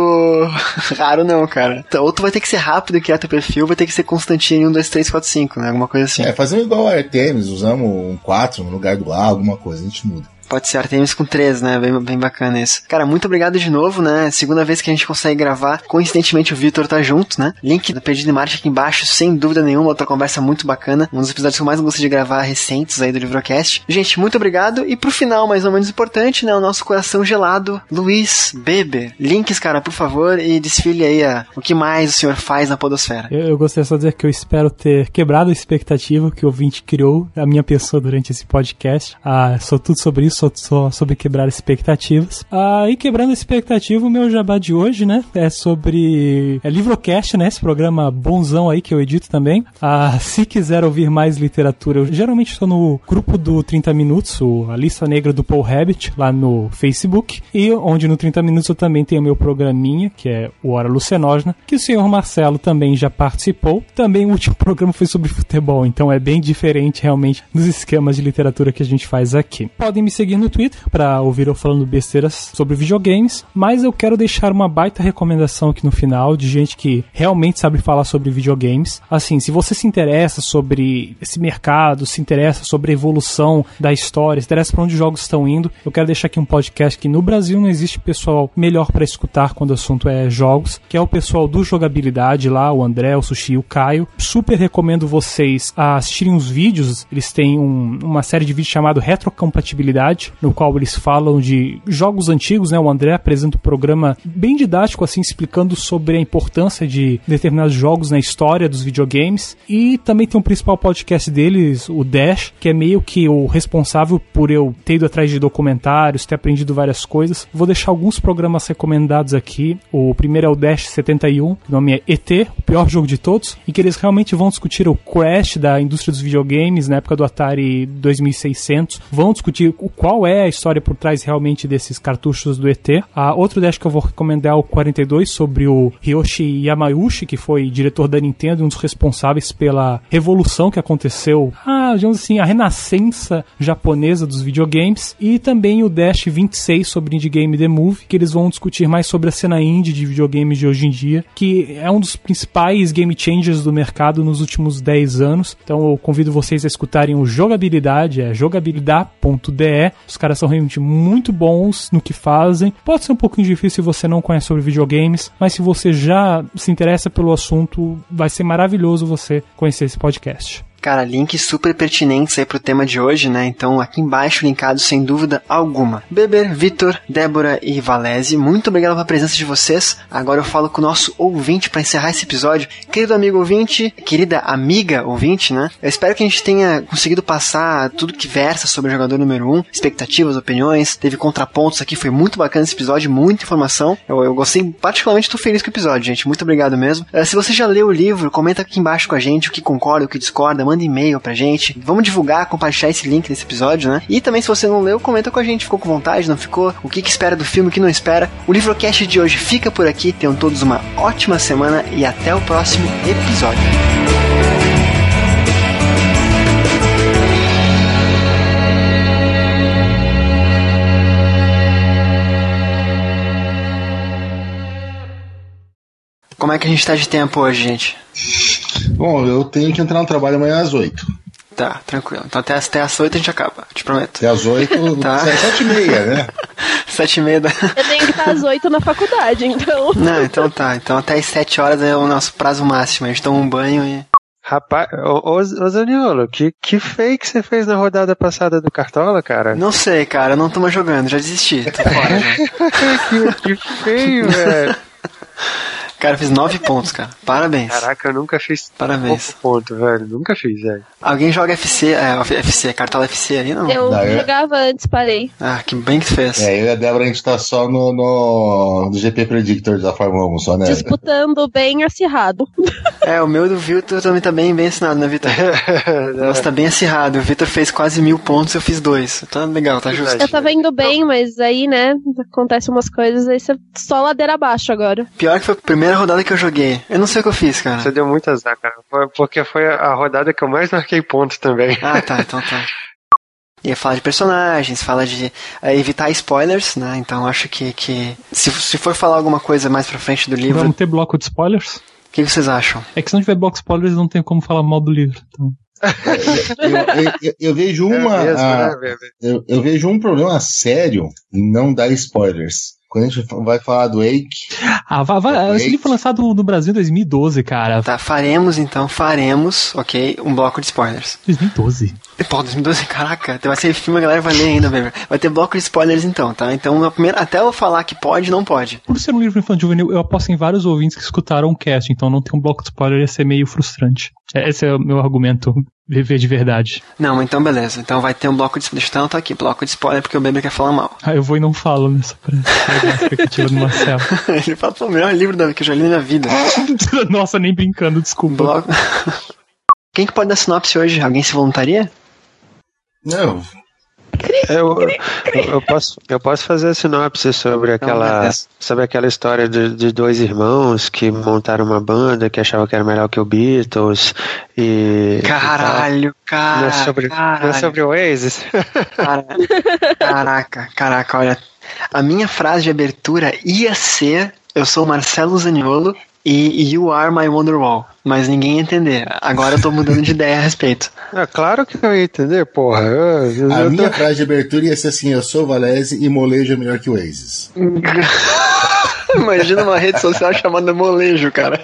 [LAUGHS] raro, não, cara. Então, ou tu vai ter que ser rápido e criar teu perfil, vai ter que ser Constantine 1, 2, 3, 4, 5, né? Alguma coisa assim. É, fazendo igual a Artemis, usamos um 4 no lugar do A, alguma coisa, a gente muda. Pode ser Artemis com 3, né? Bem, bem bacana isso. Cara, muito obrigado de novo, né? Segunda vez que a gente consegue gravar. Coincidentemente o Vitor tá junto, né? Link do Perdido em Marte aqui embaixo, sem dúvida nenhuma. Outra conversa muito bacana. Um dos episódios que eu mais gostei de gravar recentes aí do Livrocast. Gente, muito obrigado. E pro final, mais ou menos importante, né? O nosso coração gelado, Luiz Beber. Links, cara, por favor, e desfile aí a, o que mais o senhor faz na podosfera. Eu, eu gostaria só de dizer que eu espero ter quebrado a expectativa que o ouvinte criou da minha pessoa durante esse podcast. Ah, sou tudo sobre isso, sou, sou sobre quebrar expectativas. Ah, e quebrando expectativa, o meu jabá de hoje, né, é sobre é Livrocast, né, esse programa bonzão aí que eu edito também. Ah, se quiser ouvir mais literatura, eu geralmente estou no grupo do 30 Minutos, a lista negra do Paul Rabbit, lá no Facebook, e onde no 30 Minutos eu também tenho meu programinha, que é o Hora Lucenógena, que o senhor Marcelo também já participou. Também o último [LAUGHS] programa foi sobre futebol, então é bem diferente realmente dos esquemas de literatura que a gente faz aqui. Podem me seguir seguir no Twitter para ouvir eu falando besteiras sobre videogames, mas eu quero deixar uma baita recomendação aqui no final de gente que realmente sabe falar sobre videogames. Assim, se você se interessa sobre esse mercado, se interessa sobre a evolução da história, se interessa para onde os jogos estão indo, eu quero deixar aqui um podcast que no Brasil não existe pessoal melhor para escutar quando o assunto é jogos, que é o pessoal do Jogabilidade lá, o André, o Sushi o Caio. Super recomendo vocês assistirem os vídeos, eles têm um, uma série de vídeos chamado Retrocompatibilidade, no qual eles falam de jogos antigos, né? O André apresenta um programa bem didático, assim, explicando sobre a importância de determinados jogos na história dos videogames. E também tem um principal podcast deles, o Dash, que é meio que o responsável por eu ter ido atrás de documentários, ter aprendido várias coisas. Vou deixar alguns programas recomendados aqui. O primeiro é o Dash 71, o nome é ET, o pior jogo de todos, e que eles realmente vão discutir o crash da indústria dos videogames na época do Atari 2600. Vão discutir o qual é a história por trás realmente desses cartuchos do ET. A outro Dash que eu vou recomendar é o 42 sobre o Hiroshi Yamauchi, que foi diretor da Nintendo, um dos responsáveis pela revolução que aconteceu, ah, digamos assim, a renascença japonesa dos videogames. E também o Dash 26 sobre Indie Game The Movie, que eles vão discutir mais sobre a cena indie de videogames de hoje em dia, que é um dos principais game changers do mercado nos últimos 10 anos. Então eu convido vocês a escutarem o Jogabilidade, é jogabilidade.de. Os caras são realmente muito bons no que fazem. Pode ser um pouquinho difícil se você não conhece sobre videogames, mas se você já se interessa pelo assunto, vai ser maravilhoso você conhecer esse podcast. Cara, links super pertinentes aí pro tema de hoje, né? Então, aqui embaixo linkado sem dúvida alguma. Beber, Vitor, Débora e Valese, muito obrigado pela presença de vocês. Agora eu falo com o nosso ouvinte para encerrar esse episódio. Querido amigo ouvinte, querida amiga ouvinte, né? Eu espero que a gente tenha conseguido passar tudo que versa sobre o jogador número 1, um, expectativas, opiniões, teve contrapontos aqui, foi muito bacana esse episódio, muita informação. Eu, eu gostei, particularmente tô feliz com o episódio, gente. Muito obrigado mesmo. Uh, se você já leu o livro, comenta aqui embaixo com a gente o que concorda, o que discorda, manda e-mail pra gente. Vamos divulgar, compartilhar esse link desse episódio, né? E também, se você não leu, comenta com a gente. Ficou com vontade, não ficou? O que, que espera do filme, o que não espera? O Livrocast de hoje fica por aqui. Tenham todos uma ótima semana e até o próximo episódio. Como é que a gente tá de tempo hoje, gente? Bom, eu tenho que entrar no trabalho amanhã às 8. Tá, tranquilo. Então até, até às 8 a gente acaba, te prometo. Até às 8, [LAUGHS] Tá. 7 e meia, né? [LAUGHS] 7 e meia da... Eu tenho que estar às 8 na faculdade, então. [LAUGHS] Não, então tá. Então até às 7 horas é o nosso prazo máximo. A gente toma um banho e. Rapaz, ô, ô, ô Zaniolo, que, que fake você fez na rodada passada do Cartola, cara? Não sei, cara, eu não tô mais jogando, já desisti, tô fora já. que, que feio, velho. Cara, eu fiz 9 pontos, cara. Parabéns. Caraca, eu nunca fiz Parabéns. pouco ponto, velho. Nunca fiz, velho. Alguém joga FC, é, FC, Cartola FC aí, não? Eu Não, eu- jogava antes, parei. Ah, que bem que tu fez. É, eu e a Débora a gente tá só no, no, no GP Predictor da Fórmula 1, só né? Disputando bem acirrado. [LAUGHS] É, o meu do Vitor também tá bem, bem assinado, né, Vitor? [LAUGHS] Nossa, tá bem acirrado. O Vitor fez quase mil pontos, eu fiz dois. Tá legal, tá justo. Eu tava indo bem, mas aí, né, acontecem umas coisas, aí você só ladeira abaixo agora. Pior que foi a primeira rodada que eu joguei. Eu não sei o que eu fiz, cara. Você deu muito azar, cara. Foi- Porque foi a rodada que eu mais marquei pontos também. Ah, tá, então tá. Ia [LAUGHS] falar de personagens, fala de eh, evitar spoilers, né? Então acho que, que se, se for falar alguma coisa mais pra frente do livro, o Vamos ter bloco de spoilers? que, que vocês acham? É que se não tiver bloco de spoilers, não tem como falar mal do livro. Então. Eu, eu- eu- eu vejo uma. É mesmo, ah, né, eu vejo um problema sério em não dar spoilers. Quando a gente vai falar do Wake, Ah, vai, vai, esse Eita. livro foi lançado no Brasil em 2012, cara. Tá, faremos então, faremos, ok, um bloco de spoilers. 2012. E, Pô, 2012, caraca, vai ser filme, a galera vai ler ainda, velho. Vai ter bloco de spoilers então, tá? Então, a primeira, até eu falar que pode, não pode. Por ser um livro infantil juvenil, eu aposto em vários ouvintes que escutaram o cast, então não ter um bloco de spoiler ia ser meio frustrante. É, Esse é o meu argumento, viver de verdade. Não, então beleza. Então vai ter um bloco de Deixa eu anotar aqui, bloco de spoiler, porque o Beber quer falar mal. Ah, eu vou e não falo nessa pegar a expectativa do Marcelo. [LAUGHS] Ele fala, pô, o melhor livro da- que eu já li na minha vida. [LAUGHS] Nossa, nem brincando, desculpa. Bloco. [LAUGHS] Quem que pode dar sinopse hoje? Alguém se voluntaria? não, Eu, eu, eu posso, eu posso fazer a sinopse sobre aquela, sobre aquela história de, de dois irmãos que montaram uma banda que achavam que era melhor que o Beatles e. Caralho, e cara. não é sobre, caralho. não é sobre o Oasis? Cara- Caraca, caraca, olha. A minha frase de abertura ia ser: Eu sou o Marcelo Zaniolo e You Are My Wonderwall. Mas ninguém ia entender. Agora eu tô mudando de ideia a respeito. É claro que eu ia entender, porra. Eu, eu- A eu minha tô- frase de abertura ia ser assim: eu sou Valese e molejo é melhor que o Oasis. [LAUGHS] Imagina uma rede social chamada Molejo, cara.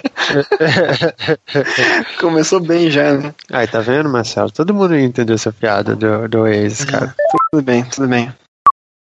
[LAUGHS] Começou bem já, né? Ai, tá vendo, Marcelo? Todo mundo ia entender essa piada do, do Oasis, cara. Tudo bem, tudo bem.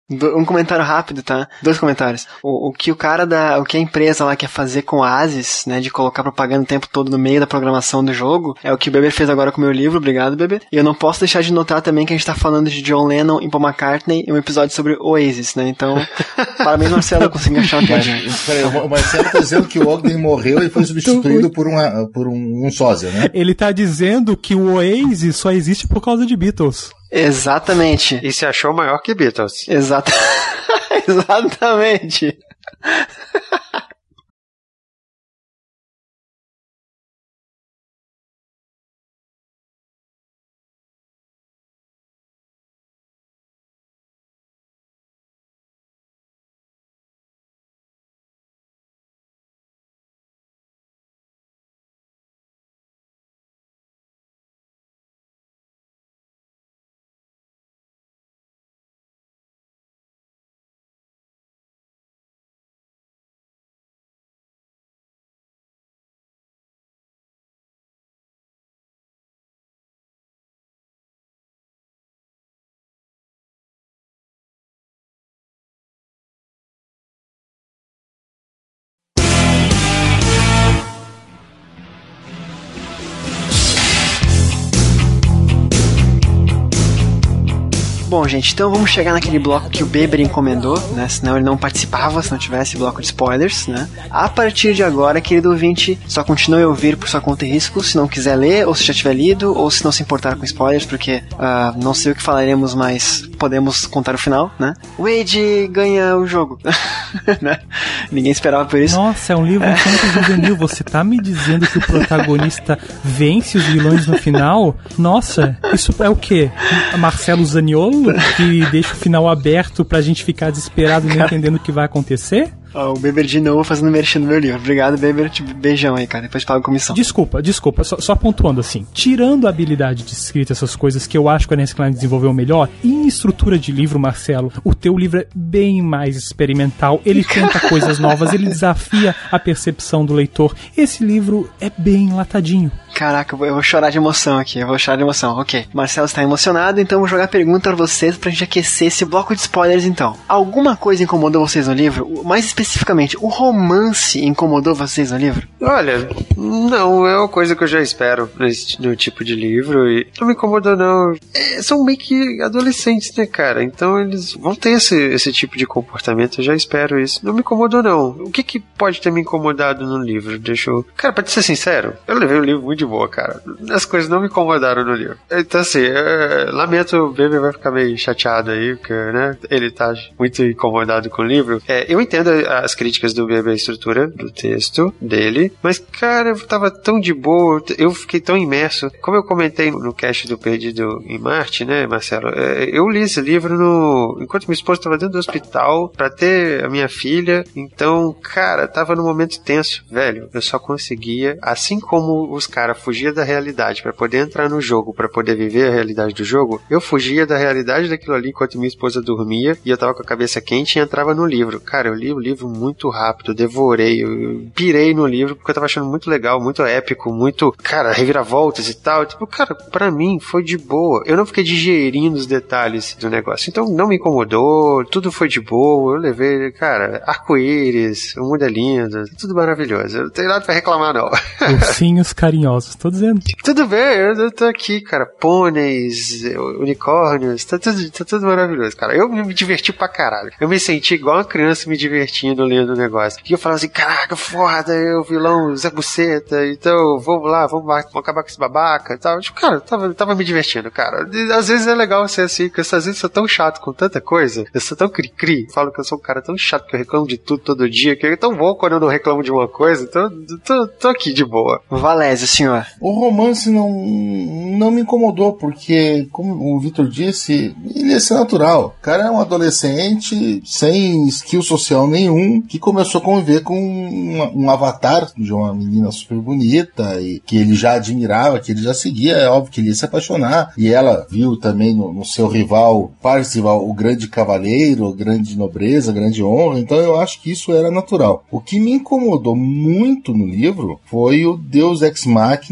Do- Um comentário rápido, tá? Dois comentários. O, o que o cara da. O que a empresa lá quer fazer com a Asis, né? De colocar propaganda o tempo todo no meio da programação do jogo, é o que o Beber fez agora com o meu livro, obrigado, Beber. E eu não posso deixar de notar também que a gente tá falando de John Lennon e Paul McCartney em um episódio sobre Oasis, né? Então, [LAUGHS] parabéns, Marcelo, eu consegui achar uma piadinha. peraí, o Marcelo tá dizendo que o Ogden morreu e foi substituído por, uma, por um, um sósia, né? Ele tá dizendo que o Oasis só existe por causa de Beatles. Exatamente. E se achou maior que Beatles. Exata... [LAUGHS] Exatamente. Bom, gente, então vamos chegar naquele bloco que o Beber encomendou, né? Senão ele não participava se não tivesse bloco de spoilers, né? A partir de agora, querido ouvinte, só continue a ouvir por sua conta e risco, se não quiser ler, ou se já tiver lido, ou se não se importar com spoilers, porque ah, não sei o que falaremos, mas podemos contar o final, né? Wade ganha o jogo, [LAUGHS] né? Ninguém esperava por isso. Nossa, é um livro infanto juvenil. Você tá me dizendo que o protagonista vence os vilões no final? Nossa, isso é o quê? Marcelo Zaniolo, que deixa o final aberto pra gente ficar desesperado e não entendendo o que vai acontecer? Ó, o Beber de novo fazendo merchan no meu livro. Obrigado, Beber. Beijão aí, cara. Depois paga a comissão. Desculpa, desculpa, só, só pontuando assim. Tirando a habilidade de escrita, essas coisas que eu acho que a Nancy Klein desenvolveu melhor, em estrutura de livro, Marcelo, o teu livro é bem mais experimental. Ele [LAUGHS] tenta coisas novas, ele desafia a percepção do leitor. Esse livro é bem enlatadinho. Caraca, eu vou, chorar de emoção aqui, eu vou chorar de emoção. Ok. Marcelo está emocionado, então vou jogar a pergunta pra vocês pra gente aquecer esse bloco de spoilers então. Alguma coisa incomodou vocês no livro? Mais especificamente, o romance incomodou vocês no livro? Olha, não, é uma coisa que eu já espero nesse no tipo de livro e não me incomodou não. É, são meio que adolescentes, né, cara? Então eles vão ter esse, esse tipo de comportamento, eu já espero isso. Não me incomodou não. O que que pode ter me incomodado no livro? Deixa eu... Cara, pra te ser sincero, eu levei o livro muito de boa, cara. As coisas não me incomodaram no livro. Então assim, é, lamento, o Baby vai ficar meio chateado aí, porque, né, ele tá muito incomodado com o livro. É, eu entendo as críticas do Baby à estrutura do texto dele, mas, cara, eu tava tão de boa, eu fiquei tão imerso. Como eu comentei no cast do Perdido em Marte, né, Marcelo? É, eu li esse livro no enquanto minha esposa tava dentro do hospital pra ter a minha filha. Então, cara, tava num momento tenso, velho. Eu só conseguia, assim como os caras fugiam da realidade pra poder entrar no jogo, pra poder viver a realidade do jogo, eu fugia da realidade daquilo ali enquanto minha esposa dormia e eu tava com a cabeça quente e entrava no livro. Cara, eu li o livro muito rápido, devorei, eu pirei no livro porque eu tava achando muito legal, muito épico, muito, cara, reviravoltas e tal. Tipo, cara, pra mim foi de boa. Eu não fiquei digerindo os detalhes do negócio. Então não me incomodou, tudo foi de boa. Eu levei, cara, arco-íris, o mundo é lindo, tudo maravilhoso. Eu não tenho nada pra reclamar, não. Ursinhos carinhosos, tô dizendo. Tudo bem, eu, eu tô aqui, cara. Pôneis, unicórnios, tá tudo, tá tudo maravilhoso, cara. Eu me diverti pra caralho. Eu me senti igual uma criança me divertindo indo lendo o negócio. E eu falava assim, caraca, foda, eu vilão Zé Buceta, então vamos lá, vamos, lá, vamos acabar com esse babaca e tal. Tipo, cara, tava, tava me divertindo, cara. E, às vezes é legal ser assim, porque às vezes eu sou tão chato com tanta coisa, eu sou tão cri-cri, falo que eu sou um cara tão chato que eu reclamo de tudo todo dia, que é tão bom quando eu não reclamo de uma coisa, então tô, tô aqui de boa. Valézio, senhor. O romance não, não me incomodou, porque, como o Victor disse, ele ia ser natural. O cara é um adolescente sem skill social nenhum, que começou a conviver com um, um avatar de uma menina super bonita e que ele já admirava, que ele já seguia, é óbvio que ele ia se apaixonar. E ela viu também no, no seu rival, Parcival, o grande cavaleiro, grande nobreza, grande honra. Então eu acho que isso era natural. O que me incomodou muito no livro foi o Deus Ex Machina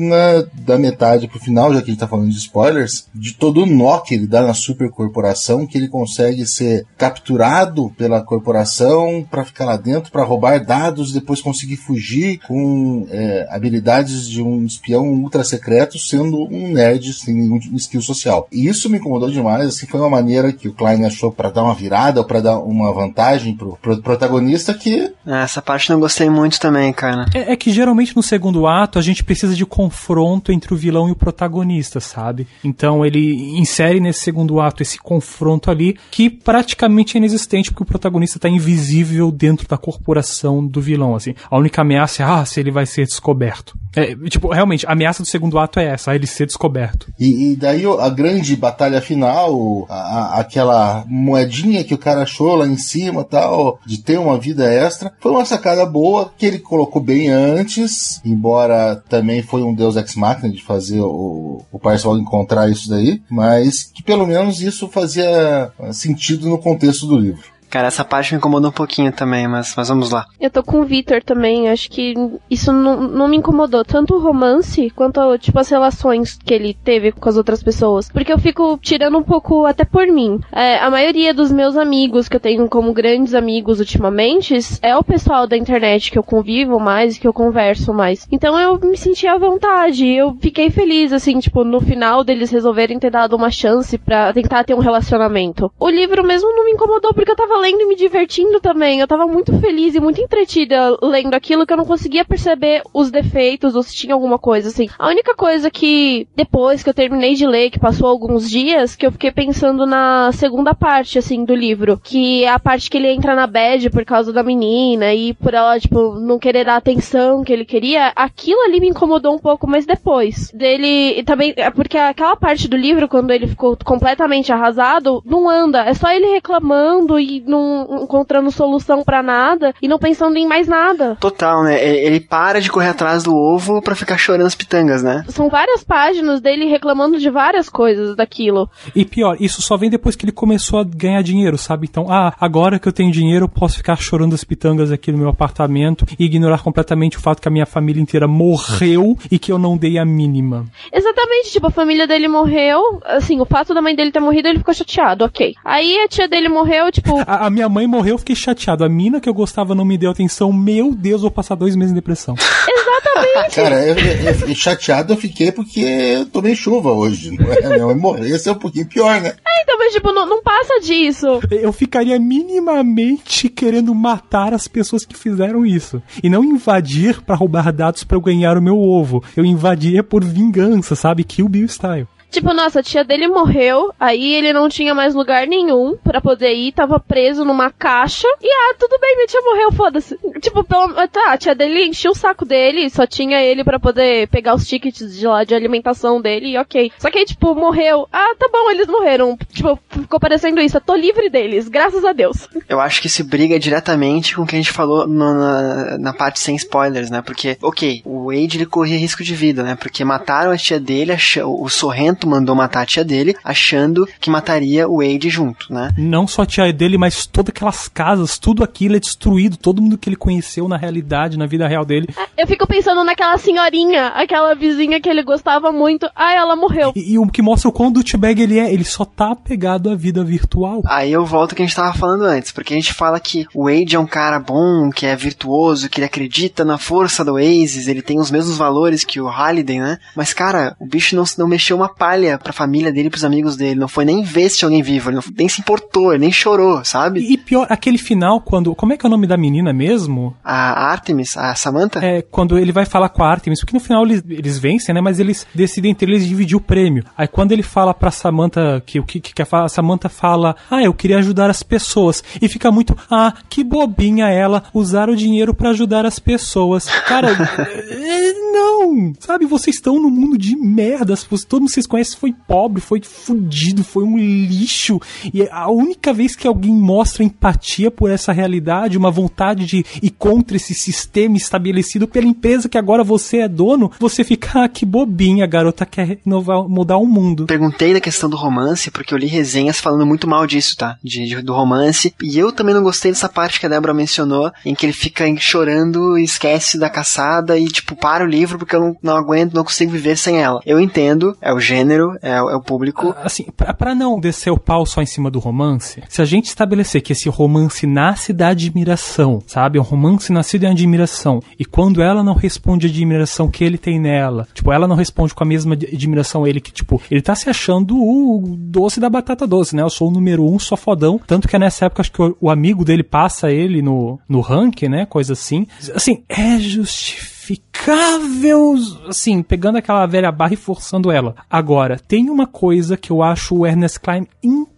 da metade pro final, já que a gente tá falando de spoilers, de todo o nó que ele dá na supercorporação, que ele consegue ser capturado pela corporação para ficar lá dentro, para roubar dados, depois conseguir fugir com é, habilidades de um espião ultra secreto, sendo um nerd sem nenhum skill social. E isso me incomodou demais, assim, foi uma maneira que o Klein achou para dar uma virada ou para dar uma vantagem pro, pro protagonista que... Essa parte não gostei muito também, cara. É, é que geralmente no segundo ato a gente precisa de confronto entre o vilão e o protagonista, sabe? Então ele insere nesse segundo ato esse confronto ali que praticamente é inexistente porque o protagonista está invisível dentro da corporação do vilão, assim. A única ameaça é, ah, se ele vai ser descoberto. É, tipo, realmente, a ameaça do segundo ato é essa, ele ser descoberto. E, e daí a grande batalha final, a, a, aquela moedinha que o cara achou lá em cima tal, de ter uma vida extra, foi uma sacada boa que ele colocou bem antes, embora também foi um deus ex machina de fazer o, o Parcival encontrar isso daí, mas que pelo menos isso fazia sentido no contexto do livro. Cara, essa parte me incomoda um pouquinho também, mas, mas vamos lá. Eu tô com o Victor também, acho que isso não, não me incomodou. Tanto o romance, quanto, tipo, as relações que ele teve com as outras pessoas. Porque eu fico tirando um pouco até por mim. É, a maioria dos meus amigos que eu tenho como grandes amigos ultimamente é o pessoal da internet que eu convivo mais, que eu converso mais. Então eu me senti à vontade, eu fiquei feliz, assim, tipo, no final deles resolverem ter dado uma chance para tentar ter um relacionamento. O livro mesmo não me incomodou porque eu tava lendo e me divertindo também. Eu tava muito feliz e muito entretida lendo aquilo que eu não conseguia perceber os defeitos ou se tinha alguma coisa assim. A única coisa que depois que eu terminei de ler, que passou alguns dias, que eu fiquei pensando na segunda parte assim do livro, que é a parte que ele entra na bad por causa da menina e por ela tipo não querer dar a atenção que ele queria, aquilo ali me incomodou um pouco, mas depois dele também é porque aquela parte do livro quando ele ficou completamente arrasado, não anda, é só ele reclamando e não encontrando solução para nada e não pensando em mais nada. Total, né? Ele para de correr atrás do ovo para ficar chorando as pitangas, né? São várias páginas dele reclamando de várias coisas daquilo. E pior, isso só vem depois que ele começou a ganhar dinheiro, sabe? Então, ah, agora que eu tenho dinheiro, eu posso ficar chorando as pitangas aqui no meu apartamento e ignorar completamente o fato que a minha família inteira morreu e que eu não dei a mínima. Exatamente, tipo, a família dele morreu, assim, o fato da mãe dele ter morrido, ele ficou chateado, ok. Aí a tia dele morreu, tipo. [LAUGHS] A, a minha mãe morreu, eu fiquei chateado. A mina que eu gostava não me deu atenção. Meu Deus, vou passar dois meses em depressão. Exatamente. Cara, eu, eu, eu, chateado eu fiquei porque eu tomei chuva hoje. Não é? Minha mãe morreu. Esse é um pouquinho pior, né? É, então, mas tipo, não, não passa disso. Eu ficaria minimamente querendo matar as pessoas que fizeram isso. E não invadir para roubar dados para eu ganhar o meu ovo. Eu invadia por vingança, sabe? Kill Bill style. Tipo, nossa, a tia dele morreu, aí ele não tinha mais lugar nenhum para poder ir, tava preso numa caixa. E ah, tudo bem, minha tia morreu, foda-se. Tipo, pelo, tá, a tia dele encheu o saco dele, só tinha ele para poder pegar os tickets de lá de alimentação dele e ok. Só que aí, tipo, morreu. Ah, tá bom, eles morreram. Tipo, ficou parecendo isso, eu tô livre deles, graças a Deus. Eu acho que se briga diretamente com o que a gente falou no, na, na parte sem spoilers, né? Porque, ok, o Wade ele corria risco de vida, né? Porque mataram a tia dele, o Sorrento mandou matar a tia dele, achando que mataria o Wade junto, né? Não só a tia dele, mas todas aquelas casas, tudo aquilo é destruído, todo mundo que ele conhece conheceu na realidade, na vida real dele. Eu fico pensando naquela senhorinha, aquela vizinha que ele gostava muito. Ah, ela morreu. E, e o que mostra o quão douchebag ele é, ele só tá apegado à vida virtual. Aí eu volto ao que a gente tava falando antes, porque a gente fala que o Wade é um cara bom, que é virtuoso, que ele acredita na força do Oasis, ele tem os mesmos valores que o Halliday, né? Mas, cara, o bicho não, não mexeu uma palha pra família dele pros amigos dele, não foi nem ver se tinha alguém vivo, ele não, nem se importou, ele nem chorou, sabe? E pior, aquele final, quando. Como é que é o nome da menina mesmo? A Artemis, a Samantha, É, quando ele vai falar com a Artemis, porque no final eles, eles vencem, né? Mas eles decidem entre eles dividir o prêmio. Aí quando ele fala pra Samantha que o que, que, a Samantha fala, ah, eu queria ajudar as pessoas. E fica muito, ah, que bobinha ela usar o dinheiro pra ajudar as pessoas. Cara, [LAUGHS] é, não! Sabe, vocês estão no mundo de merdas. Todo mundo que vocês conhecem foi pobre, foi fudido, foi um lixo. E a única vez que alguém mostra empatia por essa realidade, uma vontade de ir contra esse sistema estabelecido pela empresa que agora você é dono, você fica, ah, que bobinha, a garota quer inovar, mudar o mundo. Perguntei da questão do romance, porque eu li resenhas falando muito mal disso, tá? De, de- do romance. E eu também não gostei dessa parte que a Débora mencionou, em que ele fica chorando e esquece da caçada e, tipo, para o livro porque eu não, não aguento, não consigo viver sem ela. Eu entendo, é o gênero, é, o- é o público. Assim, pra, pra não descer o pau só em cima do romance, se a gente estabelecer que esse romance nasce da admiração, sabe? É um romance nascido em admiração. E quando ela não responde a admiração que ele tem nela, tipo, ela não responde com a mesma ad- admiração ele, que, tipo, ele tá se achando o doce da batata doce, né? Eu sou o número um, sou fodão. Tanto que é nessa época, acho que o, o amigo dele passa ele no, no ranking, né? Coisa assim. Assim, é justificável, assim, pegando aquela velha barra e forçando ela. Agora, tem uma coisa que eu acho o Ernest Klein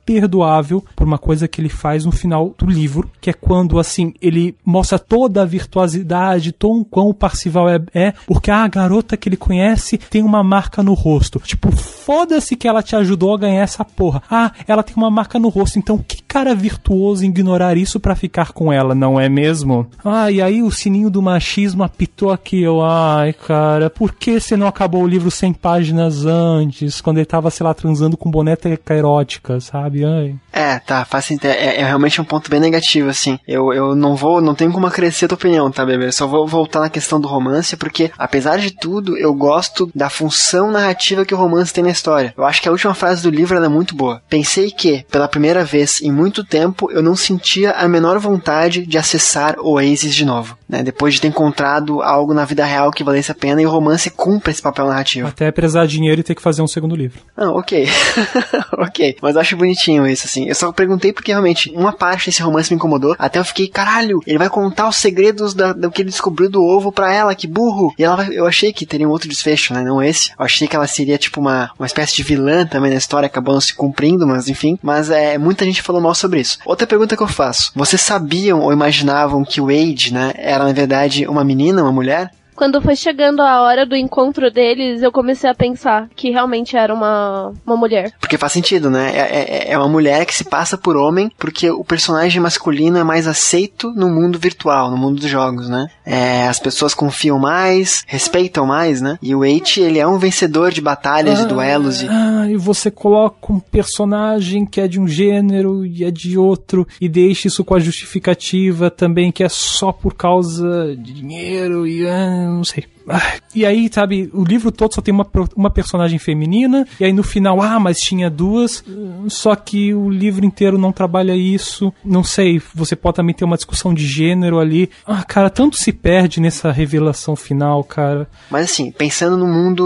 imperdoável por uma coisa que ele faz no final do livro, que é quando, assim, ele mostra toda a virtuosidade, tão quão o Parcival é, é, porque a garota que ele conhece tem uma marca no rosto. Tipo, foda-se que ela te ajudou a ganhar essa porra. Ah, ela tem uma marca no rosto, então que cara virtuoso ignorar isso pra ficar com ela, não é mesmo? Ah, e aí o sininho do machismo apitou aqui, eu, ai, cara, por que você não acabou o livro 100 páginas antes, quando ele tava, sei lá, transando com boneca erótica, sabe? Ai. É, tá, faz sentido. É, é realmente um ponto bem negativo, assim. Eu, eu não vou, não tenho como acrescer a tua opinião, tá, bebê? Eu só vou voltar na questão do romance, porque, apesar de tudo, eu gosto da função narrativa que o romance tem na história. Eu acho que a última frase do livro é muito boa. Pensei que, pela primeira vez em muito tempo, eu não sentia a menor vontade de acessar o Oasis de novo, né? Depois de ter encontrado algo na vida real que valesse a pena e o romance cumpre esse papel narrativo. Até prezar dinheiro e ter que fazer um segundo livro. Ah, ok. [LAUGHS] ok. Mas eu acho bonitinho isso, assim. Eu só perguntei porque realmente uma parte desse romance me incomodou. Até eu fiquei, caralho, ele vai contar os segredos da, do que ele descobriu do ovo pra ela, que burro. E ela vai, eu achei que teria um outro desfecho, né? Não esse. Eu achei que ela seria tipo uma, uma espécie de vilã também na história, acabou se cumprindo, mas enfim. Mas é, muita gente falou mal sobre isso. Outra pergunta que eu faço: vocês sabiam ou imaginavam que o Wade, né, era na verdade uma menina, uma mulher? Quando foi chegando a hora do encontro deles, eu comecei a pensar que realmente era uma, uma mulher. Porque faz sentido, né? É, é, é uma mulher que se passa por homem, porque o personagem masculino é mais aceito no mundo virtual, no mundo dos jogos, né? É, as pessoas confiam mais, respeitam mais, né? E o Eight, ele é um vencedor de batalhas, de duelos. E... Ah, e você coloca um personagem que é de um gênero e é de outro, e deixa isso com a justificativa também que é só por causa de dinheiro e ah, não sei. Ah, E aí, sabe, o livro todo só tem uma, uma personagem feminina, e aí no final, ah, mas tinha duas, só que o livro inteiro não trabalha isso. Não sei, você pode também ter uma discussão de gênero ali. Ah, cara, tanto se perde nessa revelação final, cara. Mas assim, pensando no mundo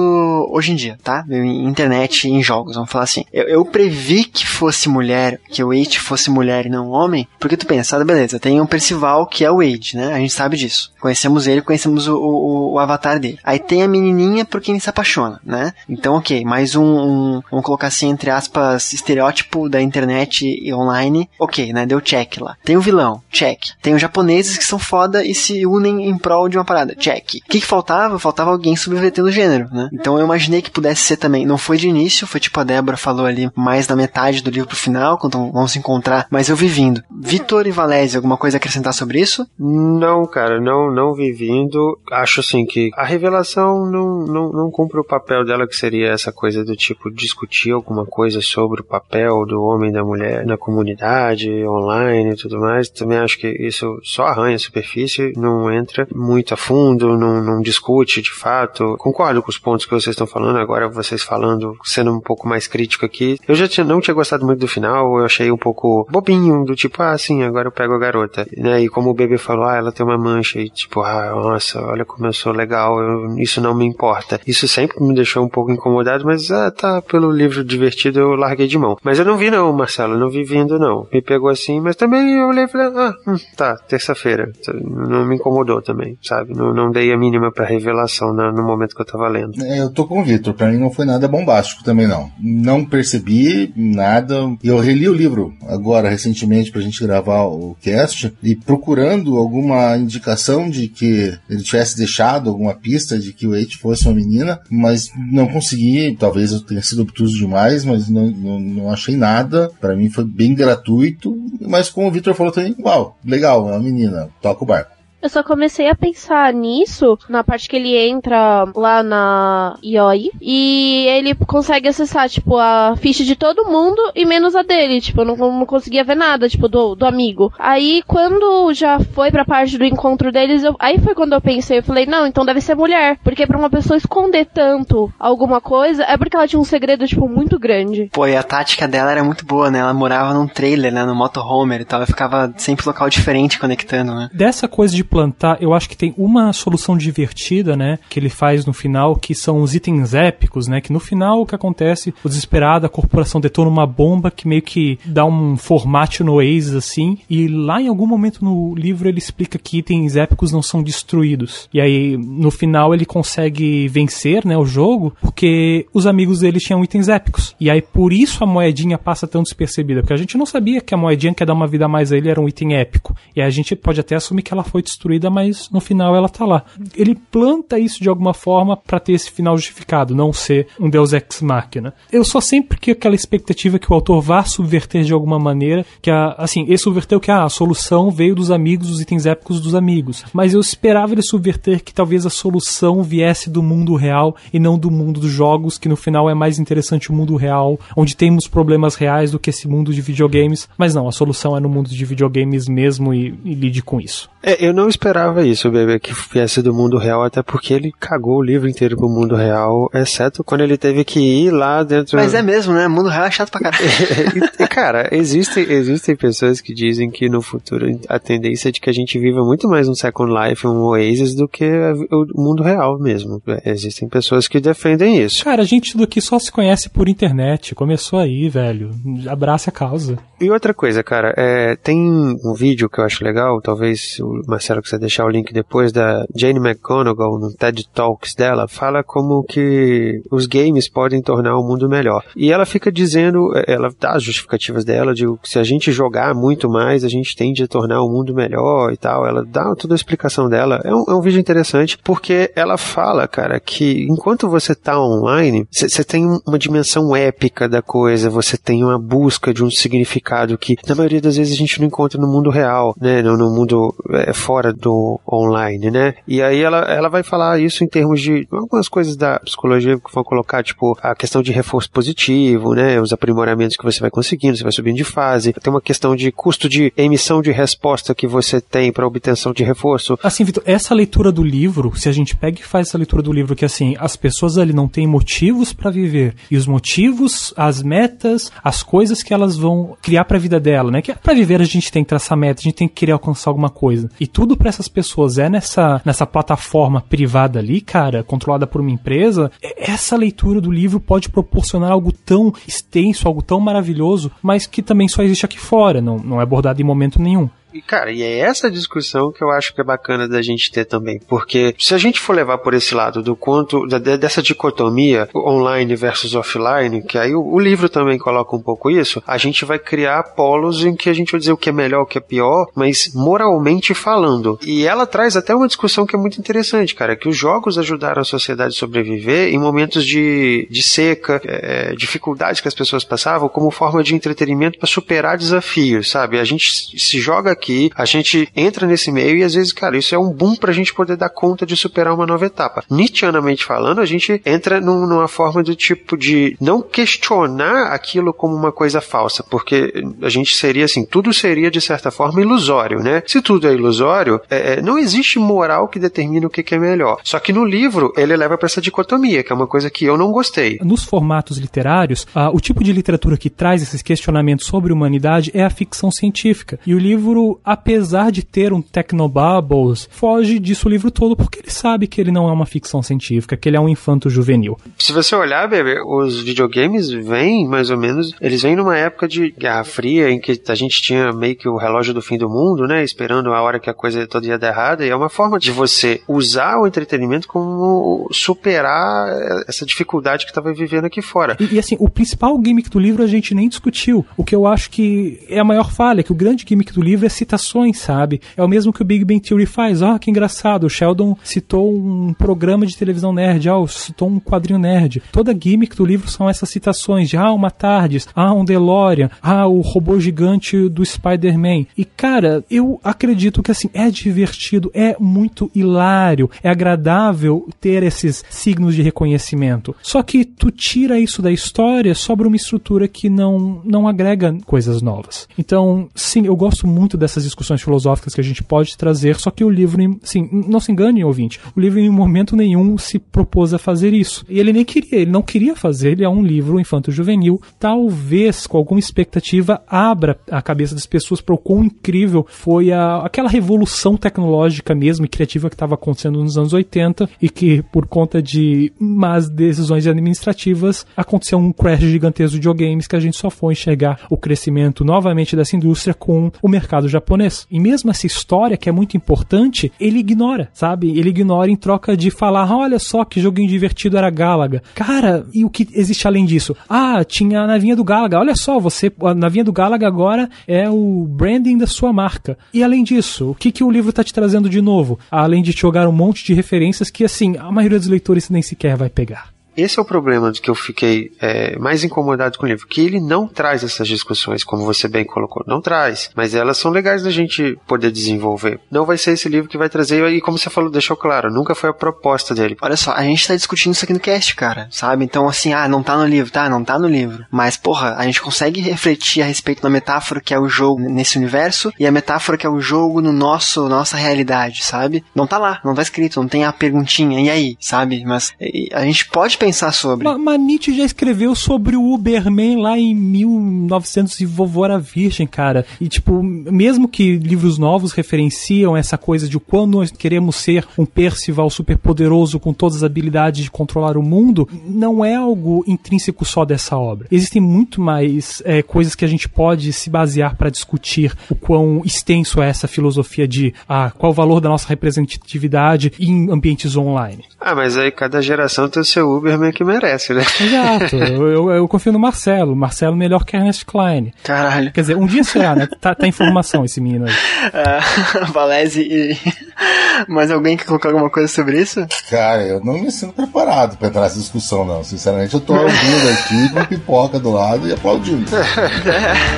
hoje em dia, tá? Em internet em jogos, vamos falar assim. Eu, eu previ que fosse mulher, que o Wade fosse mulher e não homem, porque tu pensa, ah, beleza, tem um Percival que é o Wade, né? A gente sabe disso. Conhecemos ele, conhecemos o, o, o avatar dele. Aí tem a menininha por quem ele se apaixona, né? Então, ok, mais um, um, vamos colocar assim, entre aspas, estereótipo da internet e online. Ok, né? Deu check lá. Tem o vilão, check. Tem os japoneses que são foda e se unem em prol de uma parada, check. O que, que faltava? Faltava alguém subvertendo o gênero, né? Então eu imaginei que pudesse ser também. Não foi de início, foi tipo a Débora falou ali, mais da metade do livro pro final, quando vão se encontrar, mas eu vi vindo. Vitor e Valézia, alguma coisa a acrescentar sobre isso? Não, cara, não, não vi vindo. Acho assim que a revelação não, não, não cumpre o papel dela, que seria essa coisa do tipo discutir alguma coisa sobre o papel do homem e da mulher na comunidade, online e tudo mais. Também acho que isso só arranha a superfície, não entra muito a fundo, não, não discute de fato. Concordo com os pontos que vocês estão falando, agora vocês falando, sendo um pouco mais crítico aqui. Eu já tinha, não tinha gostado muito do final, eu achei um pouco bobinho, do tipo, ah, sim, agora eu pego a garota. Né? E como o bebê falou, ah, ela tem uma mancha, e tipo, ah, nossa, olha como eu sou legal, eu, isso não me importa. Isso sempre me deixou um pouco incomodado, mas ah, tá, pelo livro divertido eu larguei de mão. Mas eu não vi não, Marcelo, não vi vindo não. Me pegou assim, mas também eu olhei e falei, ah, hum, tá, terça-feira. Não me incomodou também, sabe? Não, não dei a mínima pra revelação no, no momento que eu tava lendo. É, eu tô com o Victor, pra mim não foi nada bombástico também não. Não percebi nada. Eu reli o livro agora recentemente pra gente gravar o cast e procurando alguma indicação de que ele tivesse deixado alguma pista de que o Eight fosse uma menina, mas não consegui. Talvez eu tenha sido obtuso demais, mas não, não, não achei nada. Para mim foi bem gratuito, mas como o Victor falou também, uau, legal, é uma menina, toca o barco. Eu só comecei a pensar nisso na parte que ele entra lá na IOI e ele consegue acessar, tipo, a ficha de todo mundo e menos a dele. Tipo, eu não, não conseguia ver nada, tipo, do, do amigo. Aí, quando já foi pra parte do encontro deles, eu, aí foi quando eu pensei, eu falei, não, então deve ser mulher. Porque pra uma pessoa esconder tanto alguma coisa, é porque ela tinha um segredo, tipo, muito grande. Pô, e a tática dela era muito boa, né? Ela morava num trailer, né? No motorhome e tal. Ela ficava sempre local diferente conectando, né? Dessa coisa de plantar, eu acho que tem uma solução divertida, né, que ele faz no final, que são os itens épicos, né, que no final o que acontece, o desesperado, a corporação detona uma bomba que meio que dá um formato no Oasis, assim, e lá em algum momento no livro ele explica que itens épicos não são destruídos. E aí, no final ele consegue vencer, né, o jogo, porque os amigos dele tinham itens épicos. E aí, por isso a moedinha passa tão despercebida, porque a gente não sabia que a moedinha que ia dar uma vida a mais a ele era um item épico. E a gente pode até assumir que ela foi destruída, mas no final ela tá lá. Ele planta isso de alguma forma para ter esse final justificado, não ser um Deus Ex Machina. Eu só sempre que aquela expectativa que o autor vá subverter de alguma maneira, que a, assim, ele subverteu que ah, a solução veio dos amigos, dos itens épicos dos amigos. Mas eu esperava ele subverter que talvez a solução viesse do mundo real e não do mundo dos jogos, que no final é mais interessante o mundo real, onde temos problemas reais do que esse mundo de videogames. Mas não, a solução é no mundo de videogames mesmo e, e lide com isso. É, eu não esperava isso, bebê, que viesse do mundo real, até porque ele cagou o livro inteiro pro mundo real, exceto quando ele teve que ir lá dentro. Mas é mesmo, né? Mundo real é chato pra caralho. [LAUGHS] e, cara, existem, existem pessoas que dizem que no futuro a tendência é de que a gente viva muito mais um Second Life, um Oasis, do que o mundo real mesmo. Existem pessoas que defendem isso. Cara, a gente do que só se conhece por internet. Começou aí, velho. Abraça a causa. E outra coisa, cara, é, tem um vídeo que eu acho legal, talvez o Marcelo quiser deixar o link depois, da Jane McGonigal, no TED Talks dela, fala como que os games podem tornar o mundo melhor. E ela fica dizendo, ela dá as justificativas dela, de que se a gente jogar muito mais, a gente tende a tornar o mundo melhor e tal. Ela dá toda a explicação dela. É um, é um vídeo interessante, porque ela fala, cara, que enquanto você tá online, você tem uma dimensão épica da coisa, você tem uma busca de um significado que, na maioria das vezes, a gente não encontra no mundo real, né? No, no mundo é, fora do online, né? E aí ela, ela vai falar isso em termos de algumas coisas da psicologia que vão colocar, tipo, a questão de reforço positivo, né? Os aprimoramentos que você vai conseguindo, você vai subindo de fase. Tem uma questão de custo de emissão de resposta que você tem para obtenção de reforço. Assim, Vitor, essa leitura do livro, se a gente pega e faz essa leitura do livro que assim, as pessoas ali não têm motivos para viver e os motivos, as metas, as coisas que elas vão criar para a vida dela, né? Que para viver a gente tem que traçar meta, a gente tem que querer alcançar alguma coisa. E tudo para essas pessoas é nessa nessa plataforma privada ali, cara, controlada por uma empresa. Essa leitura do livro pode proporcionar algo tão extenso, algo tão maravilhoso, mas que também só existe aqui fora, não, não é abordado em momento nenhum. E, cara, e é essa discussão que eu acho que é bacana da gente ter também. Porque se a gente for levar por esse lado do quanto, da, dessa dicotomia online versus offline, que aí o, o, livro também coloca um pouco isso, a gente vai criar polos em que a gente vai dizer o que é melhor, o que é pior, mas moralmente falando. E ela traz até uma discussão que é muito interessante, cara, que os jogos ajudaram a sociedade a sobreviver em momentos de, de seca, é, dificuldades que as pessoas passavam, como forma de entretenimento para superar desafios, sabe? A gente se joga aqui, a gente entra nesse meio e às vezes, cara, isso é um boom pra gente poder dar conta de superar uma nova etapa. Nietzscheanamente falando, a gente entra num, numa forma do tipo de não questionar aquilo como uma coisa falsa, porque a gente seria assim, tudo seria de certa forma ilusório, né? Se tudo é ilusório, é, é não existe moral que determine o que, que é melhor. Só que no livro ele leva para essa dicotomia, que é uma coisa que eu não gostei. Nos formatos literários, o tipo de literatura que traz esses questionamentos sobre humanidade é a ficção científica. E o livro, apesar de ter um technobubbles, foge disso o livro todo porque ele sabe que ele não é uma ficção científica, que ele é um infanto juvenil. Se você olhar, bebê, os videogames vêm mais ou menos, eles vêm numa época de Guerra Fria em que a gente tinha meio que o relógio do fim do mundo, né, esperando a hora que a coisa toda ia dar errada, e é uma forma de você usar o entretenimento como superar essa dificuldade que estava vivendo aqui fora. E, e, assim, o principal gimmick do livro a gente nem discutiu. O que eu acho que é a maior falha, que o grande gimmick do livro é citações, sabe? É o mesmo que o Big Bang Theory faz. Ah, que engraçado, o Sheldon citou um programa de televisão nerd, ah, citou um quadrinho nerd. Toda gimmick do livro são essas citações de ah, uma TARDIS, ah, um DeLorean, ah, o robô gigante do Spider-Man. E cara, eu acredito que assim, é divertido, é muito hilário, é agradável ter esses signos de reconhecimento. Só que tu tira isso da história, sobra uma estrutura que não, não agrega coisas novas. Então, sim, eu gosto muito dessas discussões filosóficas que a gente pode trazer, só que o livro, sim, não se engane, ouvinte, o livro em momento nenhum se propôs a fazer isso. E ele nem queria, ele não queria fazer, ele é um livro infanto-juvenil, talvez com alguma expectativa abra a cabeça das pessoas para o quão incrível foi a, aquela revolução tecnológica mesmo e criativa que estava acontecendo nos anos 80 e que por conta de más decisões administrativas aconteceu um crash gigantesco de videogames que a gente só foi enxergar o crescimento novamente dessa indústria com o mercado japonês. E mesmo essa história que é muito importante, ele ignora, sabe? Ele ignora em troca de falar, olha só que joguinho divertido era Galaga. Cara, e o que existe além disso? Ah, tinha a navinha do Galaga. Olha só, você, a navinha do Galaga agora é o branding da sua marca. E além disso, o que, que o livro está te trazendo de novo? Além de te jogar um monte de referências que, assim, a maioria dos leitores nem sequer vai pegar. Esse é o problema de que eu fiquei é, mais incomodado com o livro, que ele não traz essas discussões, como você bem colocou. Não traz, mas elas são legais da gente poder desenvolver. Não vai ser esse livro que vai trazer, e como você falou, deixou claro, nunca foi a proposta dele. Olha só, a gente tá discutindo isso aqui no cast, cara, sabe? Então, assim, ah, não tá no livro, tá? Não tá no livro. Mas, porra, a gente consegue refletir a respeito da metáfora que é o jogo nesse universo e a metáfora que é o jogo no nosso, nossa realidade, sabe? Não tá lá, não tá escrito, não tem a perguntinha, e aí, sabe? Mas a gente pode pensar pensar sobre. Ma, mas Nietzsche já escreveu sobre o Uberman lá em 1900 e vovô era virgem, cara. E, tipo, mesmo que livros novos referenciam essa coisa de quando nós queremos ser um Percival super poderoso com todas as habilidades de controlar o mundo, não é algo intrínseco só dessa obra. Existem muito mais é, coisas que a gente pode se basear para discutir o quão extenso é essa filosofia de ah, qual o valor da nossa representatividade em ambientes online. Ah, mas aí cada geração tem o seu Uberman que merece, né? Exato. eu, eu, eu, confio no Marcelo. Marcelo melhor que Ernest Klein. Caralho. Quer dizer, um dia será, né? Tá, tá informação esse menino aí. Uh, [LAUGHS] Valese e... [LAUGHS] Mais alguém quer colocar alguma coisa sobre isso? Cara, eu não me sinto preparado pra entrar nessa discussão, não. Sinceramente, eu tô ouvindo aqui com pipoca do lado e aplaudindo.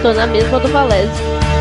tô na mesma do Valese.